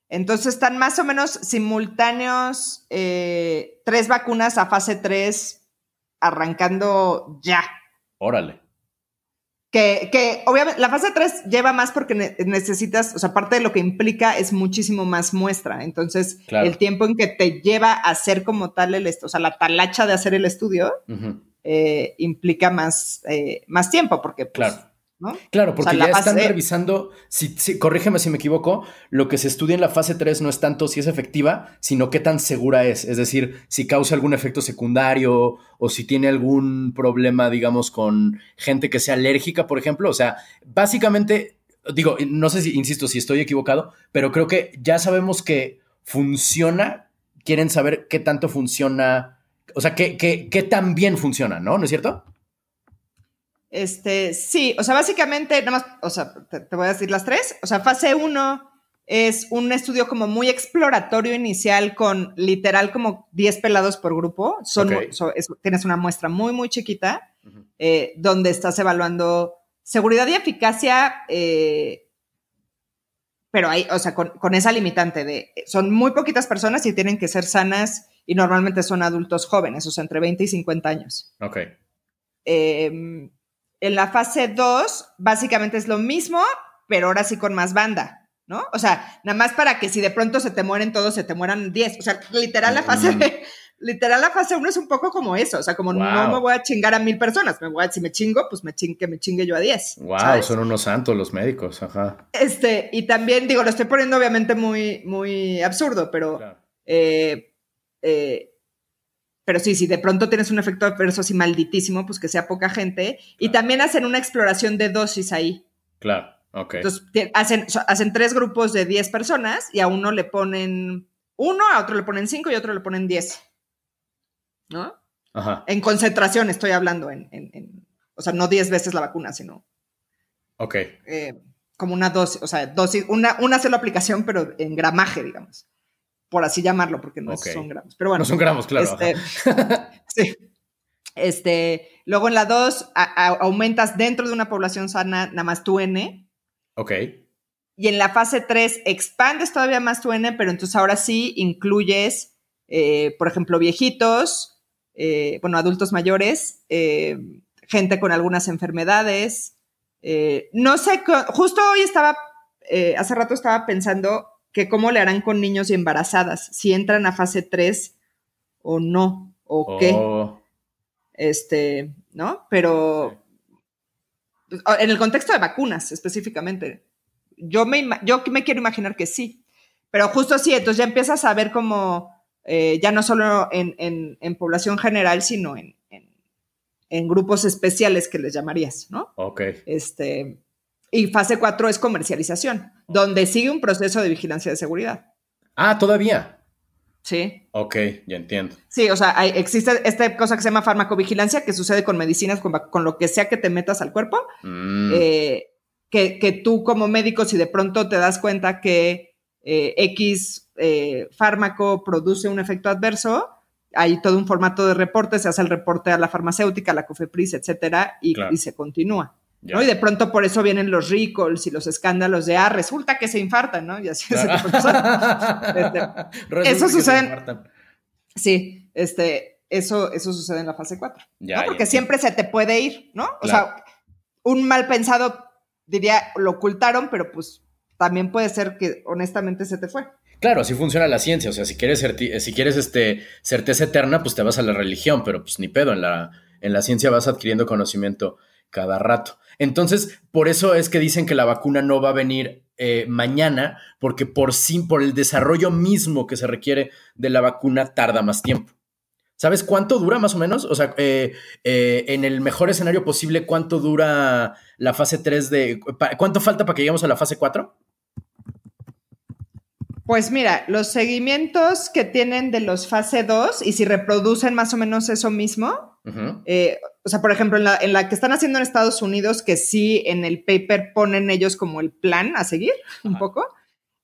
Entonces están más o menos simultáneos eh, tres vacunas a fase 3 arrancando ya. Órale. Que, obviamente la fase 3 lleva más porque necesitas, o sea, parte de lo que implica es muchísimo más muestra. Entonces, el tiempo en que te lleva a hacer como tal el, o sea, la talacha de hacer el estudio, eh, implica más, eh, más tiempo, porque pues, claro. Claro, porque ya están revisando, si, corrígeme si me equivoco, lo que se estudia en la fase 3 no es tanto si es efectiva, sino qué tan segura es. Es decir, si causa algún efecto secundario o si tiene algún problema, digamos, con gente que sea alérgica, por ejemplo. O sea, básicamente, digo, no sé si, insisto, si estoy equivocado, pero creo que ya sabemos que funciona. Quieren saber qué tanto funciona, o sea, qué, qué, qué tan bien funciona, ¿no? ¿No es cierto? Este, sí, o sea, básicamente, nada más, o sea, te, voy a decir las tres. O sea, fase uno es un estudio como muy exploratorio inicial con literal como 10 pelados por grupo. Son, tienes una muestra muy, muy chiquita eh, donde estás evaluando seguridad y eficacia, eh, pero hay, o sea, con, con, esa limitante de, son muy poquitas personas y tienen que ser sanas y normalmente son adultos jóvenes, o sea, entre 20 y 50 años. Ok. Eh, en la fase 2, básicamente es lo mismo, pero ahora sí con más banda, ¿no? O sea, nada más para que si de pronto se te mueren todos, se te mueran 10. O sea, literal la fase, mm. literal la fase 1 es un poco como eso. O sea, como no me voy a chingar a mil personas, me voy a, si me chingo, pues me que me chingue yo a 10. Wow, son unos santos los médicos, ajá. Este, y también digo, lo estoy poniendo obviamente muy, muy absurdo, pero eh, eh, pero sí, si de pronto tienes un efecto adverso así malditísimo, pues que sea poca gente. Y también hacen una exploración de dosis ahí. Claro, ok. Entonces, hacen, hacen tres grupos de 10 personas y a uno le ponen uno, a otro le ponen cinco y a otro le ponen 10. ¿No? Ajá. En concentración estoy hablando, en, en, o sea, no 10 veces la vacuna, sino... Ok. Eh, como una dosis, o sea, dosis, una, una sola aplicación, pero en gramaje, digamos por así llamarlo, porque no son gramos. Pero bueno. No son gramos, claro. Este, sí. Este, luego en la 2 aumentas dentro de una población sana nada más tu N. Ok. Y en la fase 3 expandes todavía más tu N, pero entonces ahora sí incluyes, eh, por ejemplo, viejitos, eh, bueno, adultos mayores, eh, gente con algunas enfermedades. no sé, justo hoy estaba, hace rato estaba pensando que cómo le harán con niños y embarazadas, si entran a fase 3 o no, o qué. Oh. Este, ¿no? Pero en el contexto de vacunas específicamente, yo me, yo me quiero imaginar que sí, pero justo así, entonces ya empiezas a ver como, eh, ya no solo en, población general, sino en, en, grupos especiales que les llamarías, ¿no? Ok. Este, y fase 4 es comercialización, donde sigue un proceso de vigilancia de seguridad. Ah, todavía. Sí. Ok, ya entiendo. Sí, o sea, existe esta cosa que se llama farmacovigilancia, que sucede con medicinas, con, lo que sea que te metas al cuerpo, mm. eh, que, tú como médico, si de pronto te das cuenta que eh, X eh, fármaco produce un efecto adverso, hay todo un formato de reporte, se hace el reporte a la farmacéutica, a la COFEPRIS, etcétera, y, y se continúa. ¿No? Y de pronto por eso vienen los recalls y los escándalos de, ah, resulta que se infartan, ¿no? Y así es. este, eso sucede. Sí, este, eso, eso sucede en la fase 4. ¿no? Porque siempre se te puede ir, ¿no? O sea, un mal pensado diría, lo ocultaron, pero pues también puede ser que honestamente se te fue. Claro, así funciona la ciencia. O sea, si quieres, si quieres este, certeza eterna, pues te vas a la religión, pero pues ni pedo. En la, en la ciencia vas adquiriendo conocimiento cada rato. Entonces, por eso es que dicen que la vacuna no va a venir eh, mañana, porque por sí, por el desarrollo mismo que se requiere de la vacuna, tarda más tiempo. ¿Sabes cuánto dura más o menos? O sea, eh, eh, en el mejor escenario posible, ¿cuánto dura la fase 3 de... ¿Cuánto falta para que lleguemos a la fase 4? Pues mira, los seguimientos que tienen de los fase 2 y si reproducen más o menos eso mismo, eh, o sea, por ejemplo, en la, que están haciendo en Estados Unidos, que sí en el paper ponen ellos como el plan a seguir un poco,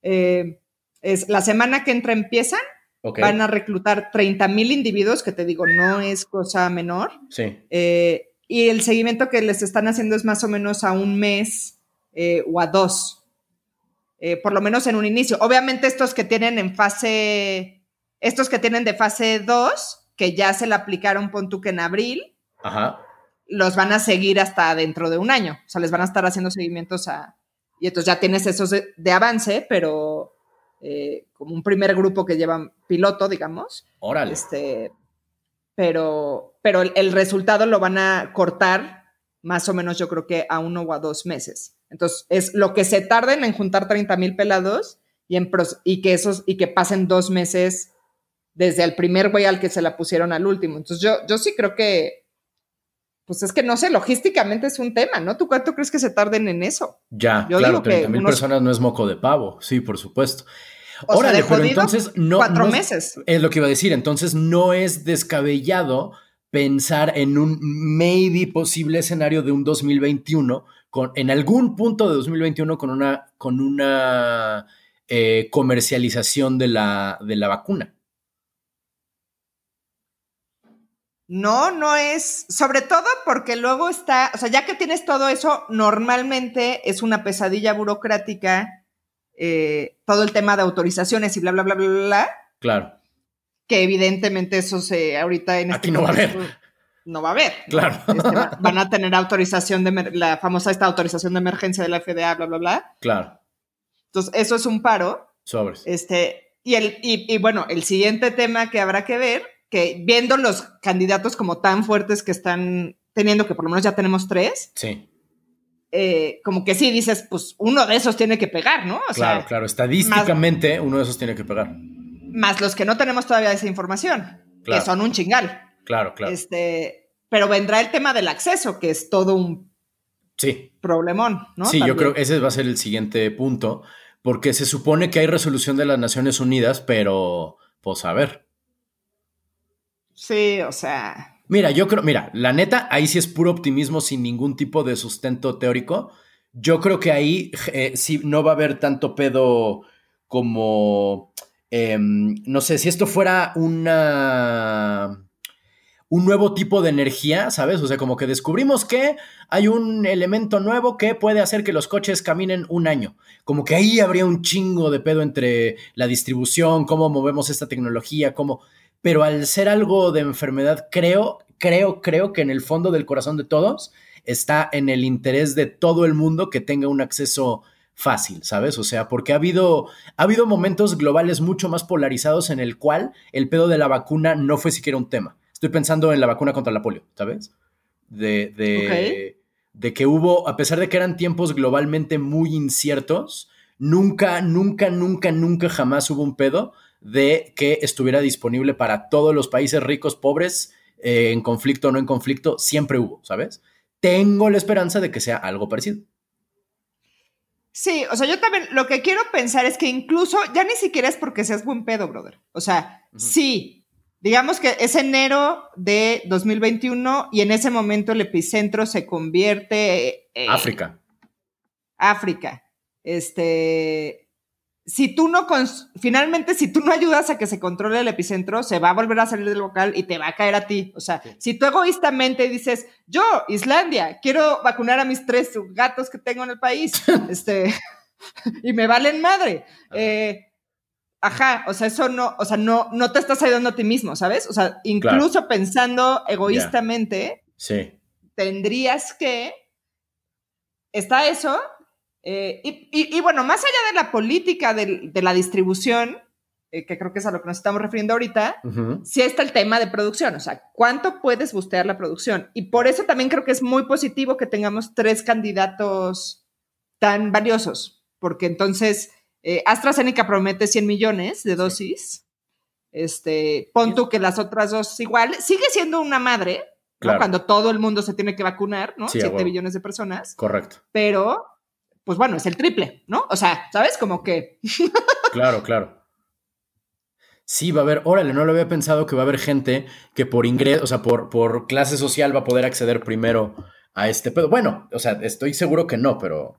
eh, es la semana que entra empiezan, van a reclutar 30 mil individuos, que te digo, no es cosa menor. Sí. Eh, y el seguimiento que les están haciendo es más o menos a un mes o a dos. Eh, por lo menos en un inicio. Obviamente estos que tienen en fase, estos que tienen de fase 2, que ya se le aplicaron, pon tú que en abril, los van a seguir hasta dentro de un año. O sea, les van a estar haciendo seguimientos a... Y entonces ya tienes esos de, avance, pero eh, como un primer grupo que llevan piloto, digamos. Órale. Este, pero pero el resultado lo van a cortar más o menos yo creo que a uno o a dos meses. Entonces, es lo que se tarden en juntar 30 mil pelados y, en y, que esos, y que pasen dos meses desde el primer güey al que se la pusieron al último. Entonces, yo, yo sí creo que, pues es que no sé, logísticamente es un tema, ¿no? ¿Tú cuánto crees que se tarden en eso? Ya, yo claro, 30 mil personas no es moco de pavo, sí, por supuesto. Órale, pero entonces no. Cuatro meses. Es lo que iba a decir. Entonces no es descabellado pensar en un maybe posible escenario de un 2021 en algún punto de 2021 con una, con una eh, comercialización de la, de la vacuna. No, no es, sobre todo porque luego está, o sea, ya que tienes todo eso, normalmente es una pesadilla burocrática, eh, todo el tema de autorizaciones y bla, bla, bla, bla, bla. Claro. Que evidentemente eso se, ahorita en este Aquí no va a haber no va a haber. Claro. Este, van a tener autorización de la famosa esta autorización de emergencia de la FDA, bla, bla, bla. Claro. Entonces, eso es un paro. Sobres. Este, y, el, y, bueno, el siguiente tema que habrá que ver, que viendo los candidatos como tan fuertes que están teniendo, que por lo menos ya tenemos tres. Sí. Eh, como que sí dices, pues uno de esos tiene que pegar, ¿no? claro, claro. Estadísticamente, uno de esos tiene que pegar. Más los que no tenemos todavía esa información, que son un chingal. Claro, claro. Este, pero vendrá el tema del acceso, que es todo un sí. problemón, ¿no? Sí, yo creo que ese va a ser el siguiente punto, porque se supone que hay resolución de las Naciones Unidas, pero, pues a ver. Sí, o sea. Mira, yo creo, mira, la neta, ahí sí es puro optimismo sin ningún tipo de sustento teórico. Yo creo que ahí eh, sí no va a haber tanto pedo como, em, no sé, si esto fuera una un nuevo tipo de energía, ¿sabes? O sea, como que descubrimos que hay un elemento nuevo que puede hacer que los coches caminen un año. Como que ahí habría un chingo de pedo entre la distribución, cómo movemos esta tecnología, cómo... Pero al ser algo de enfermedad, creo, creo, creo que en el fondo del corazón de todos está en el interés de todo el mundo que tenga un acceso fácil, ¿sabes? O sea, porque ha habido, ha habido momentos globales mucho más polarizados en el cual el pedo de la vacuna no fue siquiera un tema. Estoy pensando en la vacuna contra la polio, ¿sabes? De, de, que hubo, a pesar de que eran tiempos globalmente muy inciertos, nunca, nunca, nunca, nunca jamás hubo un pedo de que estuviera disponible para todos los países ricos, pobres, eh, en conflicto o no en conflicto, siempre hubo, ¿sabes? Tengo la esperanza de que sea algo parecido. Sí, o sea, yo también lo que quiero pensar es que incluso ya ni siquiera es porque seas buen pedo, brother. O sea, sí, Digamos que es enero de 2021 y en ese momento el epicentro se convierte... en África. África. Este... si tú no, finalmente, si tú no ayudas a que se controle el epicentro, se va a volver a salir del local y te va a caer a ti. O sea, si tú egoístamente dices, yo, Islandia, quiero vacunar a mis tres gatos que tengo en el país, este, y me valen madre. Eh, ajá, o sea, eso no, o sea, no, no te estás ayudando a ti mismo, ¿sabes? O sea, incluso pensando egoístamente, sí. tendrías que, está eso, eh, y, bueno, más allá de la política de, la distribución, eh, que creo que es a lo que nos estamos refiriendo ahorita, sí está el tema de producción, o sea, ¿cuánto puedes bustear la producción? Y por eso también creo que es muy positivo que tengamos tres candidatos tan valiosos, porque entonces eh, AstraZeneca promete 100 millones de dosis. Este, pon tú que las otras dos igual, sigue siendo una madre, cuando todo el mundo se tiene que vacunar, ¿no? 7 billones de personas. Correcto. Pero, pues bueno, es el triple, ¿no? O sea, ¿sabes? Como que... claro, claro. Sí, va a haber, órale, no lo había pensado que va a haber gente que por ingreso, o sea, por, por clase social va a poder acceder primero a este pedo. Bueno, o sea, estoy seguro que no, pero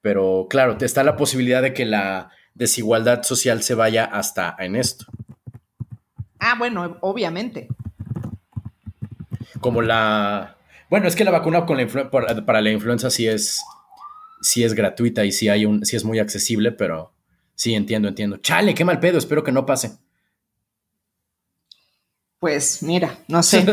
pero claro, te está la posibilidad de que la desigualdad social se vaya hasta en esto. Ah, bueno, obviamente. Como la... Bueno, es que la vacuna con la para la influenza sí es, sí es gratuita y sí, hay un, sí es muy accesible, pero sí entiendo, entiendo. Chale, qué mal pedo, espero que no pase. Pues mira, no sé.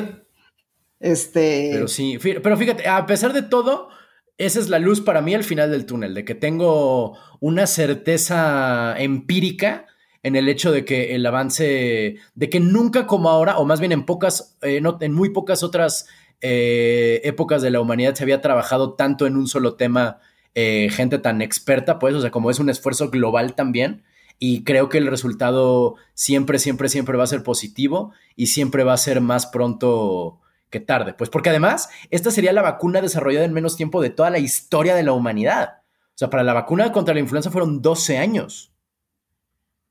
este. Pero sí, pero fíjate, a pesar de todo, esa es la luz para mí al final del túnel, de que tengo una certeza empírica en el hecho de que el avance, de que nunca como ahora, o más bien en pocas, eh, en muy pocas otras eh, épocas de la humanidad se había trabajado tanto en un solo tema, eh, gente tan experta, pues, o sea, como es un esfuerzo global también, y creo que el resultado siempre, siempre, siempre va a ser positivo y siempre va a ser más pronto que tarde. Pues porque además, esta sería la vacuna desarrollada en menos tiempo de toda la historia de la humanidad. O sea, para la vacuna contra la influenza fueron 12 años.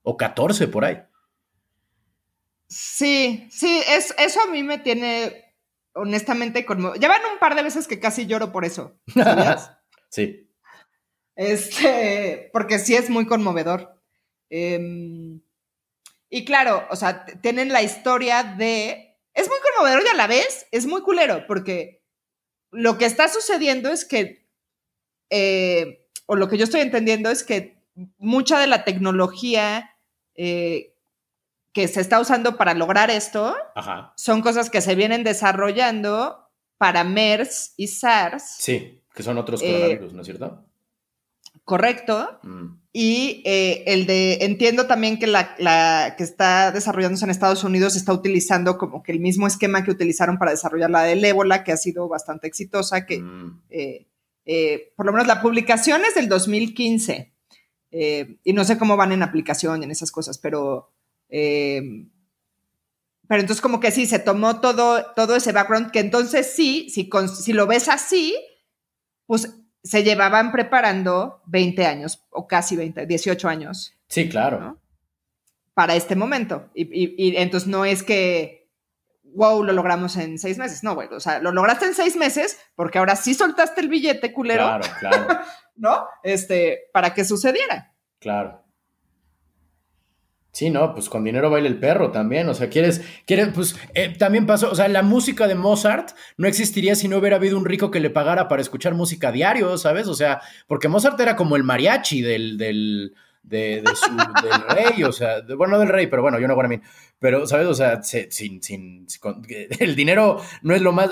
O 14 por ahí. Sí, sí, es, eso a mí me tiene honestamente conmovido. Ya van un par de veces que casi lloro por eso. sí. Este, porque sí es muy conmovedor. Em, y claro, o sea, tienen la historia de es muy conmovedor y a la vez es muy culero, porque lo que está sucediendo es que, eh, o lo que yo estoy entendiendo es que mucha de la tecnología eh, que se está usando para lograr esto son cosas que se vienen desarrollando para MERS y SARS. Sí, que son otros eh, coronavirus, ¿no es cierto? Correcto. Mm. Y eh, el de, entiendo también que la, que está desarrollándose en Estados Unidos está utilizando como que el mismo esquema que utilizaron para desarrollar la del ébola, que ha sido bastante exitosa, que mm. eh, eh, por lo menos la publicación es del 2015. y no sé cómo van en aplicación y en esas cosas, pero... pero entonces como que sí, se tomó todo, todo ese background, que entonces sí, si, si lo ves así, pues se llevaban preparando 20 años o casi 20, 18 años. Sí, claro. Para este momento. Y, entonces no es que, wow, lo logramos en seis meses. No, bueno, o sea, lo lograste en seis meses porque ahora sí soltaste el billete culero. Claro, claro. ¿No? Este, para que sucediera. Claro. Sí, no, pues con dinero baila el perro también. O sea, quieres, quieres, pues eh, también pasó, o sea, la música de Mozart no existiría si no hubiera habido un rico que le pagara para escuchar música diario, ¿sabes? O sea, porque Mozart era como el mariachi del, del, de, su, del rey, o sea, bueno, no del rey, pero bueno, yo no mí. Pero, ¿sabes? O sea, sin, sin, el dinero no es lo más.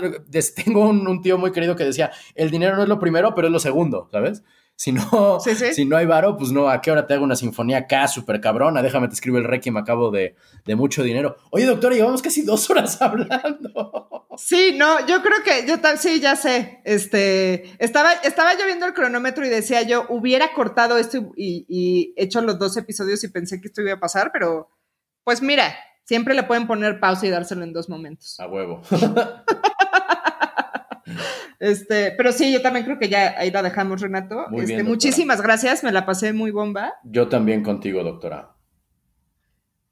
Tengo un, un tío muy querido que decía: el dinero no es lo primero, pero es lo segundo, ¿sabes? Si no, si no hay varo, pues no, ¿a qué hora te hago una sinfonía acá súper cabrona? Déjame te escribo el requiem a cabo de, de, mucho dinero. Oye, doctora, llevamos casi dos horas hablando. Sí, no, yo creo que, yo sí, ya sé. Este, estaba, estaba yo viendo el cronómetro y decía yo, hubiera cortado esto y, y hecho los dos episodios y pensé que esto iba a pasar, pero pues mira, siempre le pueden poner pausa y dárselo en dos momentos. A huevo. Este, pero sí, yo también creo que ya ahí la dejamos, Renato. Este, muchísimas gracias, me la pasé muy bomba. Yo también contigo, doctora.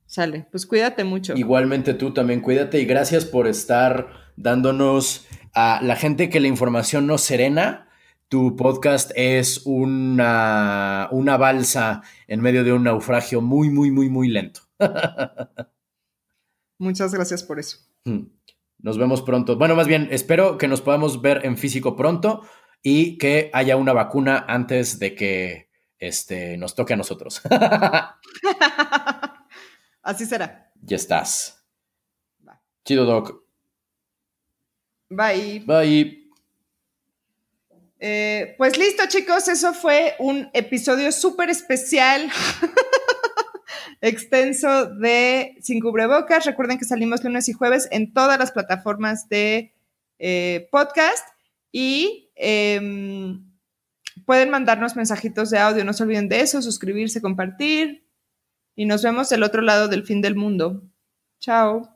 Sale, pues cuídate mucho. Igualmente tú también cuídate y gracias por estar dándonos a la gente que la información no serena Tu podcast es una, una balsa en medio de un naufragio muy, muy, muy, muy lento. Muchas gracias por eso. Hmm. Nos vemos pronto. Bueno, más bien, espero que nos podamos ver en físico pronto y que haya una vacuna antes de que este, nos toque a nosotros. Así será. Ya estás. Chido, Doc. Bye. Bye. Eh, pues listo, chicos, eso fue un episodio súper especial, extenso de Sin Cubrebocas. Recuerden que salimos lunes y jueves en todas las plataformas de eh, podcast y em, pueden mandarnos mensajitos de audio. No se olviden de eso, suscribirse, compartir y nos vemos del otro lado del fin del mundo. Chao.